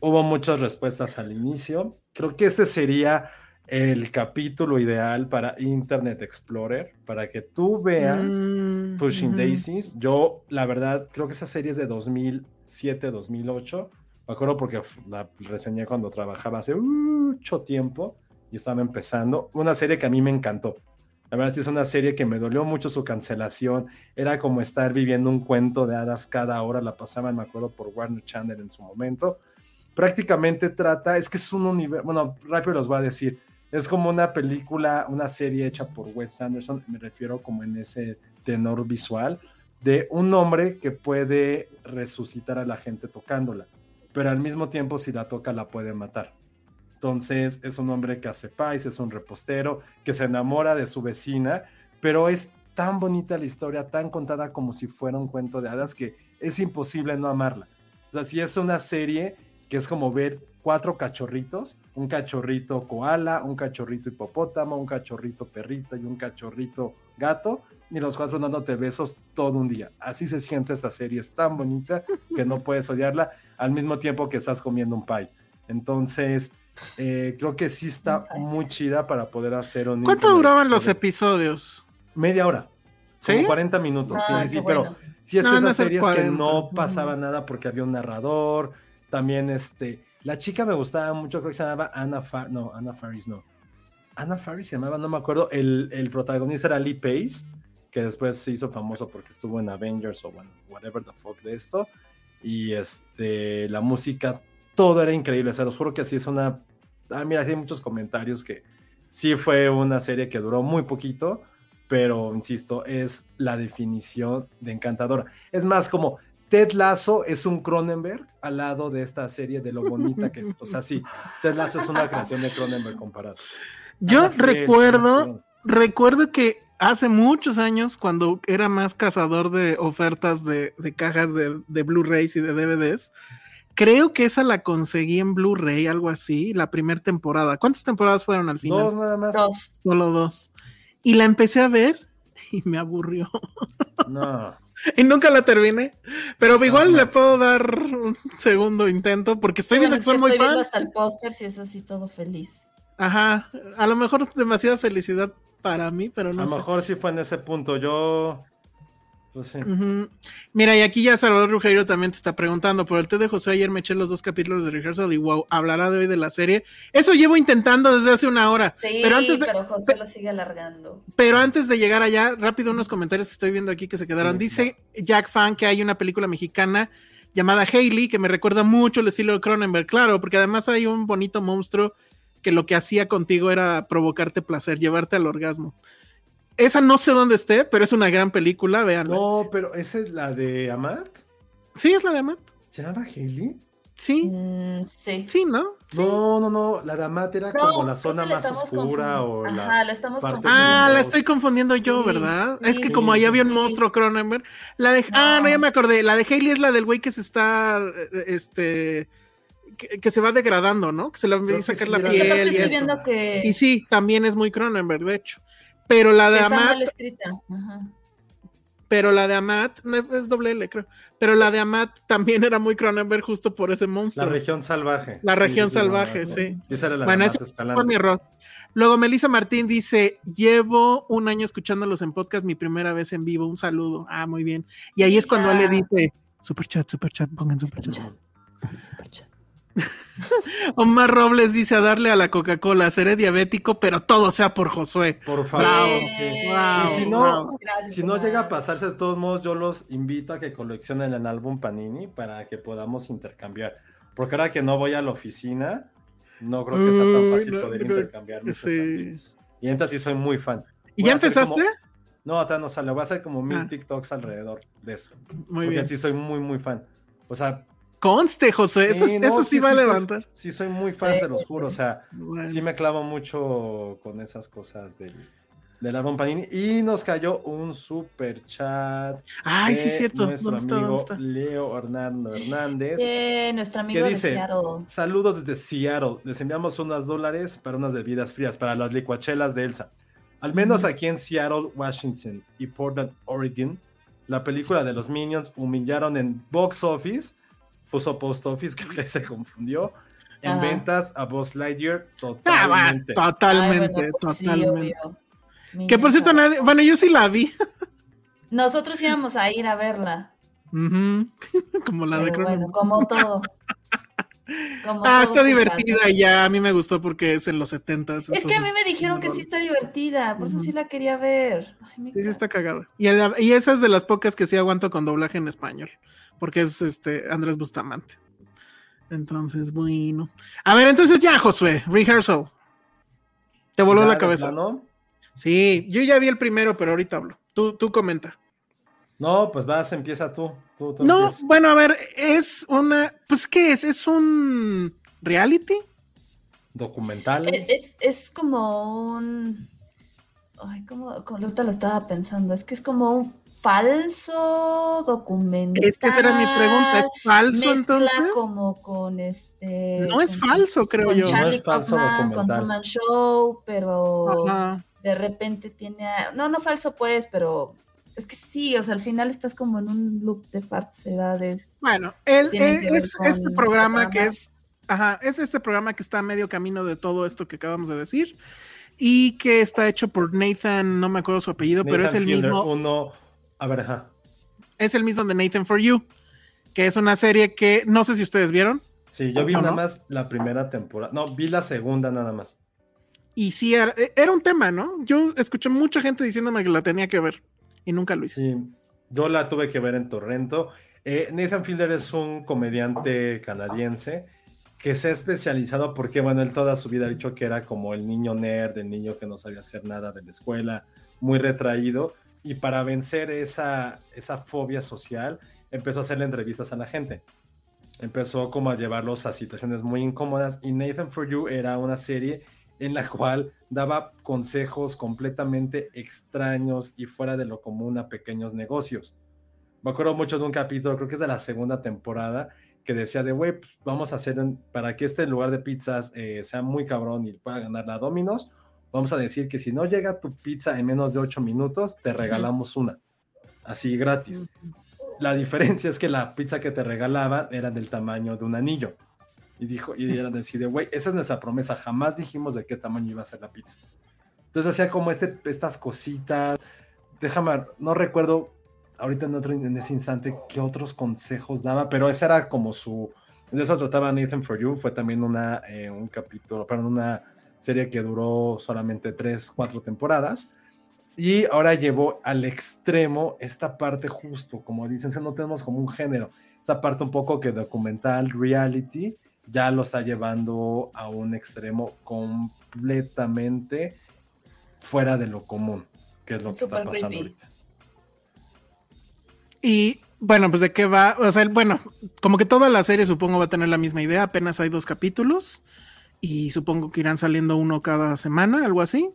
Speaker 3: Hubo muchas respuestas al inicio. Creo que este sería el capítulo ideal para Internet Explorer, para que tú veas
Speaker 5: Mm,
Speaker 3: Pushing. Daisies. Yo, la verdad, creo que esa serie es de 2007, 2008. Me acuerdo porque la reseñé cuando trabajaba hace mucho tiempo y estaba empezando. Una serie que a mí me encantó. La verdad, sí es una serie que me dolió mucho su cancelación. Era como estar viviendo un cuento de hadas cada hora. La pasaban, me acuerdo, por Warner Channel en su momento. Prácticamente trata, es que es un universo, bueno, rápido los voy a decir. Es como una película, una serie hecha por Wes Anderson, me refiero como en ese tenor visual, de un hombre que puede resucitar a la gente tocándola, pero al mismo tiempo si la toca la puede matar. Entonces es un hombre que hace pais, es un repostero, que se enamora de su vecina, pero es tan bonita la historia, tan contada como si fuera un cuento de hadas, que es imposible no amarla. O sea, si es una serie que es como ver cuatro cachorritos, un cachorrito koala, un cachorrito hipopótamo, un cachorrito perrito y un cachorrito gato, y los cuatro dándote besos todo un día. Así se siente esta serie, es tan bonita que no puedes odiarla al mismo tiempo que estás comiendo un pie. Entonces, eh, creo que sí está muy chida para poder hacer un...
Speaker 5: ¿Cuánto duraban los episodios?
Speaker 3: Media hora.
Speaker 5: ¿Sí?
Speaker 3: Como 40 minutos.
Speaker 4: Ah,
Speaker 3: sí, sí,
Speaker 4: qué
Speaker 3: sí, pero si es
Speaker 5: No,
Speaker 3: esas
Speaker 5: no es el
Speaker 3: series que
Speaker 5: 40.
Speaker 3: no pasaba nada porque había un narrador, también este, La chica me gustaba mucho, creo que se llamaba Anna Faris, no, Anna Faris no. Anna Faris se llamaba, no me acuerdo. El, el protagonista era Lee Pace, que después se hizo famoso porque estuvo en Avengers o bueno, whatever the fuck de esto. Y este, la música, todo era increíble. O los juro que así es una. Ah, mira, hay muchos comentarios que sí fue una serie que duró muy poquito, pero insisto, es la definición de encantadora. Es más, como Ted Lasso es un Cronenberg al lado de esta serie de lo bonita que es. O sea, sí, Ted Lasso es una creación de Cronenberg comparado.
Speaker 5: Yo recuerdo, recuerdo que hace muchos años, cuando era más cazador de ofertas de, de cajas de, de Blu-rays y de DVDs, creo que esa la conseguí en Blu-ray, algo así, la primera temporada. ¿Cuántas temporadas fueron al final?
Speaker 3: Dos nada más.
Speaker 4: Dos.
Speaker 5: Solo dos. Y la empecé a ver y me aburrió.
Speaker 3: No.
Speaker 5: y nunca la terminé. Pero igual
Speaker 3: Ajá.
Speaker 5: le puedo dar un segundo intento porque estoy
Speaker 4: Sí,
Speaker 5: viendo
Speaker 4: bueno,
Speaker 5: que
Speaker 4: es
Speaker 5: son muy
Speaker 4: estoy viendo
Speaker 5: fans.
Speaker 4: hasta el póster, si es así todo feliz.
Speaker 5: Ajá. A lo mejor es demasiada felicidad para mí, pero no
Speaker 3: a lo mejor sí fue en ese punto. Yo. Pues sí.
Speaker 5: Mira, y aquí ya Salvador Rugeiro también te está preguntando, por el té de José ayer me eché los dos capítulos de rehearsal y wow, hablará de hoy de la serie. Eso llevo intentando desde hace una hora.
Speaker 4: Sí,
Speaker 5: pero antes de,
Speaker 4: pero José lo sigue alargando.
Speaker 5: pero antes de llegar allá, rápido unos comentarios que estoy viendo aquí que se quedaron.
Speaker 3: Sí,
Speaker 5: Dice Jack Fan que hay una película mexicana llamada Hailey que me recuerda mucho el estilo de Cronenberg, claro, porque además hay un bonito monstruo que lo que hacía contigo era provocarte placer, llevarte al orgasmo. Esa no sé dónde esté, pero es una gran película, véanla.
Speaker 3: No, pero esa es la de Amat.
Speaker 5: Sí, es la de Amat.
Speaker 3: ¿Se llama Hailey?
Speaker 5: Sí,
Speaker 4: Mm, sí.
Speaker 5: sí, ¿no?
Speaker 3: No, no, no. La de Amat era
Speaker 4: No,
Speaker 3: como la zona más oscura o la.
Speaker 4: Ajá, la estamos confundiendo.
Speaker 5: Ah, la estoy confundiendo yo,
Speaker 4: Sí,
Speaker 5: ¿verdad?
Speaker 4: sí,
Speaker 5: es que
Speaker 4: sí,
Speaker 5: como ahí
Speaker 4: sí,
Speaker 5: había un monstruo Cronenberg, la de ah, no, ya me acordé, la de Hailey es la del güey que se está este que, que se va degradando, ¿no? Que se le empieza a
Speaker 3: que
Speaker 5: sacar la
Speaker 3: era-
Speaker 4: Es que
Speaker 5: piel.
Speaker 4: estoy
Speaker 5: esto.
Speaker 4: viendo que,
Speaker 5: Y sí, también es muy Cronenberg, de hecho. Pero la de
Speaker 4: está
Speaker 5: Amat,
Speaker 4: mal escrita. Ajá.
Speaker 5: pero la de Amat, no, es doble L, creo. Pero la de Amat también era muy Cronenberg justo por ese
Speaker 3: La
Speaker 5: monstruo.
Speaker 3: región salvaje.
Speaker 5: La región
Speaker 3: sí, sí,
Speaker 5: salvaje, sí.
Speaker 3: Esa era la
Speaker 5: Bueno,
Speaker 3: de
Speaker 5: ese
Speaker 3: Amat
Speaker 5: fue mi error. Luego Melissa Martín dice, llevo un año escuchándolos en podcast, mi primera vez en vivo, un saludo. Ah, muy bien. Y ahí es cuando él le dice, super chat, super chat, pongan super chat.
Speaker 4: Super chat.
Speaker 5: Omar Robles dice a darle a la Coca-Cola, seré diabético, pero todo sea por Josué.
Speaker 3: Por favor.
Speaker 5: Bravo.
Speaker 3: sí.
Speaker 5: Wow,
Speaker 3: Y si no,
Speaker 5: bravo.
Speaker 4: Gracias,
Speaker 3: Si no
Speaker 4: Omar.
Speaker 3: llega a pasarse de todos modos, yo los invito a que coleccionen el álbum Panini para que podamos intercambiar. Porque ahora que no voy a la oficina, no creo que sea tan fácil
Speaker 5: no,
Speaker 3: poder intercambiar mis
Speaker 5: sí.
Speaker 3: estampillas. Y entonces sí soy muy fan.
Speaker 5: ¿Y ya empezaste?
Speaker 3: como- No, hasta no sale. Voy a hacer como mil
Speaker 5: Ah.
Speaker 3: TikToks alrededor de eso.
Speaker 5: Muy
Speaker 3: porque
Speaker 5: bien.
Speaker 3: sí soy muy, muy fan. O sea,
Speaker 5: Conste, José, eso,
Speaker 3: sí,
Speaker 5: eso
Speaker 3: no,
Speaker 5: sí, va a
Speaker 3: soy-
Speaker 5: levantar.
Speaker 3: sí, soy muy fan,
Speaker 4: Sí.
Speaker 3: se los juro. O sea,
Speaker 5: Bueno.
Speaker 3: sí me clavo mucho con esas cosas del, del álbum Panini. Y nos cayó un super chat.
Speaker 5: Ay, sí,
Speaker 3: de
Speaker 5: es cierto.
Speaker 3: Nuestro
Speaker 5: ¿Dónde está?
Speaker 3: amigo
Speaker 5: ¿Dónde está?
Speaker 3: Leo Hernando Hernández.
Speaker 4: Eh, nuestro amigo
Speaker 3: ¿Qué
Speaker 4: de
Speaker 3: dice?
Speaker 4: Seattle.
Speaker 3: Saludos desde Seattle. Les enviamos unos dólares para unas bebidas frías, para las licuachelas de Elsa. Al menos aquí en Seattle, Washington y Portland, Oregon, la película de los Minions humillaron en box office, puso post office, creo que se confundió, en
Speaker 4: Ajá.
Speaker 3: ventas a Buzz Lightyear
Speaker 5: Ah,
Speaker 3: totalmente.
Speaker 5: totalmente,
Speaker 4: Ay, bueno, pues sí,
Speaker 5: totalmente.
Speaker 4: Mi
Speaker 5: que por cierto, nadie, bueno, yo sí la vi.
Speaker 4: Nosotros íbamos a ir a verla.
Speaker 5: Como la de
Speaker 4: pero
Speaker 5: Cronenberg.
Speaker 4: bueno, como todo. Como
Speaker 5: Ah,
Speaker 4: todo
Speaker 5: está divertida ya a mí me gustó porque es en los 70
Speaker 4: Es que a mí me dijeron que sí está divertida, por eso sí la quería ver. Ay,
Speaker 5: Sí, sí está cagada. Y, y esa es de las pocas que sí aguanto con doblaje en español, porque es este Andrés Bustamante. Entonces, bueno. A ver, entonces ya, Josué, rehearsal. Te voló la
Speaker 3: de
Speaker 5: cabeza.
Speaker 3: plano.
Speaker 5: Sí, yo ya vi el primero, pero ahorita hablo. Tú, tú comenta.
Speaker 3: No, pues vas, empieza tú. tú, tú
Speaker 5: No, bueno, a ver, es una. Pues, ¿qué es? ¿Es un reality?
Speaker 3: Documental.
Speaker 4: Es, es, es como un. Ay, como, como ahorita lo estaba pensando. Es que es como un falso documental.
Speaker 5: Es que esa era mi pregunta. ¿Es falso
Speaker 4: Mezcla
Speaker 5: entonces?
Speaker 4: como con este.
Speaker 5: No es
Speaker 4: con-
Speaker 5: falso, creo
Speaker 4: con
Speaker 5: yo.
Speaker 3: No
Speaker 4: Charlie
Speaker 3: es falso
Speaker 4: Kaufman, con
Speaker 3: documental.
Speaker 4: Truman Show, pero
Speaker 5: Ajá.
Speaker 4: de repente tiene. a- No, no falso, pues, pero. Es que sí, o sea, al final estás como en un loop de falsedades.
Speaker 5: Bueno, el,
Speaker 4: ver
Speaker 5: es este programa que es, ajá, es este programa que está a medio camino de todo esto que acabamos de decir y que está hecho por Nathan, no me acuerdo su apellido, pero es el
Speaker 3: Fielder,
Speaker 5: mismo,
Speaker 3: Uno, a ver, ajá.
Speaker 5: es el mismo de Nathan for You, que es una serie que no sé si ustedes vieron.
Speaker 3: Sí, yo vi
Speaker 5: ¿O
Speaker 3: nada
Speaker 5: no?
Speaker 3: más la primera temporada. No, vi la segunda nada más.
Speaker 5: Y sí, era, e, era un tema, ¿no? Yo escuché mucha gente diciéndome que la tenía que ver y nunca lo hice.
Speaker 3: Sí, yo la tuve que ver en Torrento. Eh, Nathan Fielder es un comediante canadiense que se ha especializado porque, bueno, él toda su vida ha dicho que era como el niño nerd, el niño que no sabía hacer nada de la escuela, muy retraído. Y para vencer esa, esa fobia social, empezó a hacerle entrevistas a la gente. Empezó como a llevarlos a situaciones muy incómodas. Y Nathan For You era una serie en la cual daba consejos completamente extraños y fuera de lo común a pequeños negocios. Me acuerdo mucho de un capítulo, creo que es de la segunda temporada, que decía de, güey, pues vamos a hacer, para que este lugar de pizzas eh, sea muy cabrón y pueda ganar la Domino's, vamos a decir que si no llega tu pizza en menos de ocho minutos, te regalamos una, así gratis. La diferencia es que la pizza que te regalaban era del tamaño de un anillo. Y dijo, y eran así de, güey, esa es nuestra promesa, jamás dijimos de qué tamaño iba a ser la pizza. Entonces hacía como este, estas cositas. Déjame, no recuerdo ahorita en, otro, en ese instante qué otros consejos daba, pero esa era como su... De eso trataba Nathan For You, fue también una, eh, un capítulo, perdón, una serie que duró solamente tres, cuatro temporadas. Y ahora llevó al extremo esta parte justo, como dicen, si no tenemos como un género, esta parte un poco que documental, reality, ya lo está llevando a un extremo completamente fuera de lo común, que es lo que está pasando
Speaker 4: creepy.
Speaker 3: ahorita.
Speaker 5: Y bueno, pues de qué va, o sea, bueno, como que toda la serie supongo va a tener la misma idea, apenas hay dos capítulos y supongo que irán saliendo uno cada semana, algo así.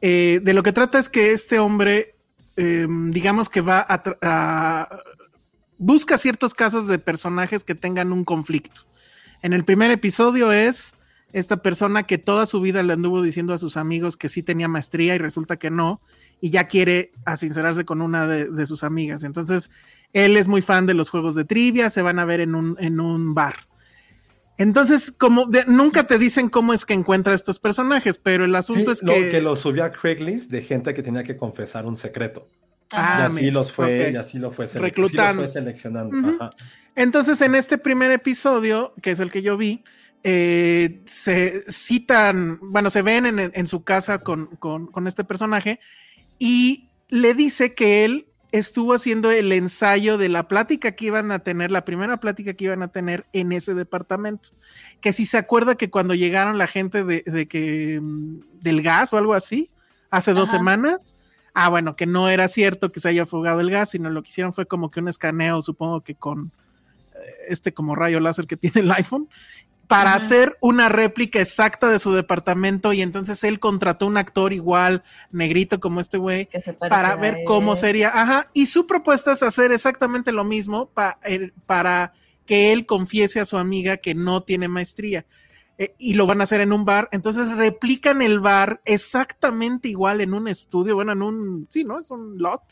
Speaker 5: Eh, de lo que trata es que este hombre, eh, digamos que va a, a- busca ciertos casos de personajes que tengan un conflicto. En el primer episodio es esta persona que toda su vida le anduvo diciendo a sus amigos que sí tenía maestría y resulta que no, y ya quiere asincerarse con una de, de sus amigas. Entonces, él es muy fan de los juegos de trivia, se van a ver en un, en un bar. Entonces, como de- nunca te dicen cómo es que encuentra estos personajes, pero el asunto
Speaker 3: Sí,
Speaker 5: es que...
Speaker 3: que lo subió a Craigslist de gente que tenía que confesar un secreto.
Speaker 5: Ah,
Speaker 3: y así
Speaker 5: mira,
Speaker 3: los fue, y así lo fue, sele- así los
Speaker 5: Reclutando.
Speaker 3: fue seleccionando. Ajá.
Speaker 5: Entonces, en este primer episodio, que es el que yo vi, eh, se citan, bueno, se ven en, en su casa con, con- con este personaje y le dice que él estuvo haciendo el ensayo de la plática que iban a tener, la primera plática que iban a tener en ese departamento. Que si se acuerda que cuando llegaron la gente de, de que mm, del gas o algo así, hace dos semanas, ah, bueno, que no era cierto que se haya fugado el gas, sino lo que hicieron fue como que un escaneo, supongo que con eh, este como rayo láser que tiene el iPhone, para
Speaker 4: Ajá.
Speaker 5: hacer una réplica exacta de su departamento y entonces él contrató un actor igual, negrito como este güey, para ver cómo sería, ajá, y su propuesta es hacer exactamente lo mismo pa- el- para que él confiese a su amiga que no tiene maestría. Eh, y lo van a hacer en un bar, entonces replican el bar exactamente igual en un estudio, bueno, en un, sí, ¿no? Es un lot,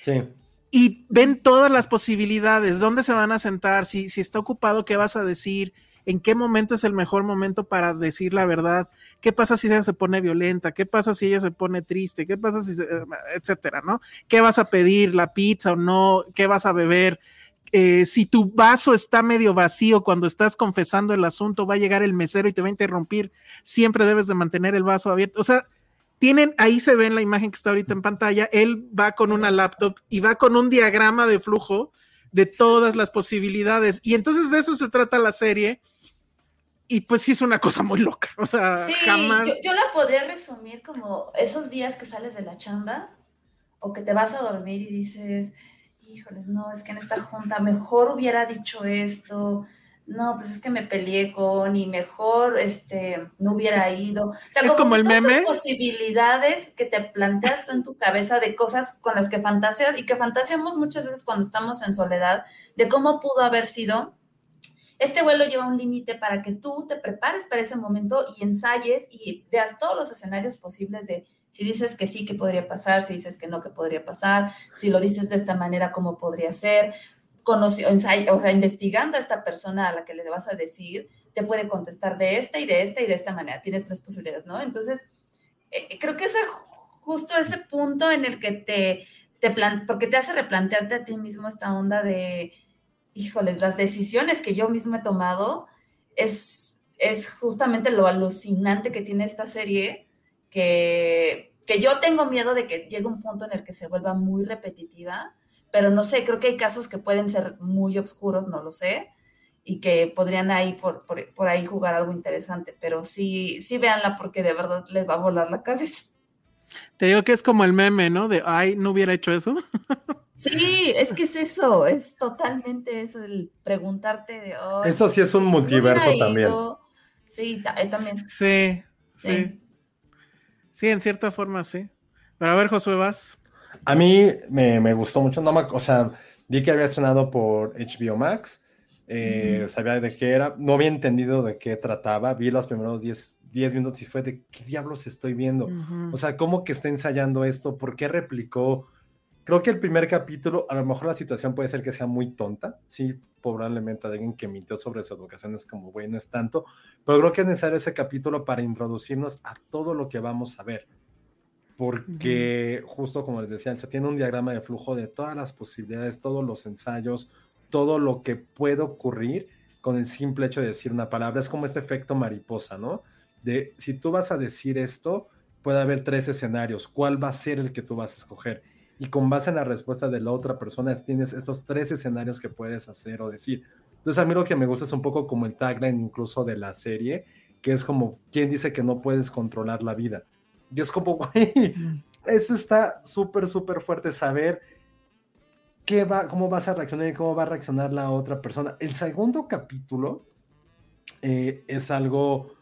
Speaker 3: Sí.
Speaker 5: y ven todas las posibilidades, dónde se van a sentar, si, si está ocupado, qué vas a decir, en qué momento es el mejor momento para decir la verdad, qué pasa si ella se pone violenta, qué pasa si ella se pone triste, qué pasa si, se- eh, etcétera, ¿no? ¿Qué vas a pedir, la pizza o no? ¿Qué vas a beber? Eh, si tu vaso está medio vacío cuando estás confesando el asunto, va a llegar el mesero y te va a interrumpir, siempre debes de mantener el vaso abierto. O sea, tienen, ahí se ve en la imagen que está ahorita en pantalla, él va con una laptop y va con un diagrama de flujo de todas las posibilidades. Y entonces de eso se trata la serie. Y pues sí es una cosa muy loca. O sea,
Speaker 4: Sí,
Speaker 5: jamás.
Speaker 4: yo, yo la podría resumir como esos días que sales de la chamba o que te vas a dormir y dices, híjoles, no, es que en esta junta mejor hubiera dicho esto, no, pues es que me peleé con y mejor este, no hubiera ido. O sea,
Speaker 5: es como el
Speaker 4: todas esas
Speaker 5: meme.
Speaker 4: posibilidades que te planteas tú en tu cabeza de cosas con las que fantaseas y que fantaseamos muchas veces cuando estamos en soledad, de cómo pudo haber sido este vuelo lleva un límite para que tú te prepares para ese momento y ensayes y veas todos los escenarios posibles de si dices que sí, qué podría pasar, si dices que no, qué podría pasar, si lo dices de esta manera, cómo podría ser. O sea, investigando a esta persona a la que le vas a decir, te puede contestar de esta y de esta y de esta manera. Tienes tres posibilidades, ¿no? Entonces, eh, creo que es justo ese punto en el que te, te porque te hace replantearte a ti mismo esta onda de, híjoles, las decisiones que yo mismo he tomado es, es justamente lo alucinante que tiene esta serie, que, que yo tengo miedo de que llegue un punto en el que se vuelva muy repetitiva, pero no sé, creo que hay casos que pueden ser muy oscuros, no lo sé, y que podrían ahí por, por, por ahí jugar algo interesante, pero sí, sí véanla porque de verdad les va a volar la cabeza.
Speaker 5: Te digo que es como el meme, ¿no? De, ay, no hubiera hecho eso.
Speaker 4: Sí, es que es eso, es totalmente eso, el preguntarte de... Oh,
Speaker 3: Eso sí es un multiverso también.
Speaker 4: Sí, ta- eh, también.
Speaker 5: Sí, sí. Sí, en cierta forma sí. Pero a ver, Josué, vas.
Speaker 3: A mí me, me gustó mucho, no me- o sea, vi que había estrenado por HBO Max, eh, sabía de qué era, no había entendido de qué trataba, vi los primeros 10, 10 minutos y fue de qué diablos estoy viendo. O sea, ¿cómo que está ensayando esto? ¿Por qué replicó? Creo que el primer capítulo, a lo mejor la situación puede ser que sea muy tonta, sí, probablemente alguien que mintió sobre su educación es como, güey, no es tanto, pero creo que es necesario ese capítulo para introducirnos a todo lo que vamos a ver, porque justo como les decía, se tiene un diagrama de flujo de todas las posibilidades, todos los ensayos, todo lo que puede ocurrir con el simple hecho de decir una palabra, es como este efecto mariposa, ¿no? De si tú vas a decir esto, puede haber tres escenarios, ¿cuál va a ser el que tú vas a escoger? Y con base en la respuesta de la otra persona, tienes estos tres escenarios que puedes hacer o decir. Entonces, a mí lo que me gusta es un poco como el tagline incluso de la serie, que es como, ¿quién dice que no puedes controlar la vida? Y es como, güey, eso está súper, súper fuerte saber qué va, cómo vas a reaccionar y cómo va a reaccionar la otra persona. El segundo capítulo eh, es algo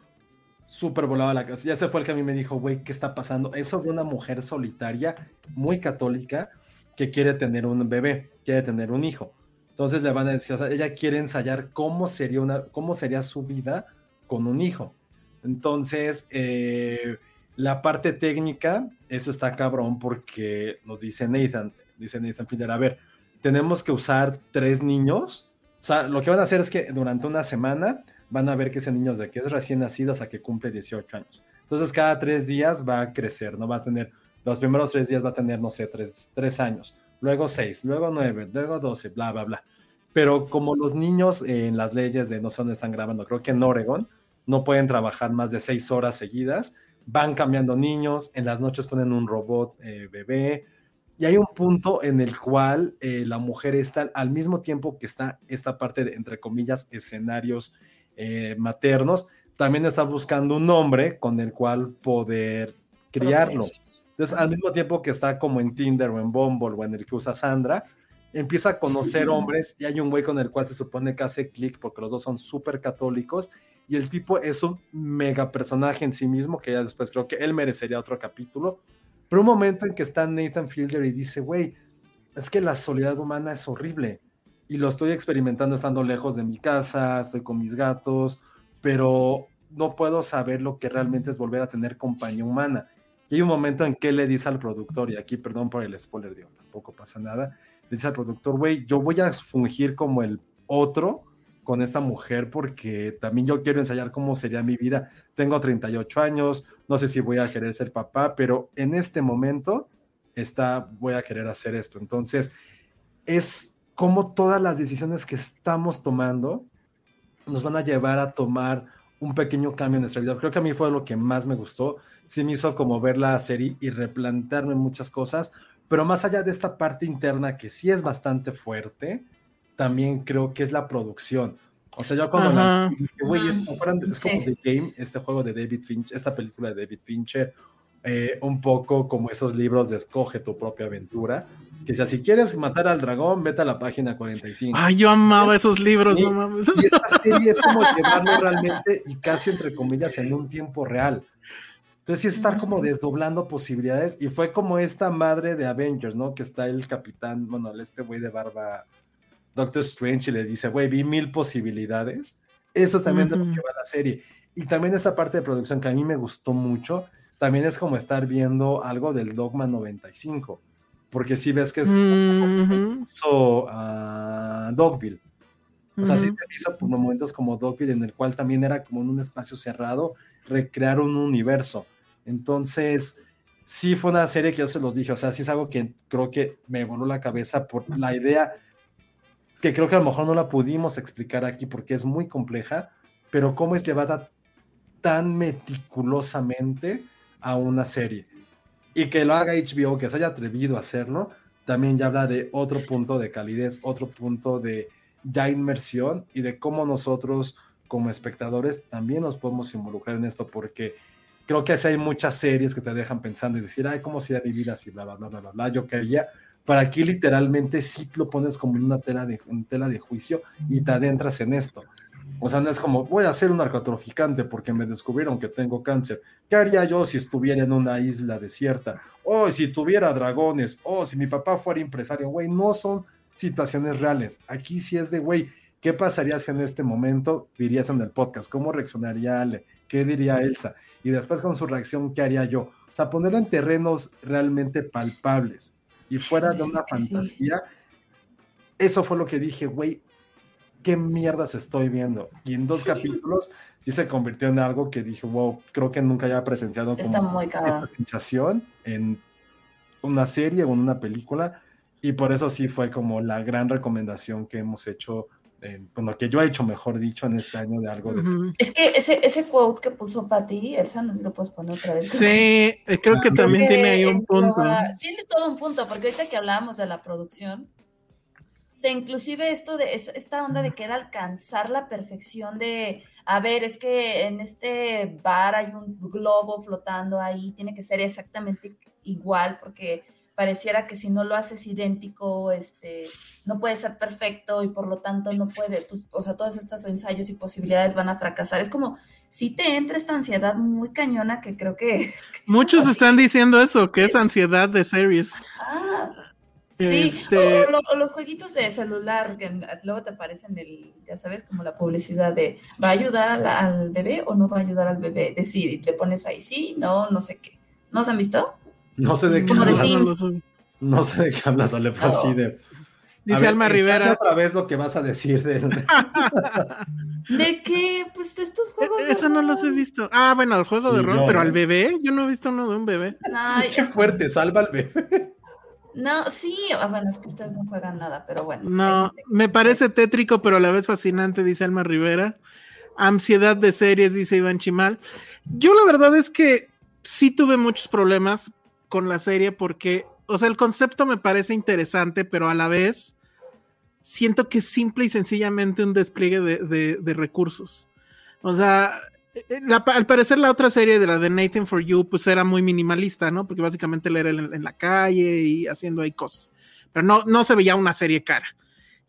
Speaker 3: súper volado a la casa. Ya se fue el que a mí me dijo, güey, ¿qué está pasando? Es sobre una mujer solitaria, muy católica, que quiere tener un bebé, quiere tener un hijo. Entonces le van a decir, o sea, ella quiere ensayar cómo sería, una, cómo sería su vida con un hijo. Entonces, eh, la parte técnica, eso está cabrón porque nos dice Nathan, dice Nathan Fielder, a ver, tenemos que usar tres niños. O sea, lo que van a hacer es que durante una semana van a ver que ese niño de que es recién nacido hasta que cumple 18 años. Entonces, cada tres días va a crecer, ¿no? Va a tener, los primeros tres días va a tener, no sé, tres, tres años, luego seis, luego nueve, luego doce, bla, bla, bla. Pero como los niños eh, en las leyes de no sé dónde están grabando, creo que en Oregon, no pueden trabajar más de seis horas seguidas, van cambiando niños, en las noches ponen un robot eh, bebé, y hay un punto en el cual eh, la mujer está al mismo tiempo que está esta parte de, entre comillas, escenarios eh, maternos, también está buscando un hombre con el cual poder criarlo. Entonces, al mismo tiempo que está como en Tinder o en Bumble o en el que usa Sandra, empieza a conocer hombres y hay un güey con el cual se supone que hace clic porque los dos son súper católicos y el tipo es un mega personaje en sí mismo que ya después creo que él merecería otro capítulo. Pero un momento en que está Nathan Fielder y dice, güey, es que la soledad humana es horrible y lo estoy experimentando estando lejos de mi casa, estoy con mis gatos, pero no puedo saber lo que realmente es volver a tener compañía humana. Y hay un momento en que le dice al productor, y aquí perdón por el spoiler, digo, tampoco pasa nada, le dice al productor, güey, yo voy a fungir como el otro con esta mujer porque también yo quiero ensayar cómo sería mi vida. Tengo 38 años, no sé si voy a querer ser papá, pero en este momento está, voy a querer hacer esto. Entonces, es como todas las decisiones que estamos tomando nos van a llevar a tomar un pequeño cambio en nuestra vida. Creo que a mí fue lo que más me gustó. Sí me hizo como ver la serie y replantearme muchas cosas, pero más allá de esta parte interna que sí es bastante fuerte, también creo que es la producción. O sea, yo cuando la, güey, es, como, es como The Game, este juego de David Fincher, esta película de David Fincher, eh, un poco como esos libros de Escoge tu propia aventura, que sea, si quieres matar al dragón, vete a la página 45.
Speaker 5: Ay, yo amaba esos libros,
Speaker 3: y,
Speaker 5: no mames.
Speaker 3: Y esta serie es como llevarlo realmente y casi entre comillas en un tiempo real. Entonces sí es estar como desdoblando posibilidades y fue como esta madre de Avengers, ¿no? Que está el capitán, bueno, este güey de barba, Doctor Strange, y le dice, güey, vi mil posibilidades. Eso también uh -huh. de lo que va la serie. Y también esa parte de producción que a mí me gustó mucho, también es como estar viendo algo del Dogma 95, porque si sí ves que es uh -huh. so, uh, Dogville. O sea, uh -huh. sí se hizo por momentos como Dogville, en el cual también era como en un espacio cerrado, recrear un universo. Entonces, sí fue una serie que yo se los dije, o sea, sí es algo que creo que me voló la cabeza por la idea que creo que a lo mejor no la pudimos explicar aquí porque es muy compleja, pero cómo es llevada tan meticulosamente a una serie. Y que lo haga HBO, que se haya atrevido a hacerlo, también ya habla de otro punto de calidez, otro punto de ya inmersión y de cómo nosotros como espectadores también nos podemos involucrar en esto, porque creo que así hay muchas series que te dejan pensando y decir, ay, ¿cómo sería mi vida así? Bla, bla, bla, bla, bla. Yo quería, para aquí literalmente sí lo pones como una tela de, en tela de juicio y te adentras en esto. O sea, no es como, voy a ser un narcotraficante porque me descubrieron que tengo cáncer. ¿Qué haría yo si estuviera en una isla desierta? O si tuviera dragones, o si mi papá fuera empresario. Güey, no son situaciones reales. Aquí sí es de, güey, ¿qué pasaría si en este momento dirías en el podcast? ¿Cómo reaccionaría Ale? ¿Qué diría Elsa? Y después con su reacción, ¿qué haría yo? O sea, ponerlo en terrenos realmente palpables y fuera de una fantasía. Eso fue lo que dije, güey, qué mierdas estoy viendo. Y en dos capítulos sí se convirtió en algo que dije, wow, creo que nunca había presenciado
Speaker 4: Está
Speaker 3: como
Speaker 4: muy cabrón.
Speaker 3: sensación en una serie o en una película. Y por eso sí fue como la gran recomendación que hemos hecho, eh, bueno, que yo he hecho, mejor dicho, en este año de algo de...
Speaker 5: Ujú.
Speaker 4: Es que ese, ese quote que puso Pati, Elsa, no sé si lo puedes poner otra vez.
Speaker 5: Sí, eh, creo que también
Speaker 4: Porque
Speaker 5: tiene ahí un punto.
Speaker 4: Tiene todo un punto, porque ahorita que hablábamos de la producción, o sea, inclusive esto de es- esta onda de querer alcanzar la perfección de, a ver, es que en este bar hay un globo flotando ahí, tiene que ser exactamente igual, porque pareciera que si no lo haces idéntico, este, no puede ser perfecto y por lo tanto no puede, tus- o sea, todos estos ensayos y posibilidades van a fracasar. Es como si te entra esta ansiedad muy cañona que creo que... que
Speaker 5: Muchos están diciendo eso, que es ansiedad de series.
Speaker 4: Ah, sí,
Speaker 5: Este-
Speaker 4: o, lo- o los jueguitos de celular que luego te aparecen el, ya sabes, como la publicidad de ¿va a ayudar a la- al bebé o no va a ayudar al bebé? Decir, y te pones ahí, sí, no, no sé qué. ¿No se han visto?
Speaker 3: No sé de qué
Speaker 4: Como de
Speaker 3: hablas.
Speaker 4: Sims.
Speaker 5: No, no,
Speaker 3: No sé de qué hablas, Ale, fue
Speaker 4: No.
Speaker 3: así de... A
Speaker 5: Dice
Speaker 3: ver,
Speaker 5: Alma Rivera.
Speaker 3: otra vez lo que vas a decir del...
Speaker 4: De que, pues, estos juegos. de
Speaker 5: Eso no los he visto. Ah, bueno, el juego de rol, pero
Speaker 3: ¿eh?
Speaker 5: al bebé, yo no he visto uno de un bebé.
Speaker 4: Ay,
Speaker 3: Qué fuerte, salva al bebé.
Speaker 4: No, sí, ah, bueno, es que ustedes no juegan nada, pero bueno.
Speaker 5: No, me parece tétrico, pero a la vez fascinante, dice Alma Rivera. Ansiedad de series, dice Iván Chimal. Yo la verdad es que sí tuve muchos problemas con la serie porque, o sea, el concepto me parece interesante, pero a la vez siento que es simple y sencillamente un despliegue de, de- de recursos. O sea, la- al parecer la otra serie de la de Nathan for You, pues era muy minimalista, ¿no? Porque básicamente él era en, en la calle y haciendo ahí cosas. Pero no, no se veía una serie cara.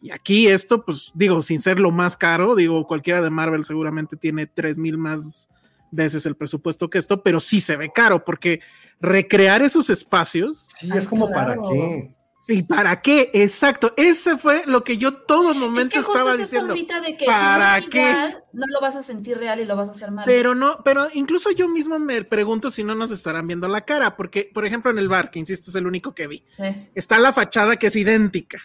Speaker 5: Y aquí esto, pues digo, sin ser lo más caro, digo, cualquiera de Marvel seguramente tiene tres mil más veces el presupuesto que esto, pero sí se ve caro, porque recrear esos espacios,
Speaker 3: Sí,
Speaker 4: Ay,
Speaker 3: es como para qué.
Speaker 5: ¿Y para qué? Exacto, ese fue lo que yo todo
Speaker 4: Es
Speaker 5: momento
Speaker 4: que justo
Speaker 5: estaba
Speaker 4: es esta
Speaker 5: diciendo.
Speaker 4: de que
Speaker 5: ¿para
Speaker 4: si no es
Speaker 5: qué?
Speaker 4: igual, no lo vas a sentir real y lo vas a hacer mal.
Speaker 5: Pero no, pero incluso yo mismo me pregunto si no nos estarán viendo la cara, porque, por ejemplo, en el bar, que insisto, es el único que vi,
Speaker 4: Sí.
Speaker 5: está la fachada que es idéntica.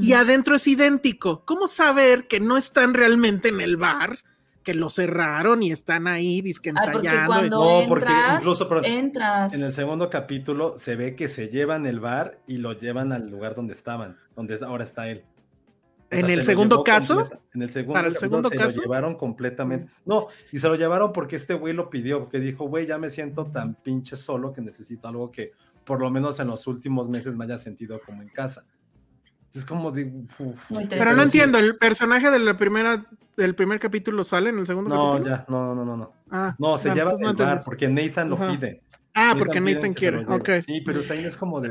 Speaker 5: Y adentro es idéntico. ¿Cómo saber que no están realmente en el bar? Que lo cerraron y están ahí disque
Speaker 4: porque
Speaker 5: ensayando.
Speaker 4: cuando
Speaker 3: No, porque incluso,
Speaker 4: entras.
Speaker 3: En el segundo capítulo se ve que se llevan el bar y lo llevan al lugar donde estaban, donde ahora está él. O
Speaker 5: ¿En el segundo caso?
Speaker 3: En el segundo,
Speaker 5: ¿Para el segundo
Speaker 3: se
Speaker 5: caso?
Speaker 3: lo llevaron completamente. No, y se lo llevaron porque este güey lo pidió, porque dijo, güey, ya me siento tan pinche solo que necesito algo que por lo menos en los últimos meses me haya sentido como en casa. Es como de... uf,
Speaker 4: Muy
Speaker 5: Pero no entiendo, ¿el personaje de la primera, del primer capítulo sale en el segundo
Speaker 3: No,
Speaker 5: capítulo?
Speaker 3: ya, no, no, no, no.
Speaker 5: Ah,
Speaker 3: No, se
Speaker 5: ah,
Speaker 3: lleva
Speaker 5: no
Speaker 3: bar porque Nathan lo
Speaker 5: Ajá.
Speaker 3: pide.
Speaker 5: Ah, porque Nathan quiere,
Speaker 3: lleve.
Speaker 5: ok.
Speaker 3: Sí, pero también es como de,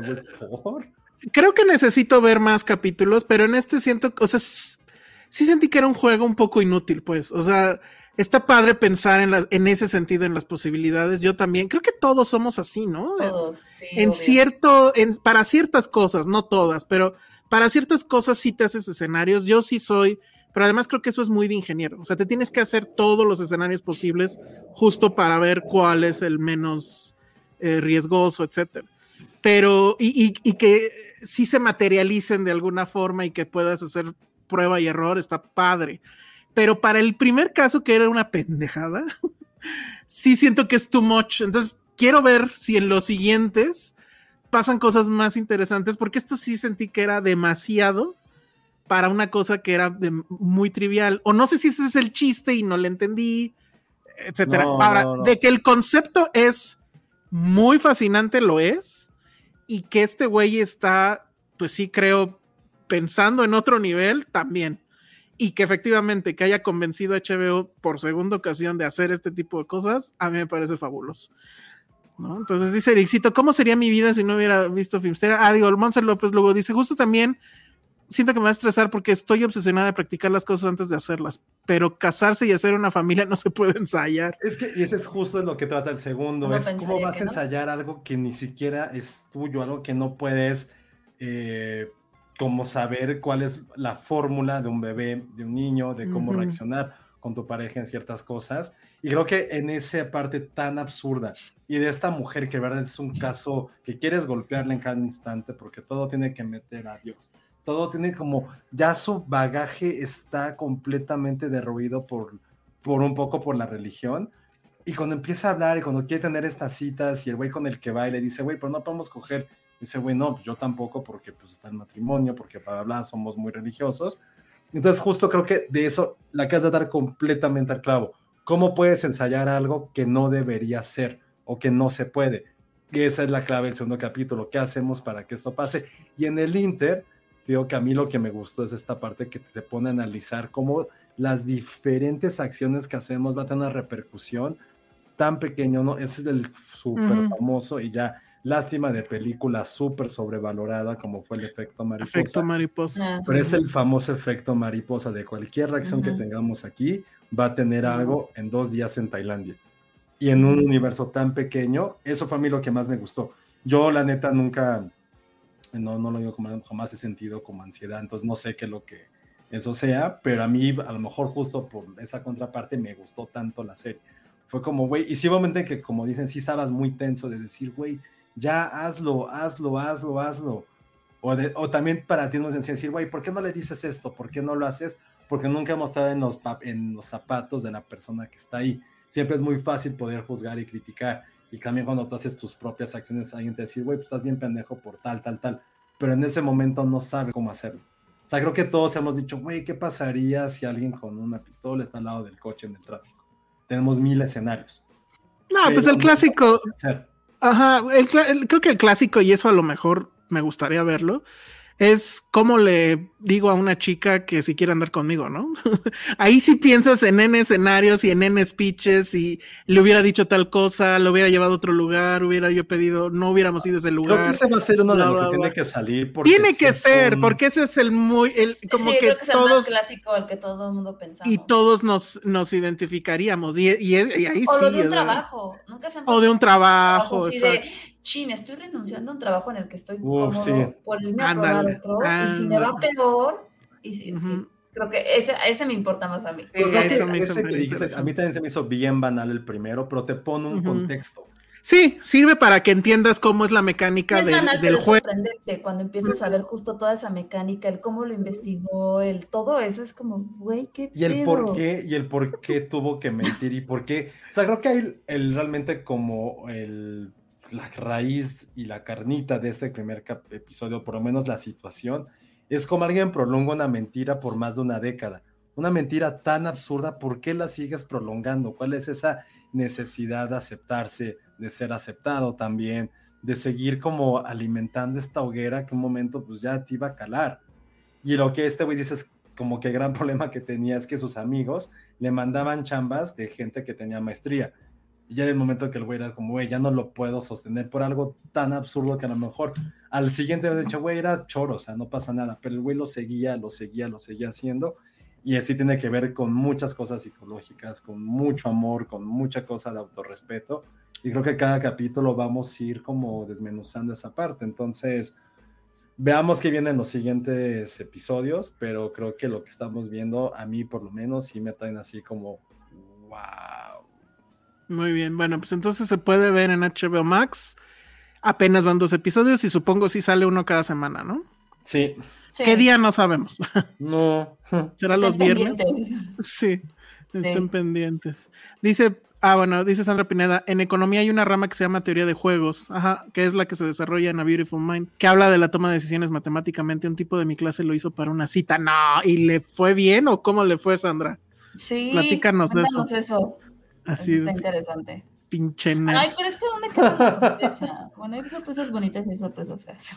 Speaker 3: ¿por?
Speaker 5: Creo que necesito ver más capítulos, pero en este siento, o sea, sí sentí que era un juego un poco inútil, pues. O sea, está padre pensar en, las, en ese sentido, en las posibilidades. Yo también, creo que todos somos así, ¿no?
Speaker 4: Todos, sí,
Speaker 5: en
Speaker 4: obvio.
Speaker 5: cierto, en, para ciertas cosas, no todas, pero para ciertas cosas sí te haces escenarios. Yo sí soy, pero además creo que eso es muy de ingeniero. O sea, te tienes que hacer todos los escenarios posibles justo para ver cuál es el menos eh, riesgoso, etcétera. Pero, y, y- y que sí se materialicen de alguna forma y que puedas hacer prueba y error, está padre. Pero para el primer caso, que era una pendejada, sí siento que es too much. Entonces, quiero ver si en los siguientes pasan cosas más interesantes, porque esto sí sentí que era demasiado para una cosa que era de- muy trivial. O no sé si ese es el chiste y no le entendí, etcétera.
Speaker 3: No,
Speaker 5: Ahora,
Speaker 3: no, no.
Speaker 5: de que el concepto es muy fascinante, lo es. Y que este güey está, pues sí creo, pensando en otro nivel también. Y que efectivamente que haya convencido a HBO por segunda ocasión de hacer este tipo de cosas, a mí me parece fabuloso. ¿No? Entonces dice Ericito, ¿cómo sería mi vida si no hubiera visto Filmstera? Ah, digo, el Monser López luego dice, justo también siento que me va a estresar porque estoy obsesionada de practicar las cosas antes de hacerlas, pero casarse y hacer una familia no se puede ensayar.
Speaker 3: Es que y ese es justo lo que trata el segundo. Es cómo vas a
Speaker 4: no.
Speaker 3: ensayar algo que ni siquiera es tuyo, algo que no puedes eh, como saber cuál es la fórmula de un bebé, de un niño, de cómo reaccionar con tu pareja en ciertas cosas. Y creo que en esa parte tan absurda y de esta mujer que verdad es un caso que quieres golpearle en cada instante porque todo tiene que meter a Dios. Todo tiene como, ya su bagaje está completamente derruido por, por un poco por la religión. Y cuando empieza a hablar y cuando quiere tener estas citas y el güey con el que va y le dice, güey, pero no podemos coger. Dice, güey, no, pues yo tampoco porque pues está el matrimonio, porque bla, bla, somos muy religiosos. Entonces justo creo que de eso la de dar completamente al clavo. ¿Cómo puedes ensayar algo que no debería ser o que no se puede? Y esa es la clave del segundo capítulo. ¿Qué hacemos para que esto pase? Y en el Inter, digo que a mí lo que me gustó es esta parte que se pone a analizar cómo las diferentes acciones que hacemos va a tener una repercusión tan pequeño, ¿no? Ese es el súper famoso y ya lástima de película súper sobrevalorada como fue el efecto mariposa.
Speaker 5: Efecto mariposa.
Speaker 4: Ah,
Speaker 3: Pero
Speaker 4: sí.
Speaker 3: es el famoso efecto mariposa de cualquier reacción que
Speaker 4: Ujú.
Speaker 3: tengamos aquí, va a tener algo en dos días en Tailandia. Y en un universo tan pequeño, eso fue a mí lo que más me gustó. Yo, la neta, nunca, no, no lo digo como jamás he sentido como ansiedad, entonces no sé qué es lo que eso sea, pero a mí, a lo mejor justo por esa contraparte, me gustó tanto la serie. Fue como, güey, y sí, obviamente que como dicen, sí estabas muy tenso de decir, güey, ya hazlo, hazlo, hazlo, hazlo. O, de- o también para ti no es sencillo decir, güey, ¿por qué no le dices esto? ¿Por qué no lo haces? Porque nunca hemos estado en los, en los zapatos de la persona que está ahí. Siempre es muy fácil poder juzgar y criticar. Y también cuando tú haces tus propias acciones, alguien te dice, güey, pues estás bien pendejo por tal, tal, tal. Pero en ese momento no sabes cómo hacerlo. O sea, creo que todos hemos dicho, güey, ¿qué pasaría si alguien con una pistola está al lado del coche en el tráfico? Tenemos mil escenarios.
Speaker 5: No, pues el clásico. Ajá, el el- creo que el clásico, y eso a lo mejor me gustaría verlo, es cómo le digo a una chica que si quiere andar conmigo, ¿no? Ahí sí piensas en N escenarios y en N speeches y le hubiera dicho tal cosa, lo hubiera llevado a otro lugar, hubiera yo pedido, no hubiéramos ido a ese
Speaker 3: Creo
Speaker 5: lugar.
Speaker 3: que ese va a ser uno de los que tiene que salir. porque
Speaker 5: Tiene que ser,
Speaker 3: un-
Speaker 5: porque ese es el muy, el, como
Speaker 4: sí,
Speaker 5: que
Speaker 4: creo que es el más clásico al que todo el mundo pensamos.
Speaker 5: y todos nos, nos identificaríamos y, y- y ahí
Speaker 4: o
Speaker 5: sí.
Speaker 4: lo de un
Speaker 5: o
Speaker 4: trabajo. Nunca se
Speaker 5: O de un trabajo,
Speaker 4: de,
Speaker 5: exacto.
Speaker 4: Chin, estoy renunciando a un trabajo en el que estoy
Speaker 3: Uf,
Speaker 4: cómodo
Speaker 3: sí.
Speaker 4: por irme a probar
Speaker 5: Ándale,
Speaker 4: otro. Y si me va peor, y sí,
Speaker 5: Ujú.
Speaker 4: creo que ese, ese me importa más a mí.
Speaker 5: Eh, eso me
Speaker 3: ese que a mí también se me hizo bien banal el primero, pero te pone un contexto.
Speaker 5: Sí, sirve para que entiendas cómo es la mecánica
Speaker 4: es
Speaker 5: del,
Speaker 4: banal,
Speaker 5: del
Speaker 4: pero es
Speaker 5: juego.
Speaker 4: sorprendente cuando empiezas a ver justo toda esa mecánica, el cómo lo investigó, el todo eso es como, güey, qué
Speaker 3: Y el
Speaker 4: pedo?
Speaker 3: por qué, y el por qué tuvo que mentir y por qué. O sea, creo que hay el, realmente como el, la raíz y la carnita de este primer episodio, por lo menos la situación, es como alguien prolonga una mentira por más de una década. Una mentira tan absurda, ¿por qué la sigues prolongando? ¿Cuál es esa necesidad de aceptarse, de ser aceptado también, de seguir como alimentando esta hoguera que un momento pues ya te iba a calar? Y lo que este güey dice es como que el gran problema que tenía es que sus amigos le mandaban chambas de gente que tenía maestría. Y era el momento que el güey era como, güey, ya no lo puedo sostener por algo tan absurdo que a lo mejor al siguiente me dicho, güey, era choro, o sea, no pasa nada. Pero el güey lo seguía, lo seguía, lo seguía haciendo. Y así tiene que ver con muchas cosas psicológicas, con mucho amor, con mucha cosa de autorrespeto. Y creo que cada capítulo vamos a ir como desmenuzando esa parte. Entonces, veamos qué viene en los siguientes episodios, pero creo que lo que estamos viendo, a mí por lo menos, sí me traen así como, wow.
Speaker 5: Muy bien, bueno, pues entonces se puede ver en HBO Max. Apenas van dos episodios y supongo si sale uno cada semana, ¿no?
Speaker 3: Sí,
Speaker 4: Sí,
Speaker 5: ¿Qué día no sabemos?
Speaker 3: no.
Speaker 5: ¿Será
Speaker 4: estén
Speaker 5: los viernes?
Speaker 4: pendientes.
Speaker 5: Sí. Estén pendientes. Dice, ah, bueno, dice Sandra Pineda, en economía hay una rama que se llama teoría de juegos, ajá, que es la que se desarrolla en A Beautiful Mind, que habla de la toma de decisiones matemáticamente. Un tipo de mi clase lo hizo para una cita. No, ¿y le fue bien o cómo le fue, Sandra?
Speaker 4: Sí,
Speaker 5: Platícanos de eso.
Speaker 4: Cuéntanos eso.
Speaker 5: Así,
Speaker 4: Está interesante.
Speaker 5: pinche nerd.
Speaker 4: Ay, pero es que ¿dónde queda la sorpresa? Bueno, hay sorpresas bonitas y hay sorpresas feas.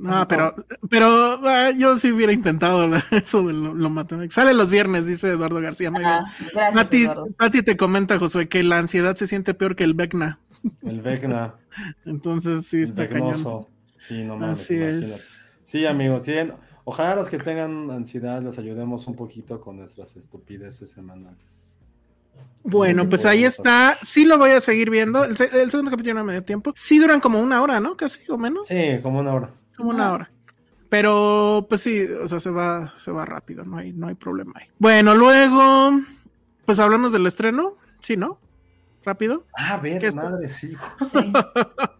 Speaker 5: No, pero, pero ah, yo sí hubiera intentado la- eso de lo, lo matemático. Sale los viernes, dice Eduardo García.
Speaker 4: Ah, gracias, Eduardo.
Speaker 5: Pati te comenta, Josué, que la ansiedad se siente peor que el Vecna.
Speaker 3: El Vecna,
Speaker 5: Entonces sí
Speaker 3: el
Speaker 5: está cañón.
Speaker 3: Vecnoso. Sí, no mames,
Speaker 5: Así es.
Speaker 3: Sí, amigos, sí, ojalá los que tengan ansiedad les ayudemos un poquito con nuestras estupideces semanales.
Speaker 5: Bueno, pues ahí está. Sí lo voy a seguir viendo. El, se- el segundo capítulo no me dio tiempo. Sí duran como una hora, ¿no? Casi o menos.
Speaker 3: Sí, como una hora.
Speaker 5: Como una hora. Pero, pues sí, o sea, se va, se va rápido, no hay, no hay problema ahí. Bueno, luego, pues hablamos del estreno, sí, ¿no? Rápido.
Speaker 3: Ah, ver, madre, sí.
Speaker 4: Sí.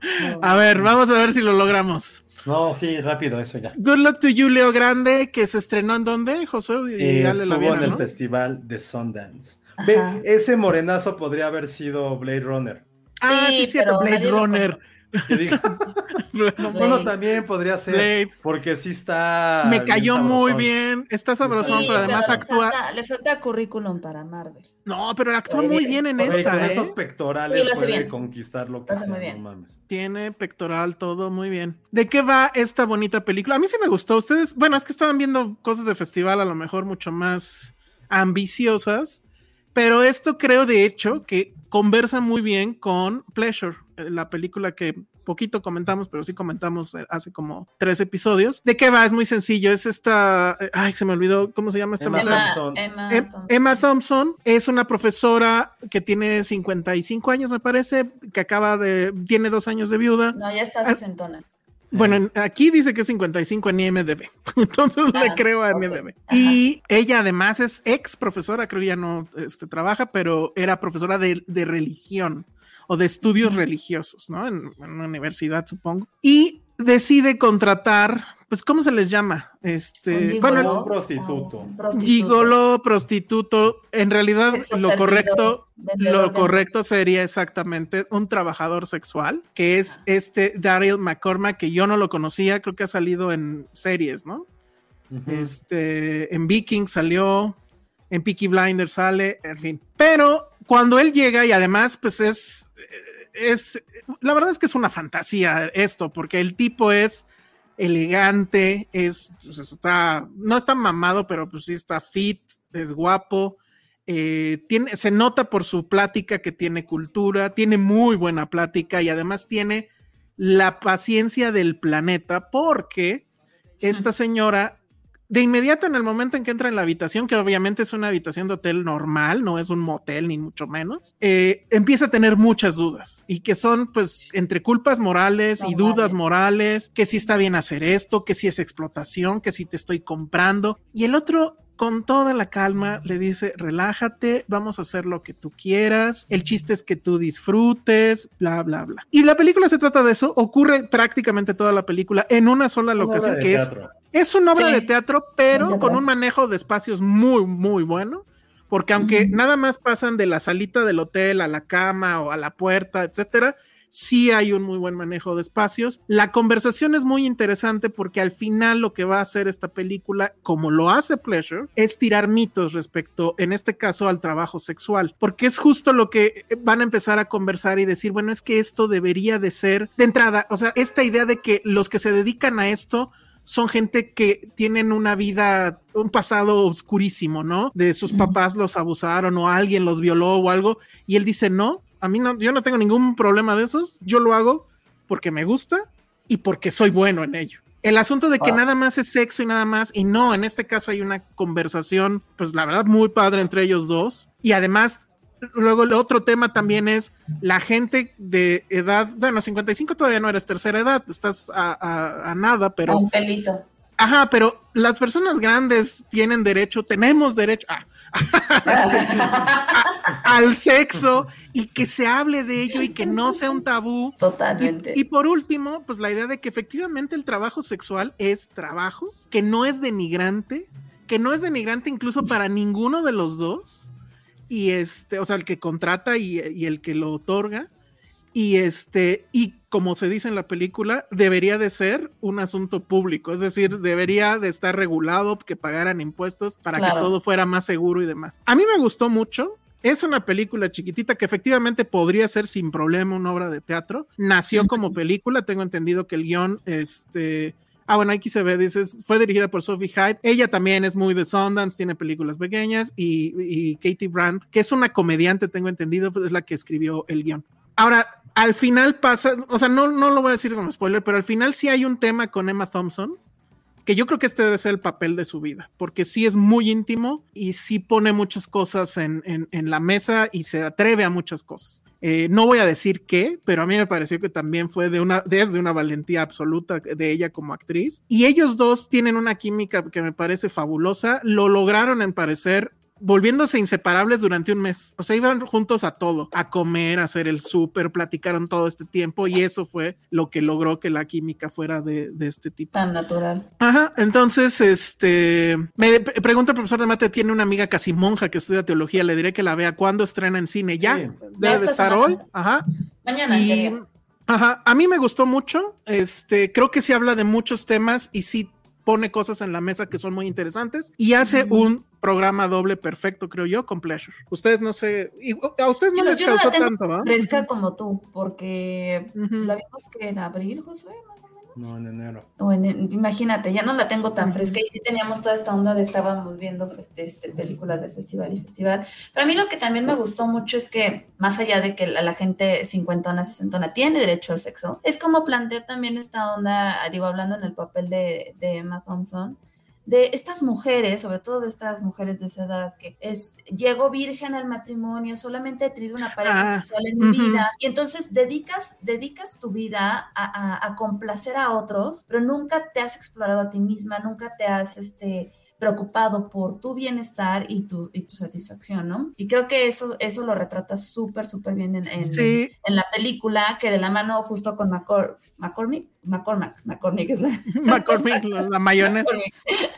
Speaker 5: A ver, vamos a ver si lo logramos.
Speaker 3: No, sí, rápido, eso ya.
Speaker 5: Good Luck to You, Leo Grande, que se estrenó en dónde, Josué? Y
Speaker 3: Eh,
Speaker 5: dale la
Speaker 3: estuvo
Speaker 5: vida,
Speaker 3: en el
Speaker 5: ¿no?
Speaker 3: festival de Sundance. Ve, ese morenazo podría haber sido Blade Runner.
Speaker 5: Ah, sí,
Speaker 4: Sí,
Speaker 5: es cierto, Blade Runner.
Speaker 3: Bueno, también podría ser,
Speaker 5: Blade.
Speaker 3: porque sí está.
Speaker 5: Me
Speaker 3: bien
Speaker 5: cayó muy bien, está sabrosón,
Speaker 4: Sí,
Speaker 5: pero además
Speaker 4: le
Speaker 5: actúa.
Speaker 4: falta- le falta currículum para Marvel.
Speaker 5: No, pero actúa
Speaker 4: Muy bien.
Speaker 5: bien en
Speaker 3: con
Speaker 5: esta, ¿eh?
Speaker 3: esos pectorales
Speaker 4: Sí, lo hace
Speaker 3: puede
Speaker 4: bien.
Speaker 3: conquistar lo que
Speaker 4: Lo
Speaker 3: sea,
Speaker 4: muy bien.
Speaker 3: no mames.
Speaker 5: Tiene pectoral, todo muy bien. ¿De qué va esta bonita película? A mí sí me gustó. Ustedes, bueno, es que estaban viendo cosas de festival a lo mejor mucho más ambiciosas, pero esto creo de hecho que conversa muy bien con Pleasure, eh, la película que poquito comentamos, pero sí comentamos eh, hace como tres episodios. ¿De qué va? Es muy sencillo. Es esta, eh, ay, se me olvidó, ¿cómo se llama esta
Speaker 3: Emma
Speaker 5: mujer?
Speaker 4: Emma,
Speaker 3: Thompson.
Speaker 4: Emma,
Speaker 5: Em-
Speaker 4: Thompson.
Speaker 5: Emma Thompson es una profesora que tiene 55 años, me parece, que acaba de, tiene dos años de viuda.
Speaker 4: No, ya está sesentona.
Speaker 5: Bueno, en- aquí dice que es 55 en IMDB, entonces le
Speaker 4: Ah,
Speaker 5: creo a. IMDB. Y ella además es ex profesora, creo que ya no este, trabaja, pero era profesora de, de religión o de estudios religiosos, ¿no? En, en una universidad, supongo. Y decide contratar, pues, ¿cómo se les llama? Este,
Speaker 4: Un
Speaker 5: bueno,
Speaker 4: gigoló,
Speaker 3: un prostituto.
Speaker 4: un prostituto.
Speaker 5: Gigolo, prostituto, en realidad
Speaker 4: Sexo
Speaker 5: lo correcto, lo
Speaker 4: de-
Speaker 5: correcto sería exactamente un trabajador sexual, que es este Daryl McCormack, que yo no lo conocía, creo que ha salido en series, ¿no? Este, en Viking salió, en Peaky Blinders sale, en fin. Pero cuando él llega y además, pues es, es, la verdad es que es una fantasía esto, porque el tipo es elegante, es, pues, está, no está mamado, pero pues sí está fit, es guapo, eh, tiene, se nota por su plática que tiene cultura, tiene muy buena plática y además tiene la paciencia del planeta porque esta señora de inmediato en el momento en que entra en la habitación, que obviamente es una habitación de hotel normal, no es un motel ni mucho menos, eh, empieza a tener muchas dudas y que son pues entre culpas morales y dudas morales, que si está bien hacer esto, que si es explotación, que si te estoy comprando. Y el otro con toda la calma le dice, relájate, vamos a hacer lo que tú quieras, el chiste es que tú disfrutes, bla, bla, bla. Y la película se trata de eso, ocurre prácticamente toda la película en una sola locación que
Speaker 3: teatro.
Speaker 5: es una obra
Speaker 4: Sí.
Speaker 5: de teatro, pero con un manejo de espacios muy, muy bueno. Porque aunque nada más pasan de la salita del hotel a la cama o a la puerta, etcétera, sí hay un muy buen manejo de espacios. La conversación es muy interesante porque al final lo que va a hacer esta película, como lo hace Pleasure, es tirar mitos respecto, en este caso, al trabajo sexual. Porque es justo lo que van a empezar a conversar y decir, bueno, es que esto debería de ser de entrada, o sea, esta idea de que los que se dedican a esto son gente que tienen una vida, un pasado oscurísimo, ¿no? De sus papás los abusaron o alguien los violó o algo. Y él dice, no, a mí no, yo no tengo ningún problema de esos. Yo lo hago porque me gusta y porque soy bueno en ello. El asunto de que
Speaker 3: Ah.
Speaker 5: nada más es sexo y nada más, y no, en este caso hay una conversación, pues la verdad, muy padre entre ellos dos. Y además, luego el otro tema también es la gente de edad, bueno, 55 todavía no eres tercera edad, estás a, a- a nada, pero...
Speaker 4: Un pelito.
Speaker 5: Ajá, pero las personas grandes tienen derecho, tenemos derecho ah, a- al sexo y que se hable de ello y que no sea un tabú.
Speaker 4: Totalmente.
Speaker 5: Y, y por último, pues la idea de que efectivamente el trabajo sexual es trabajo, que no es denigrante, que no es denigrante incluso para ninguno de los dos, y este, o sea, el que contrata y, y el que lo otorga. Y este, y como se dice en la película, debería de ser un asunto público, es decir, debería de estar regulado, que pagaran impuestos para que todo fuera más seguro y demás. A mí me gustó mucho. Es una película chiquitita que efectivamente podría ser sin problema una obra de teatro. Nació como película, tengo entendido que el guion, este, Ah, bueno, aquí se ve, dices, fue dirigida por Sophie Hyde. Ella también es muy de Sundance, tiene películas pequeñas. Y, Katie Brandt, que es una comediante, tengo entendido, es la que escribió el guion. Ahora, al final pasa, o sea, no, no lo voy a decir como spoiler, pero al final sí hay un tema con Emma Thompson, que yo creo que este debe ser el papel de su vida, porque sí es muy íntimo y sí pone muchas cosas en, en- la mesa y se atreve a muchas cosas. Eh, no voy a decir qué, pero a mí me pareció que también fue de una, desde una valentía absoluta de ella como actriz. Y ellos dos tienen una química que me parece fabulosa. Lo lograron en parecer volviéndose inseparables durante un mes. O sea, iban juntos a todo, a comer, a hacer el súper, platicaron todo este tiempo y eso fue lo que logró que la química fuera de, de este tipo.
Speaker 4: Tan natural.
Speaker 5: Ajá, entonces, este, me pre- pregunta el profesor de mate, tiene una amiga casi monja que estudia teología, le diré que la vea cuando estrena en cine, ya,
Speaker 3: Sí.
Speaker 5: Debe de
Speaker 4: esta
Speaker 5: estar
Speaker 4: semana.
Speaker 5: hoy, ajá,
Speaker 4: Mañana.
Speaker 5: y, ajá, a mí me gustó mucho, este, creo que sí habla de muchos temas y sí pone cosas en la mesa que son muy interesantes y hace un programa doble perfecto, creo yo, con Pleasure. Ustedes no sé, y- a ustedes no
Speaker 4: Yo-
Speaker 5: les
Speaker 4: yo no la
Speaker 5: causó
Speaker 4: tengo
Speaker 5: tanto, ¿va?
Speaker 4: Fresca como tú, porque
Speaker 5: Ujú.
Speaker 4: la vimos que en abril, Josué, más o menos.
Speaker 3: No, en enero.
Speaker 4: O en, imagínate, ya no la tengo tan fresca y sí teníamos toda esta onda de estábamos viendo este, este, películas de festival y festival. Pero a mí lo que también me gustó mucho es que, más allá de que la, la gente cincuentona, sesentona tiene derecho al sexo, es como plantea también esta onda, digo, hablando en el papel de, de Emma Thompson, de estas mujeres, sobre todo de estas mujeres de esa edad, que es, llego virgen al matrimonio, solamente he tenido una pareja
Speaker 5: Ah,
Speaker 4: sexual en mi vida, y entonces dedicas, dedicas tu vida a, a- a complacer a otros, pero nunca te has explorado a ti misma, nunca te has este, preocupado por tu bienestar y tu, y tu satisfacción, ¿no? Y creo que eso, eso lo retrata súper, súper bien en, en,
Speaker 5: Sí,
Speaker 4: en la película, que de la mano justo con Macor McCormick, McCormack, McCormick es la,
Speaker 5: McCormick, la, la mayonesa.
Speaker 4: McCormick.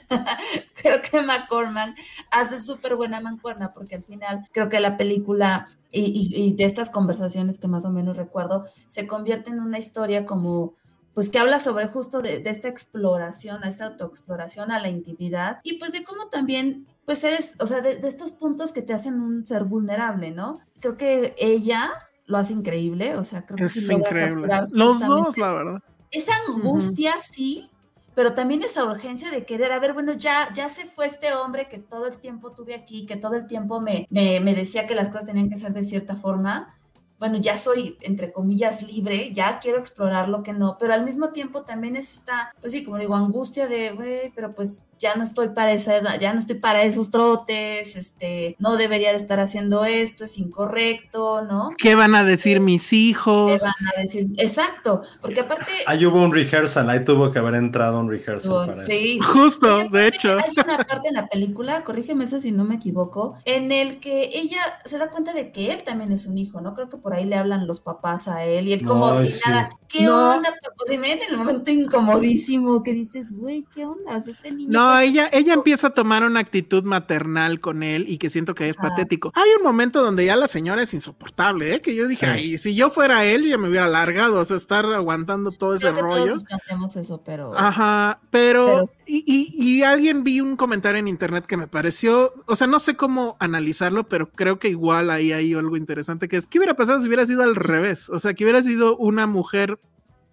Speaker 4: creo que McCormack hace súper buena mancuerna porque al final creo que la película y, y- y de estas conversaciones que más o menos recuerdo se convierte en una historia como pues que habla sobre justo de, de esta exploración, a esta autoexploración, a la intimidad y pues de cómo también pues eres, o sea, de, de estos puntos que te hacen un ser vulnerable, ¿no? Creo que ella lo hace increíble, o sea, creo que
Speaker 5: Es increíble. Los dos, la verdad.
Speaker 4: esa angustia, sí, pero también esa urgencia de querer, a ver, bueno, ya, ya se fue este hombre que todo el tiempo tuve aquí, que todo el tiempo me, me, me decía que las cosas tenían que ser de cierta forma. Bueno, ya soy, entre comillas, libre, ya quiero explorar lo que no, pero al mismo tiempo también es esta, pues sí, como digo, angustia de, güey, pero pues ya no estoy para esa edad, ya no estoy para esos trotes, este, no debería de estar haciendo esto, es incorrecto, ¿no?
Speaker 5: ¿Qué van a decir mis hijos?
Speaker 4: van a decir, exacto, porque aparte...
Speaker 3: Ahí hubo un rehearsal, ahí tuvo que haber entrado un rehearsal
Speaker 4: Oh,
Speaker 3: para eso.
Speaker 4: sí.
Speaker 5: Justo, de
Speaker 4: aparte,
Speaker 5: hecho.
Speaker 4: Hay una parte en la película, corrígeme Elsa si no me equivoco, en el que ella se da cuenta de que él también es un hijo, ¿no? Creo que por ahí le hablan los papás a él y él como
Speaker 3: Ay,
Speaker 4: si
Speaker 3: sí.
Speaker 4: nada. ¿Qué
Speaker 5: No.
Speaker 4: onda? Pues se mete en el momento incomodísimo que dices, güey, ¿qué onda? O sea, este niño.
Speaker 5: No,
Speaker 4: pues,
Speaker 5: ella, ella empieza a tomar una actitud maternal con él y que siento que es
Speaker 4: Ajá.
Speaker 5: patético. Hay un momento donde ya la señora es insoportable, ¿eh? que yo dije,
Speaker 3: Sí.
Speaker 5: ay, si yo fuera él, ya me hubiera largado, o sea, estar aguantando todo ese
Speaker 4: creo que todos
Speaker 5: rollo.
Speaker 4: nos planteamos eso, pero.
Speaker 5: Ajá, pero,
Speaker 4: Pero-
Speaker 5: y, y- y alguien vi un comentario en internet que me pareció, o sea, no sé cómo analizarlo, pero creo que igual ahí hay algo interesante que es, ¿qué hubiera pasado si hubiera sido al revés? O sea, que hubiera sido una mujer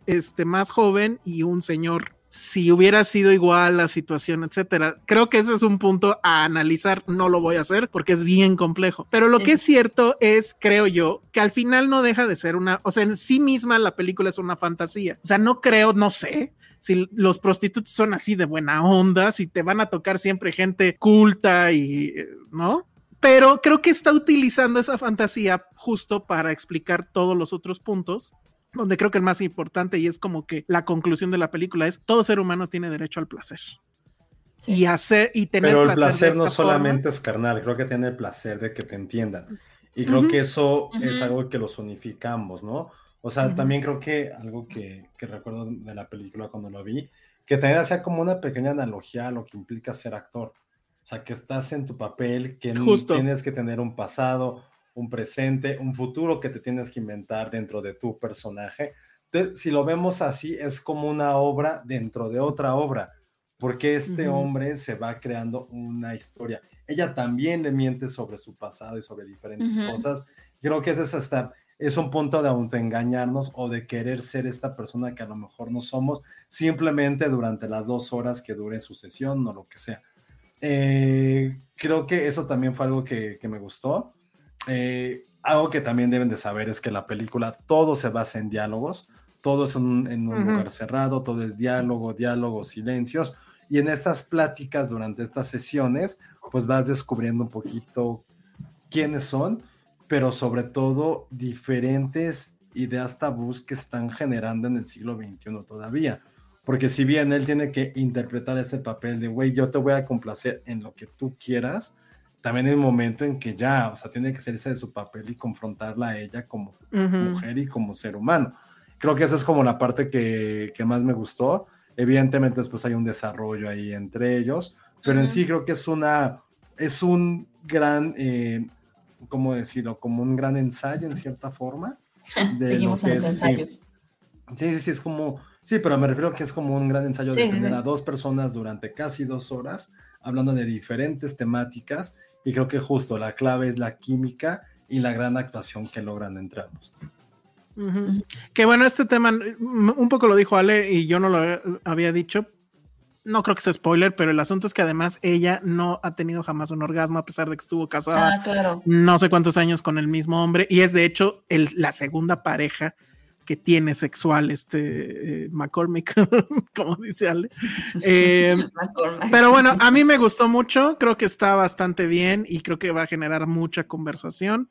Speaker 5: este, más joven y un señor. Si hubiera sido igual la situación, etcétera. Creo que ese es un punto a analizar. No lo voy a hacer porque es bien complejo. Pero lo
Speaker 4: Sí.
Speaker 5: que es cierto es, creo yo, que al final no deja de ser una, o sea, en sí misma la película es una fantasía. O sea, no creo, no sé, si los prostitutos son así de buena onda, si te van a tocar siempre gente culta y, ¿no? Pero creo que está utilizando esa fantasía justo para explicar todos los otros puntos, donde creo que el más importante y es como que la conclusión de la película es todo ser humano tiene derecho al placer.
Speaker 4: Sí.
Speaker 5: Y hacer y tener
Speaker 3: Pero el
Speaker 5: de
Speaker 3: placer no
Speaker 5: forma.
Speaker 3: solamente es carnal, creo que tiene el placer de que te entiendan. Y creo
Speaker 5: Ujú.
Speaker 3: que eso es
Speaker 4: Ujú.
Speaker 3: algo que los unifica a ambos, ¿no? O sea,
Speaker 4: Ujú.
Speaker 3: también creo que algo que, que recuerdo de la película cuando lo vi, que también hacía como una pequeña analogía a lo que implica ser actor. O sea, que estás en tu papel, que
Speaker 5: Justo.
Speaker 3: tienes que tener un pasado, un presente, un futuro que te tienes que inventar dentro de tu personaje. Entonces, si lo vemos así, es como una obra dentro de otra obra, porque este hombre se va creando una historia. Ella también le miente sobre su pasado y sobre diferentes cosas. Creo que ese es hasta, es un punto de autoengañarnos o de querer ser esta persona que a lo mejor no somos, simplemente durante las dos horas que dure su sesión o lo que sea. Eh, creo que eso también fue algo que, que me gustó. Eh, algo que también deben de saber es que la película todo se basa en diálogos, todo es un- en un lugar cerrado, todo es diálogo, diálogo, silencios. Y en estas pláticas durante estas sesiones, pues vas descubriendo un poquito quiénes son, pero sobre todo diferentes ideas tabús que están generando en el siglo XXI todavía. Porque si bien él tiene que interpretar ese papel de, güey, yo te voy a complacer en lo que tú quieras, también hay un momento en que ya, o sea, tiene que salirse de su papel y confrontarla a ella como
Speaker 5: Ujú.
Speaker 3: mujer y como ser humano. Creo que esa es como la parte que, que más me gustó. Evidentemente después hay un desarrollo ahí entre ellos, pero en
Speaker 4: Ujú.
Speaker 3: sí creo que es una, es un gran, eh, ¿cómo decirlo? Como un gran ensayo en cierta forma. de
Speaker 4: Seguimos
Speaker 3: lo
Speaker 4: en
Speaker 3: que
Speaker 4: los
Speaker 3: es, sí.
Speaker 4: ensayos.
Speaker 3: Sí, sí, sí, es como, sí, pero me refiero que es como un gran ensayo de
Speaker 4: Sí, sí,
Speaker 3: tener
Speaker 4: sí.
Speaker 3: a dos personas durante casi dos horas hablando de diferentes temáticas y creo que justo la clave es la química y la gran actuación que logran entre ambos.
Speaker 5: Que bueno, este tema mm, un poco lo dijo Ale y yo no lo había- había dicho. No creo que sea spoiler, pero el asunto es que además ella no ha tenido jamás un orgasmo a pesar de que estuvo casada
Speaker 4: Ah, claro.
Speaker 5: no sé cuántos años con el mismo hombre y es de hecho el- la segunda pareja que tiene sexual este eh, McCormick, como dice Ale. Eh, pero bueno, a mí me gustó mucho, creo que está bastante bien y creo que va a generar mucha conversación.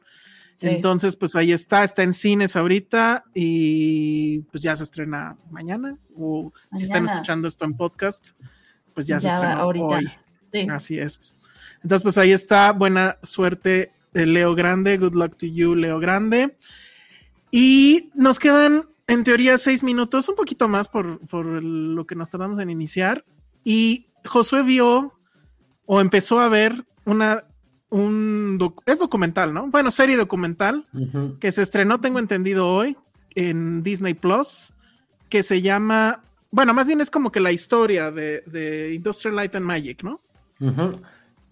Speaker 4: Sí.
Speaker 5: Entonces, pues ahí está, está en cines ahorita y pues ya se estrena mañana o si están
Speaker 4: Mañana.
Speaker 5: escuchando esto en podcast, pues ya, se estrena
Speaker 4: ahorita.
Speaker 5: hoy.
Speaker 4: Sí.
Speaker 5: Así es. Entonces, pues ahí está. Buena suerte, eh, Leo Grande. Good luck to you, Leo Grande. Y nos quedan, en teoría, seis minutos, un poquito más por, por lo que nos tardamos en iniciar. Y Josué vio o empezó a ver una, un, doc- es documental, ¿no? Bueno, serie documental que se estrenó, tengo entendido hoy, en Disney Plus, que se llama, bueno, más bien es como que la historia de, de Industrial Light and Magic, ¿no?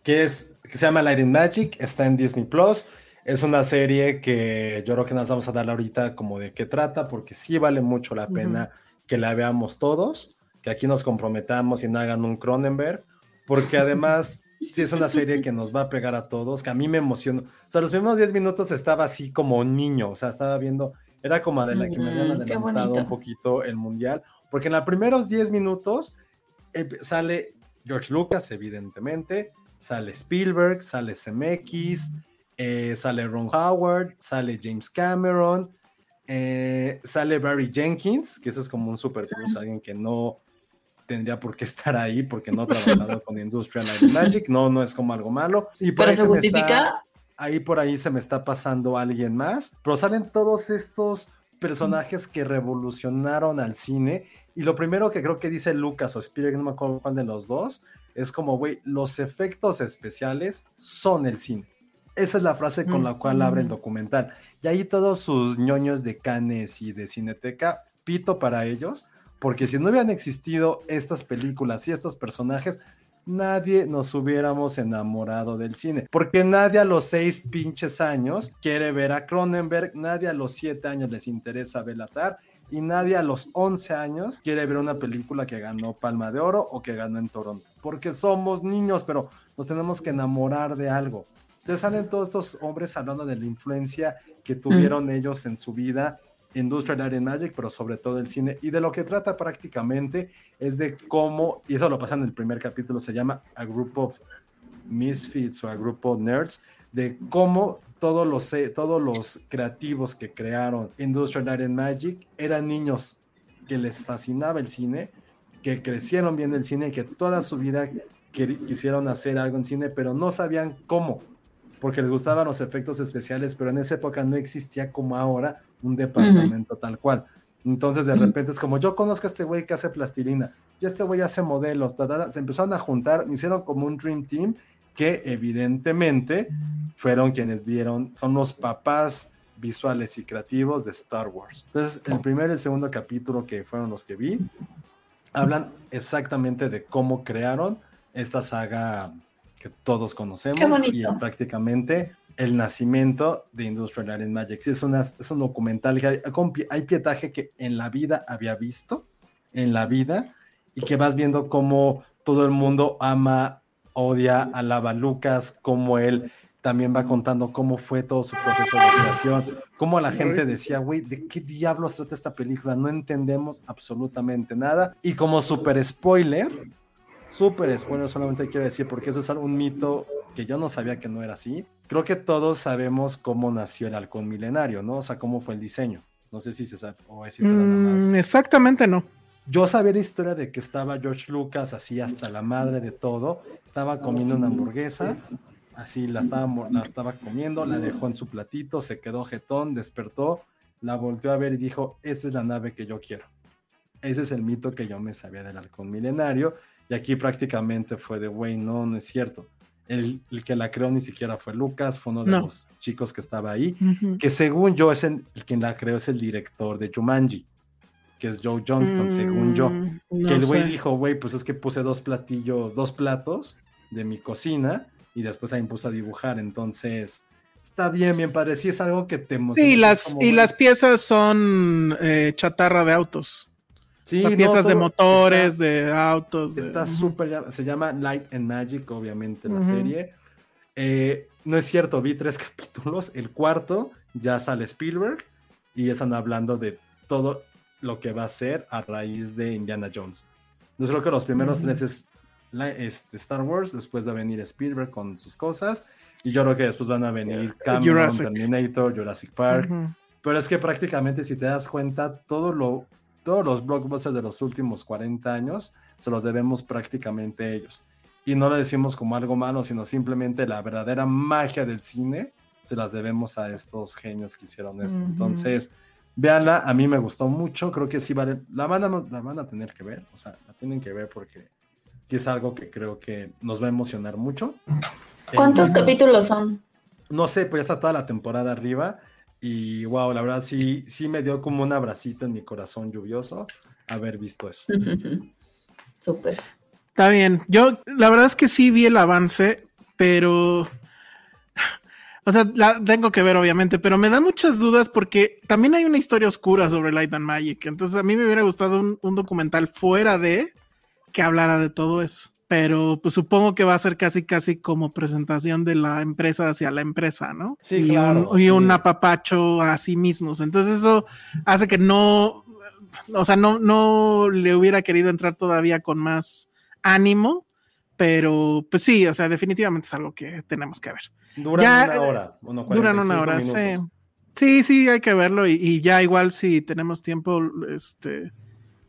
Speaker 3: Que es que se llama Light and Magic, está en Disney Plus. Es una serie que yo creo que nos vamos a dar ahorita como de qué trata, porque sí vale mucho la pena que la veamos todos, que aquí nos comprometamos y no hagan un Cronenberg, porque además sí es una serie que nos va a pegar a todos, que a mí me emocionó. O sea, los primeros 10 minutos estaba así como un niño, o sea, estaba viendo, era como de la que me habían adelantado un poquito el mundial, porque en los primeros 10 minutos eh, sale George Lucas, evidentemente, sale Spielberg, sale CMX, eh, sale Ron Howard, sale James Cameron, eh, sale Barry Jenkins, que eso es como un super plus, alguien que no tendría por qué estar ahí porque no ha trabajado con Industrial Light Magic, no, no es como algo malo. Y por
Speaker 4: Pero se
Speaker 3: está- ahí por ahí se me está pasando alguien más, pero salen todos estos personajes que revolucionaron al cine. Y lo primero que creo que dice Lucas o Spielberg, no me acuerdo cuál de los dos, es como, güey, los efectos especiales son el cine. Esa es la frase con la cual abre el documental. Y ahí todos sus ñoños de Canes y de Cineteca, pito para ellos, porque si no hubieran existido estas películas y estos personajes, nadie nos hubiéramos enamorado del cine. Porque nadie a los seis pinches años quiere ver a Cronenberg, nadie a los siete años les interesa Belatar y nadie a los 11 años quiere ver una película que ganó Palma de Oro o que ganó en Toronto. Porque somos niños, pero nos tenemos que enamorar de algo. Entonces salen todos estos hombres hablando de la influencia que tuvieron ellos en su vida, Industrial Light and Magic, pero sobre todo el cine. Y de lo que trata prácticamente es de cómo, y eso lo pasa en el primer capítulo, se llama A Group of Misfits o A Group of Nerds, de cómo todos los, eh, todos los creativos que crearon Industrial Light and Magic eran niños que les fascinaba el cine, que crecieron viendo el cine y que toda su vida quisieron hacer algo en cine, pero no sabían cómo, porque les gustaban los efectos especiales, pero en esa época no existía como ahora un departamento tal cual. Entonces de repente es como, yo conozco a este güey que hace plastilina, y este güey hace modelos, ta, ta, ta. se empezaron a juntar, hicieron como un Dream Team que evidentemente fueron quienes dieron, son los papás visuales y creativos de Star Wars. Entonces, el primer y el segundo capítulo que fueron los que vi, hablan exactamente de cómo crearon esta saga que todos conocemos y prácticamente el nacimiento de Industrial Light and Magic. es, una, es un documental que hay, hay, pietaje que en la vida había visto, en la vida, y que vas viendo cómo todo el mundo ama, odia, alaba a Lucas, cómo él también va contando cómo fue todo su proceso de creación, cómo la gente decía, güey, ¿de qué diablos trata esta película? No entendemos absolutamente nada. Y como super spoiler, super spoiler, solamente quiero decir, porque eso es un mito que yo no sabía que no era así. Creo que todos sabemos cómo nació el halcón milenario, ¿no? O sea, cómo fue el diseño. No sé si se sabe o es
Speaker 5: mm, Exactamente no.
Speaker 3: Yo sabía la historia de que estaba George Lucas así hasta la madre de todo, estaba comiendo una hamburguesa Así la estaba, la estaba comiendo, la dejó en su platito, se quedó jetón, despertó, la volteó a ver y dijo, esta es la nave que yo quiero. Ese es el mito que yo me sabía del halcón milenario. Y aquí prácticamente fue de, güey, no, no es cierto. El, que la creó ni siquiera fue Lucas, fue uno de los chicos que estaba ahí, que según yo es el, quien la creó es el director de Jumanji, que es Joe Johnston, según yo. Mm, que el güey dijo, güey, pues es que puse dos platillos, dos platos de mi cocina y después ahí puso a dibujar. Entonces, está bien, bien padre. Sí, es algo que te
Speaker 5: emociona. Sí, las, y las piezas son eh, chatarra de autos. Sí, piezas de motores, de autos.
Speaker 3: Está súper, se llama Light and Magic, obviamente, la serie. Eh, no es cierto, vi tres capítulos. El cuarto ya sale Spielberg y están hablando de todo lo que va a ser a raíz de Indiana Jones. Entonces creo que los primeros tres es este, Star Wars, después va a venir Spielberg con sus cosas, y yo creo que después van a venir Cameron, Terminator, Jurassic Park. Pero es que prácticamente, si te das cuenta, todo lo, todos los blockbusters de los últimos 40 años se los debemos prácticamente a ellos. Y no lo decimos como algo malo, sino simplemente la verdadera magia del cine se las debemos a estos genios que hicieron esto. Entonces, véanla, a mí me gustó mucho, creo que sí vale, la van, a, la van a tener que ver, o sea, la tienen que ver porque sí es algo que creo que nos va a emocionar mucho.
Speaker 4: ¿Cuántos capítulos son?
Speaker 3: No sé, pues ya está toda la temporada arriba y wow, la verdad sí, sí me dio como un abracito en mi corazón lluvioso haber visto eso.
Speaker 4: Súper.
Speaker 5: Está bien. Yo la verdad es que sí vi el avance, pero... O sea, la tengo que ver obviamente, pero me da muchas dudas porque también hay una historia oscura sobre Light and Magic. Entonces a mí me hubiera gustado un documental fuera de que hablara de todo eso. Pero pues supongo que va a ser casi casi como presentación de la empresa hacia la empresa, ¿no?
Speaker 3: Sí,
Speaker 5: y
Speaker 3: claro.
Speaker 5: Un, y un apapacho a sí mismos. Entonces eso hace que no, o sea, no, no le hubiera querido entrar todavía con más ánimo, pero pues sí, o sea, definitivamente es algo que tenemos que ver.
Speaker 3: Duran una hora.
Speaker 5: duran una hora, sí. Sí, sí, hay que verlo y, y, ya igual si tenemos tiempo, este,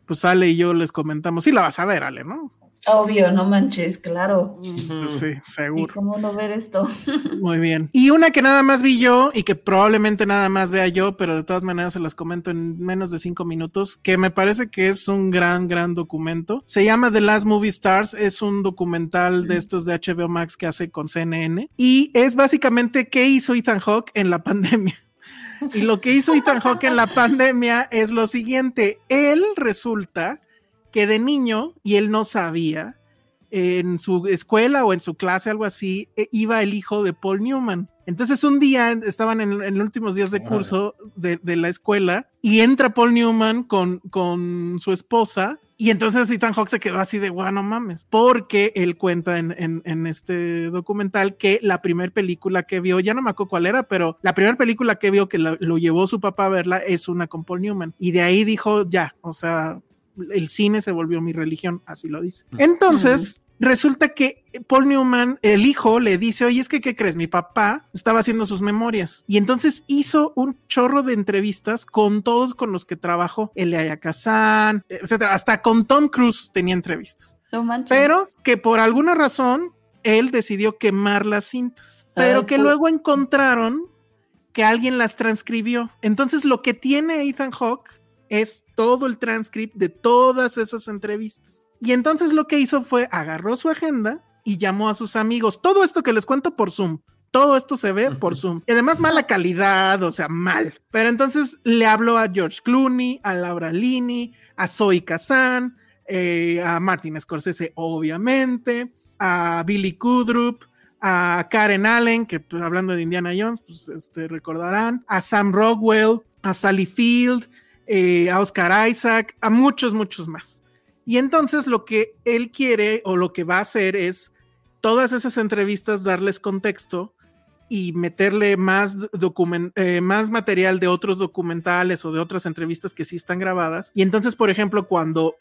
Speaker 5: pues Ale y yo les comentamos, sí la vas a ver, Ale, ¿no?
Speaker 4: Obvio, no manches, claro.
Speaker 5: sí, seguro.
Speaker 4: cómo no ver esto?
Speaker 5: Muy bien. Y una que nada más vi yo y que probablemente nada más vea yo, pero de todas maneras se las comento en menos de cinco minutos, que me parece que es un gran, gran documento. Se llama The Last Movie Stars, es un documental de estos de HBO Max que hace con CNN y es básicamente qué hizo Ethan Hawke en la pandemia. Y lo que hizo Ethan Hawke en la pandemia es lo siguiente. Él resulta que de niño, y él no sabía, en su escuela o en su clase, algo así, e, iba el hijo de Paul Newman. Entonces un día estaban en, los últimos días de curso de, la escuela y entra Paul Newman con, con su esposa y entonces Ethan Hawke se quedó así de, guau, no mames, porque él cuenta en, este documental que la primera película que vio, ya no me acuerdo cuál era, pero la primera película que vio que lo, lo llevó su papá a verla es una con Paul Newman. Y de ahí dijo, ya, o sea, el cine se volvió mi religión, así lo dice. Entonces, resulta que Paul Newman, el hijo, le dice, oye, es que, ¿qué crees? Mi papá estaba haciendo sus memorias. Y entonces hizo un chorro de entrevistas con todos con los que trabajó, Elia Kazan, etcétera. Hasta con Tom Cruise tenía entrevistas. Pero que por alguna razón él decidió quemar las cintas. Pero que luego encontraron que alguien las transcribió. Entonces lo que tiene Ethan Hawke es todo el transcript de todas esas entrevistas. Y entonces lo que hizo fue agarró su agenda y llamó a sus amigos. Todo esto que les cuento por Zoom. Todo esto se ve por Zoom. Y además mala calidad, o sea, mal. Pero entonces le habló a George Clooney, a Laura Linney, a Zoe Kazan, eh, a Martin Scorsese, obviamente, a Billy Kudrup, a Karen Allen, que pues, hablando de Indiana Jones, pues este, recordarán, a Sam Rockwell, a Sally Field, eh, a Oscar Isaac, a muchos, muchos más. Y entonces lo que él quiere o lo que va a hacer es todas esas entrevistas darles contexto y meterle más, eh, material de otros documentales o de otras entrevistas que sí están grabadas. Y entonces, por ejemplo, cuando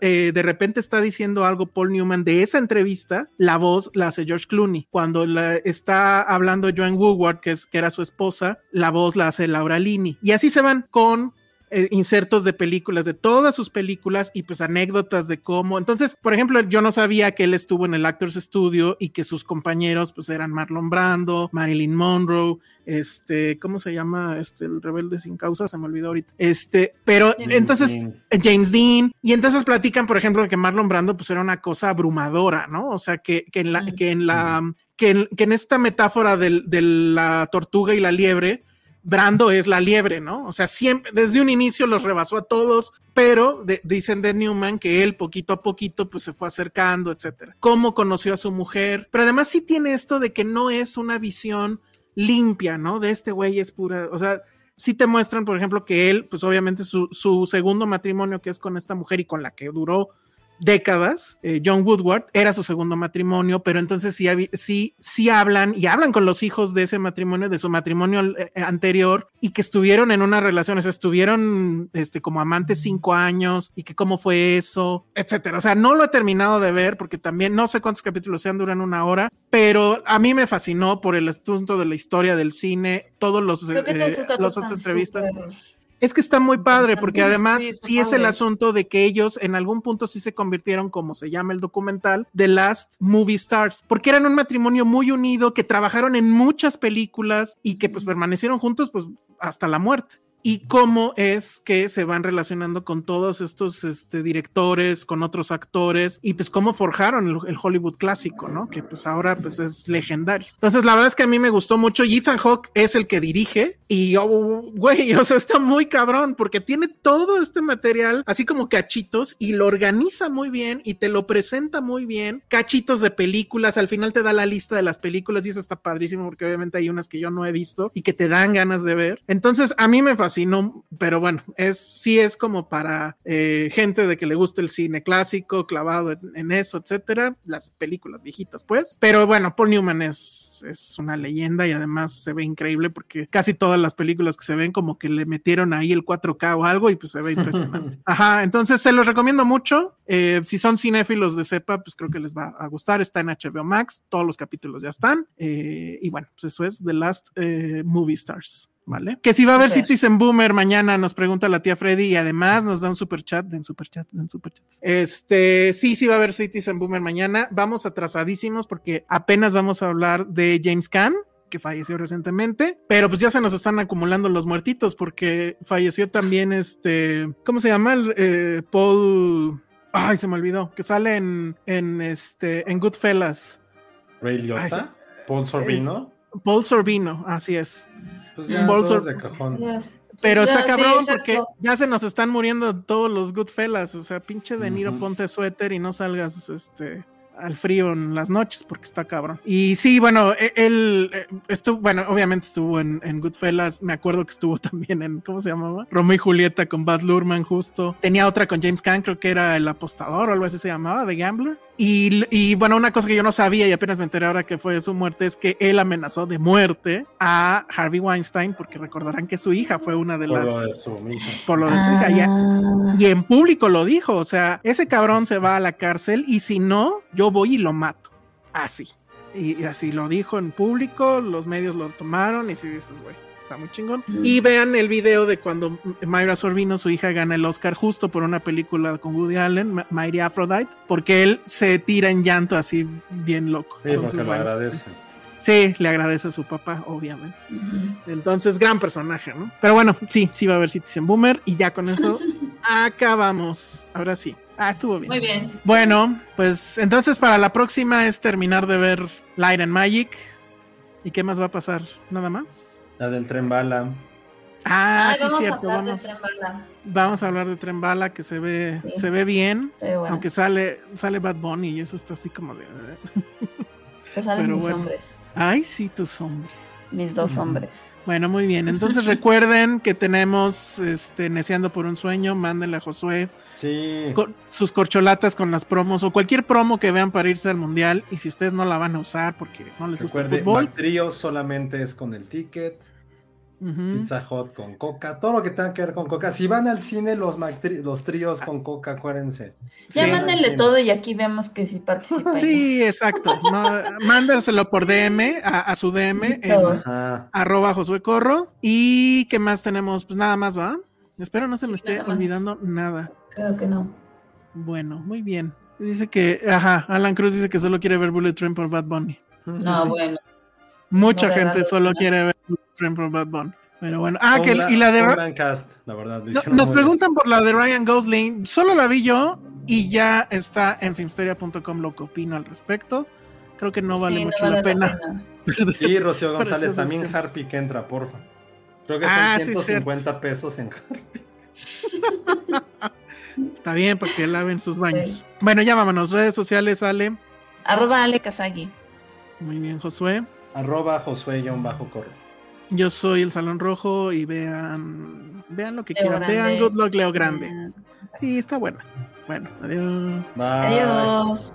Speaker 5: eh, de repente está diciendo algo Paul Newman de esa entrevista, la voz la hace George Clooney. Cuando está hablando Joan Woodward, que, que era su esposa, la voz la hace Laura Linney. Y así se van con eh, insertos de películas, de todas sus películas y pues anécdotas de cómo. Entonces, por ejemplo, yo no sabía que él estuvo en el Actors Studio y que sus compañeros pues eran Marlon Brando, Marilyn Monroe, este, ¿cómo se llama? Este, el rebelde sin causa, se me olvidó ahorita. Este, pero entonces eh, James Dean y entonces platican, por ejemplo, que Marlon Brando pues era una cosa abrumadora, ¿no? O sea, que, que en la, que en la, que en, que en esta metáfora de la tortuga y la liebre, Brando es la liebre, ¿no? O sea, siempre, desde un inicio los rebasó a todos, pero dicen de Newman que él poquito a poquito pues se fue acercando, etcétera. Cómo conoció a su mujer, pero además sí tiene esto de que no es una visión limpia, ¿no? De este güey es pura, o sea, sí te muestran, por ejemplo, que él, pues obviamente su, su segundo matrimonio que es con esta mujer y con la que duró décadas, eh, John Woodward, era su segundo matrimonio, pero entonces sí, sí, sí hablan y hablan con los hijos de ese matrimonio, de su matrimonio eh, anterior, y que estuvieron en una relación, o sea, estuvieron este, como amantes cinco años, y que cómo fue eso, etcétera. O sea, no lo he terminado de ver porque también no sé cuántos capítulos sean, duran una hora, pero a mí me fascinó por el asunto de la historia del cine, todos los, eh, las entrevistas. Es que está muy padre, porque además sí, es el asunto de que ellos en algún punto sí se convirtieron, como se llama el documental, The Last Movie Stars, porque eran un matrimonio muy unido, que trabajaron en muchas películas y que pues permanecieron juntos pues hasta la muerte y cómo es que se van relacionando con todos estos este, directores, con otros actores y pues cómo forjaron el, Hollywood clásico, ¿no? Que pues ahora pues es legendario. Entonces la verdad es que a mí me gustó mucho Ethan Hawke es el que dirige y oh, güey, o sea, está muy cabrón porque tiene todo este material así como cachitos y lo organiza muy bien y te lo presenta muy bien, cachitos de películas, al final te da la lista de las películas y eso está padrísimo porque obviamente hay unas que yo no he visto y que te dan ganas de ver. Entonces a mí me fascina no, pero bueno, es, sí es como para eh, gente de que le gusta el cine clásico, clavado en, eso, etcétera, las películas viejitas, pues. Pero bueno, Paul Newman es, es una leyenda y además se ve increíble porque casi todas las películas que se ven como que le metieron ahí el 4K o algo y pues se ve impresionante. Ajá, entonces se los recomiendo mucho. Eh, si son cinéfilos de cepa, pues creo que les va a gustar. Está en HBO Max, todos los capítulos ya están. Eh, y bueno, pues eso es The Last Movie Stars. ¿Vale? Que si va a haber Citizen Boomer mañana, nos pregunta la tía Freddy y además nos da un super chat, en super chat, en super chat. Este, sí, sí va a haber Citizen Boomer mañana. Vamos atrasadísimos porque apenas vamos a hablar de James Caan que falleció recientemente, pero pues ya se nos están acumulando los muertitos porque falleció también este, ¿cómo se llama? El, eh, Paul, ay, se me olvidó, que sale en, en este, en Goodfellas.
Speaker 3: Ray Liotta, Paul Sorbino.
Speaker 5: Eh, Paul Sorbino, así es.
Speaker 3: Pues ya, todos de cajón.
Speaker 5: Pero está cabrón porque ya se nos están muriendo todos los Goodfellas. O sea, pinche De Niro, ponte suéter y no salgas este al frío en las noches porque está cabrón. Y sí, bueno, e, él eh, estuvo, bueno, obviamente estuvo en, en, Goodfellas, me acuerdo que estuvo también en, ¿cómo se llamaba? Romeo y Julieta con Baz Luhrmann justo. Tenía otra con James Caan, creo que era El Apostador o algo así se llamaba, The Gambler. Y, bueno, una cosa que yo no sabía y apenas me enteré ahora que fue su muerte es que él amenazó de muerte a Harvey Weinstein porque recordarán que su hija fue una de las...
Speaker 3: Por lo de su hija.
Speaker 5: Por lo de su hija. Ah. Y, en público lo dijo, o sea, ese cabrón se va a la cárcel y si no, yo voy y lo mato. Así. Y, y así lo dijo en público, los medios lo tomaron y si dices, güey está muy chingón. Y vean el video de cuando Mayra Sorbino, su hija, gana el Oscar justo por una película con Woody Allen, Mighty Aphrodite, porque él se tira en llanto así bien loco.
Speaker 3: Sí, Entonces, le agradece.
Speaker 5: Sí. le agradece a su papá, obviamente. Entonces, gran personaje, ¿no? Pero bueno, sí, sí va a haber Citizen Boomer y ya con eso Acabamos. Ahora sí. Ah, estuvo bien.
Speaker 4: Muy bien.
Speaker 5: Bueno, pues entonces para la próxima es terminar de ver Light and Magic. ¿Y qué más va a pasar? ¿Nada más?
Speaker 3: La del tren bala.
Speaker 5: Ah,
Speaker 4: Ay,
Speaker 5: sí,
Speaker 4: vamos a
Speaker 5: cierto.
Speaker 4: hablar de
Speaker 5: Vamos,
Speaker 4: Tren Bala.
Speaker 5: vamos a hablar de Tren Bala que se ve,
Speaker 4: Sí.
Speaker 5: se ve bien.
Speaker 4: Bueno,
Speaker 5: Aunque sale, sale Bad Bunny y eso está así como de.
Speaker 4: pues salen
Speaker 5: pero
Speaker 4: mis
Speaker 5: bueno.
Speaker 4: hombres.
Speaker 5: Ay, sí, tus hombres.
Speaker 4: Mis dos hombres.
Speaker 5: Bueno, muy bien. Entonces recuerden que tenemos este Neceando por un sueño. Mándenle a Josué
Speaker 3: Sí.
Speaker 5: co- sus corcholatas con las promos o cualquier promo que vean para irse al mundial. Y si ustedes no la van a usar porque no les gusta el fútbol,
Speaker 3: Trío solamente es con el ticket. Pizza Hot con coca. Todo lo que tenga que ver con coca. Si van al cine, los, los tríos con coca, acuérdense.
Speaker 4: Ya
Speaker 5: Sí.
Speaker 4: mándenle todo y aquí vemos que sí participa.
Speaker 5: Sí, exacto. No, mándenselo por DM a, a su DM en arroba Josué Corro. ¿Y qué más tenemos? Pues nada más, ¿va? Espero no se me esté olvidando nada.
Speaker 4: Creo que no.
Speaker 5: Bueno, muy bien. Dice que, ajá, Alan Cruz dice que solo quiere ver Bullet Train por Bad Bunny.
Speaker 4: No,
Speaker 5: sí.
Speaker 4: bueno.
Speaker 5: Mucha
Speaker 4: No,
Speaker 5: gente
Speaker 4: verdad,
Speaker 5: solo
Speaker 4: no.
Speaker 5: quiere ver Bullet Por Bad Bunny. Pero bueno, ah, que y la de
Speaker 3: gran cast, la verdad.
Speaker 5: no, nos
Speaker 3: bien.
Speaker 5: preguntan por la de Ryan Gosling. Solo la vi yo y ya está en filmsteria.com lo que opino al respecto. Creo que no vale
Speaker 4: Sí, no
Speaker 5: mucho
Speaker 4: vale
Speaker 5: la pena.
Speaker 3: Sí, Rocío González, también. Harpy que entra, porfa. Creo que son
Speaker 5: Ah, sí,
Speaker 3: 150 pesos en Harpy.
Speaker 5: Está bien, para que laven sus baños. Bueno, ya vámonos. Redes sociales, Ale.
Speaker 4: Arroba Ale Kazagi.
Speaker 5: Muy bien, Josué.
Speaker 3: Arroba Josué-Corro.
Speaker 5: Yo soy el Salón Rojo y vean, vean lo que
Speaker 4: Leo
Speaker 5: quieran.
Speaker 4: Grande.
Speaker 5: Vean Good Luck Leo Grande.
Speaker 4: Ah,
Speaker 5: Sí, está buena. Bueno, adiós.
Speaker 3: Bye.
Speaker 4: Adiós.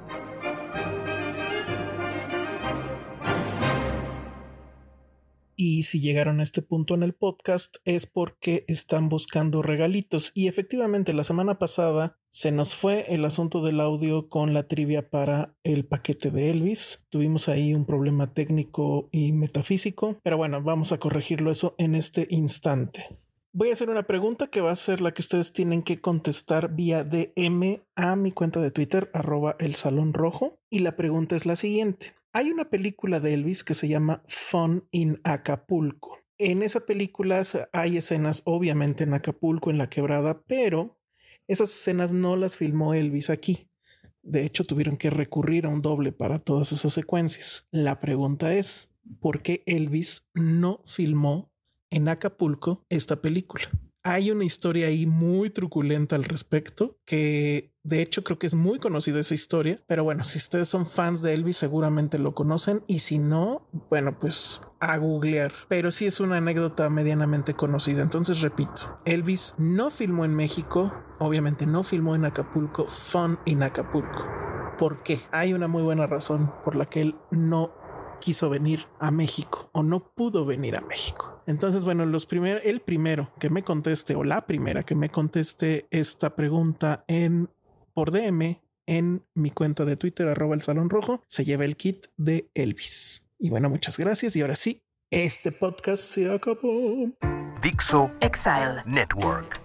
Speaker 5: Y si llegaron a este punto en el podcast es porque están buscando regalitos. Y efectivamente, la semana pasada se nos fue el asunto del audio con la trivia para el paquete de Elvis. Tuvimos ahí un problema técnico y metafísico, pero bueno, vamos a corregirlo eso en este instante. Voy a hacer una pregunta que va a ser la que ustedes tienen que contestar vía DM a mi cuenta de Twitter, arroba el salón rojo. Y la pregunta es la siguiente. Hay una película de Elvis que se llama Fun in Acapulco. En esa película hay escenas obviamente en Acapulco, en la quebrada, pero esas escenas no las filmó Elvis aquí. De hecho, tuvieron que recurrir a un doble para todas esas secuencias. La pregunta es, ¿por qué Elvis no filmó en Acapulco esta película? Hay una historia ahí muy truculenta al respecto, que de hecho creo que es muy conocida esa historia, pero bueno, si ustedes son fans de Elvis seguramente lo conocen y si no, bueno, pues a googlear. Pero sí es una anécdota medianamente conocida, entonces repito, Elvis no filmó en México, obviamente no filmó en Acapulco, Fun en Acapulco. ¿Por qué? Hay una muy buena razón por la que él no quiso venir a México o no pudo venir a México. Entonces, bueno, los primer, el primero que me conteste o la primera que me conteste esta pregunta en por DM en mi cuenta de Twitter arroba el salón rojo se lleva el kit de Elvis. Y bueno, muchas gracias y ahora sí, este podcast se acabó.
Speaker 1: Dixo
Speaker 6: Exile.
Speaker 1: Network.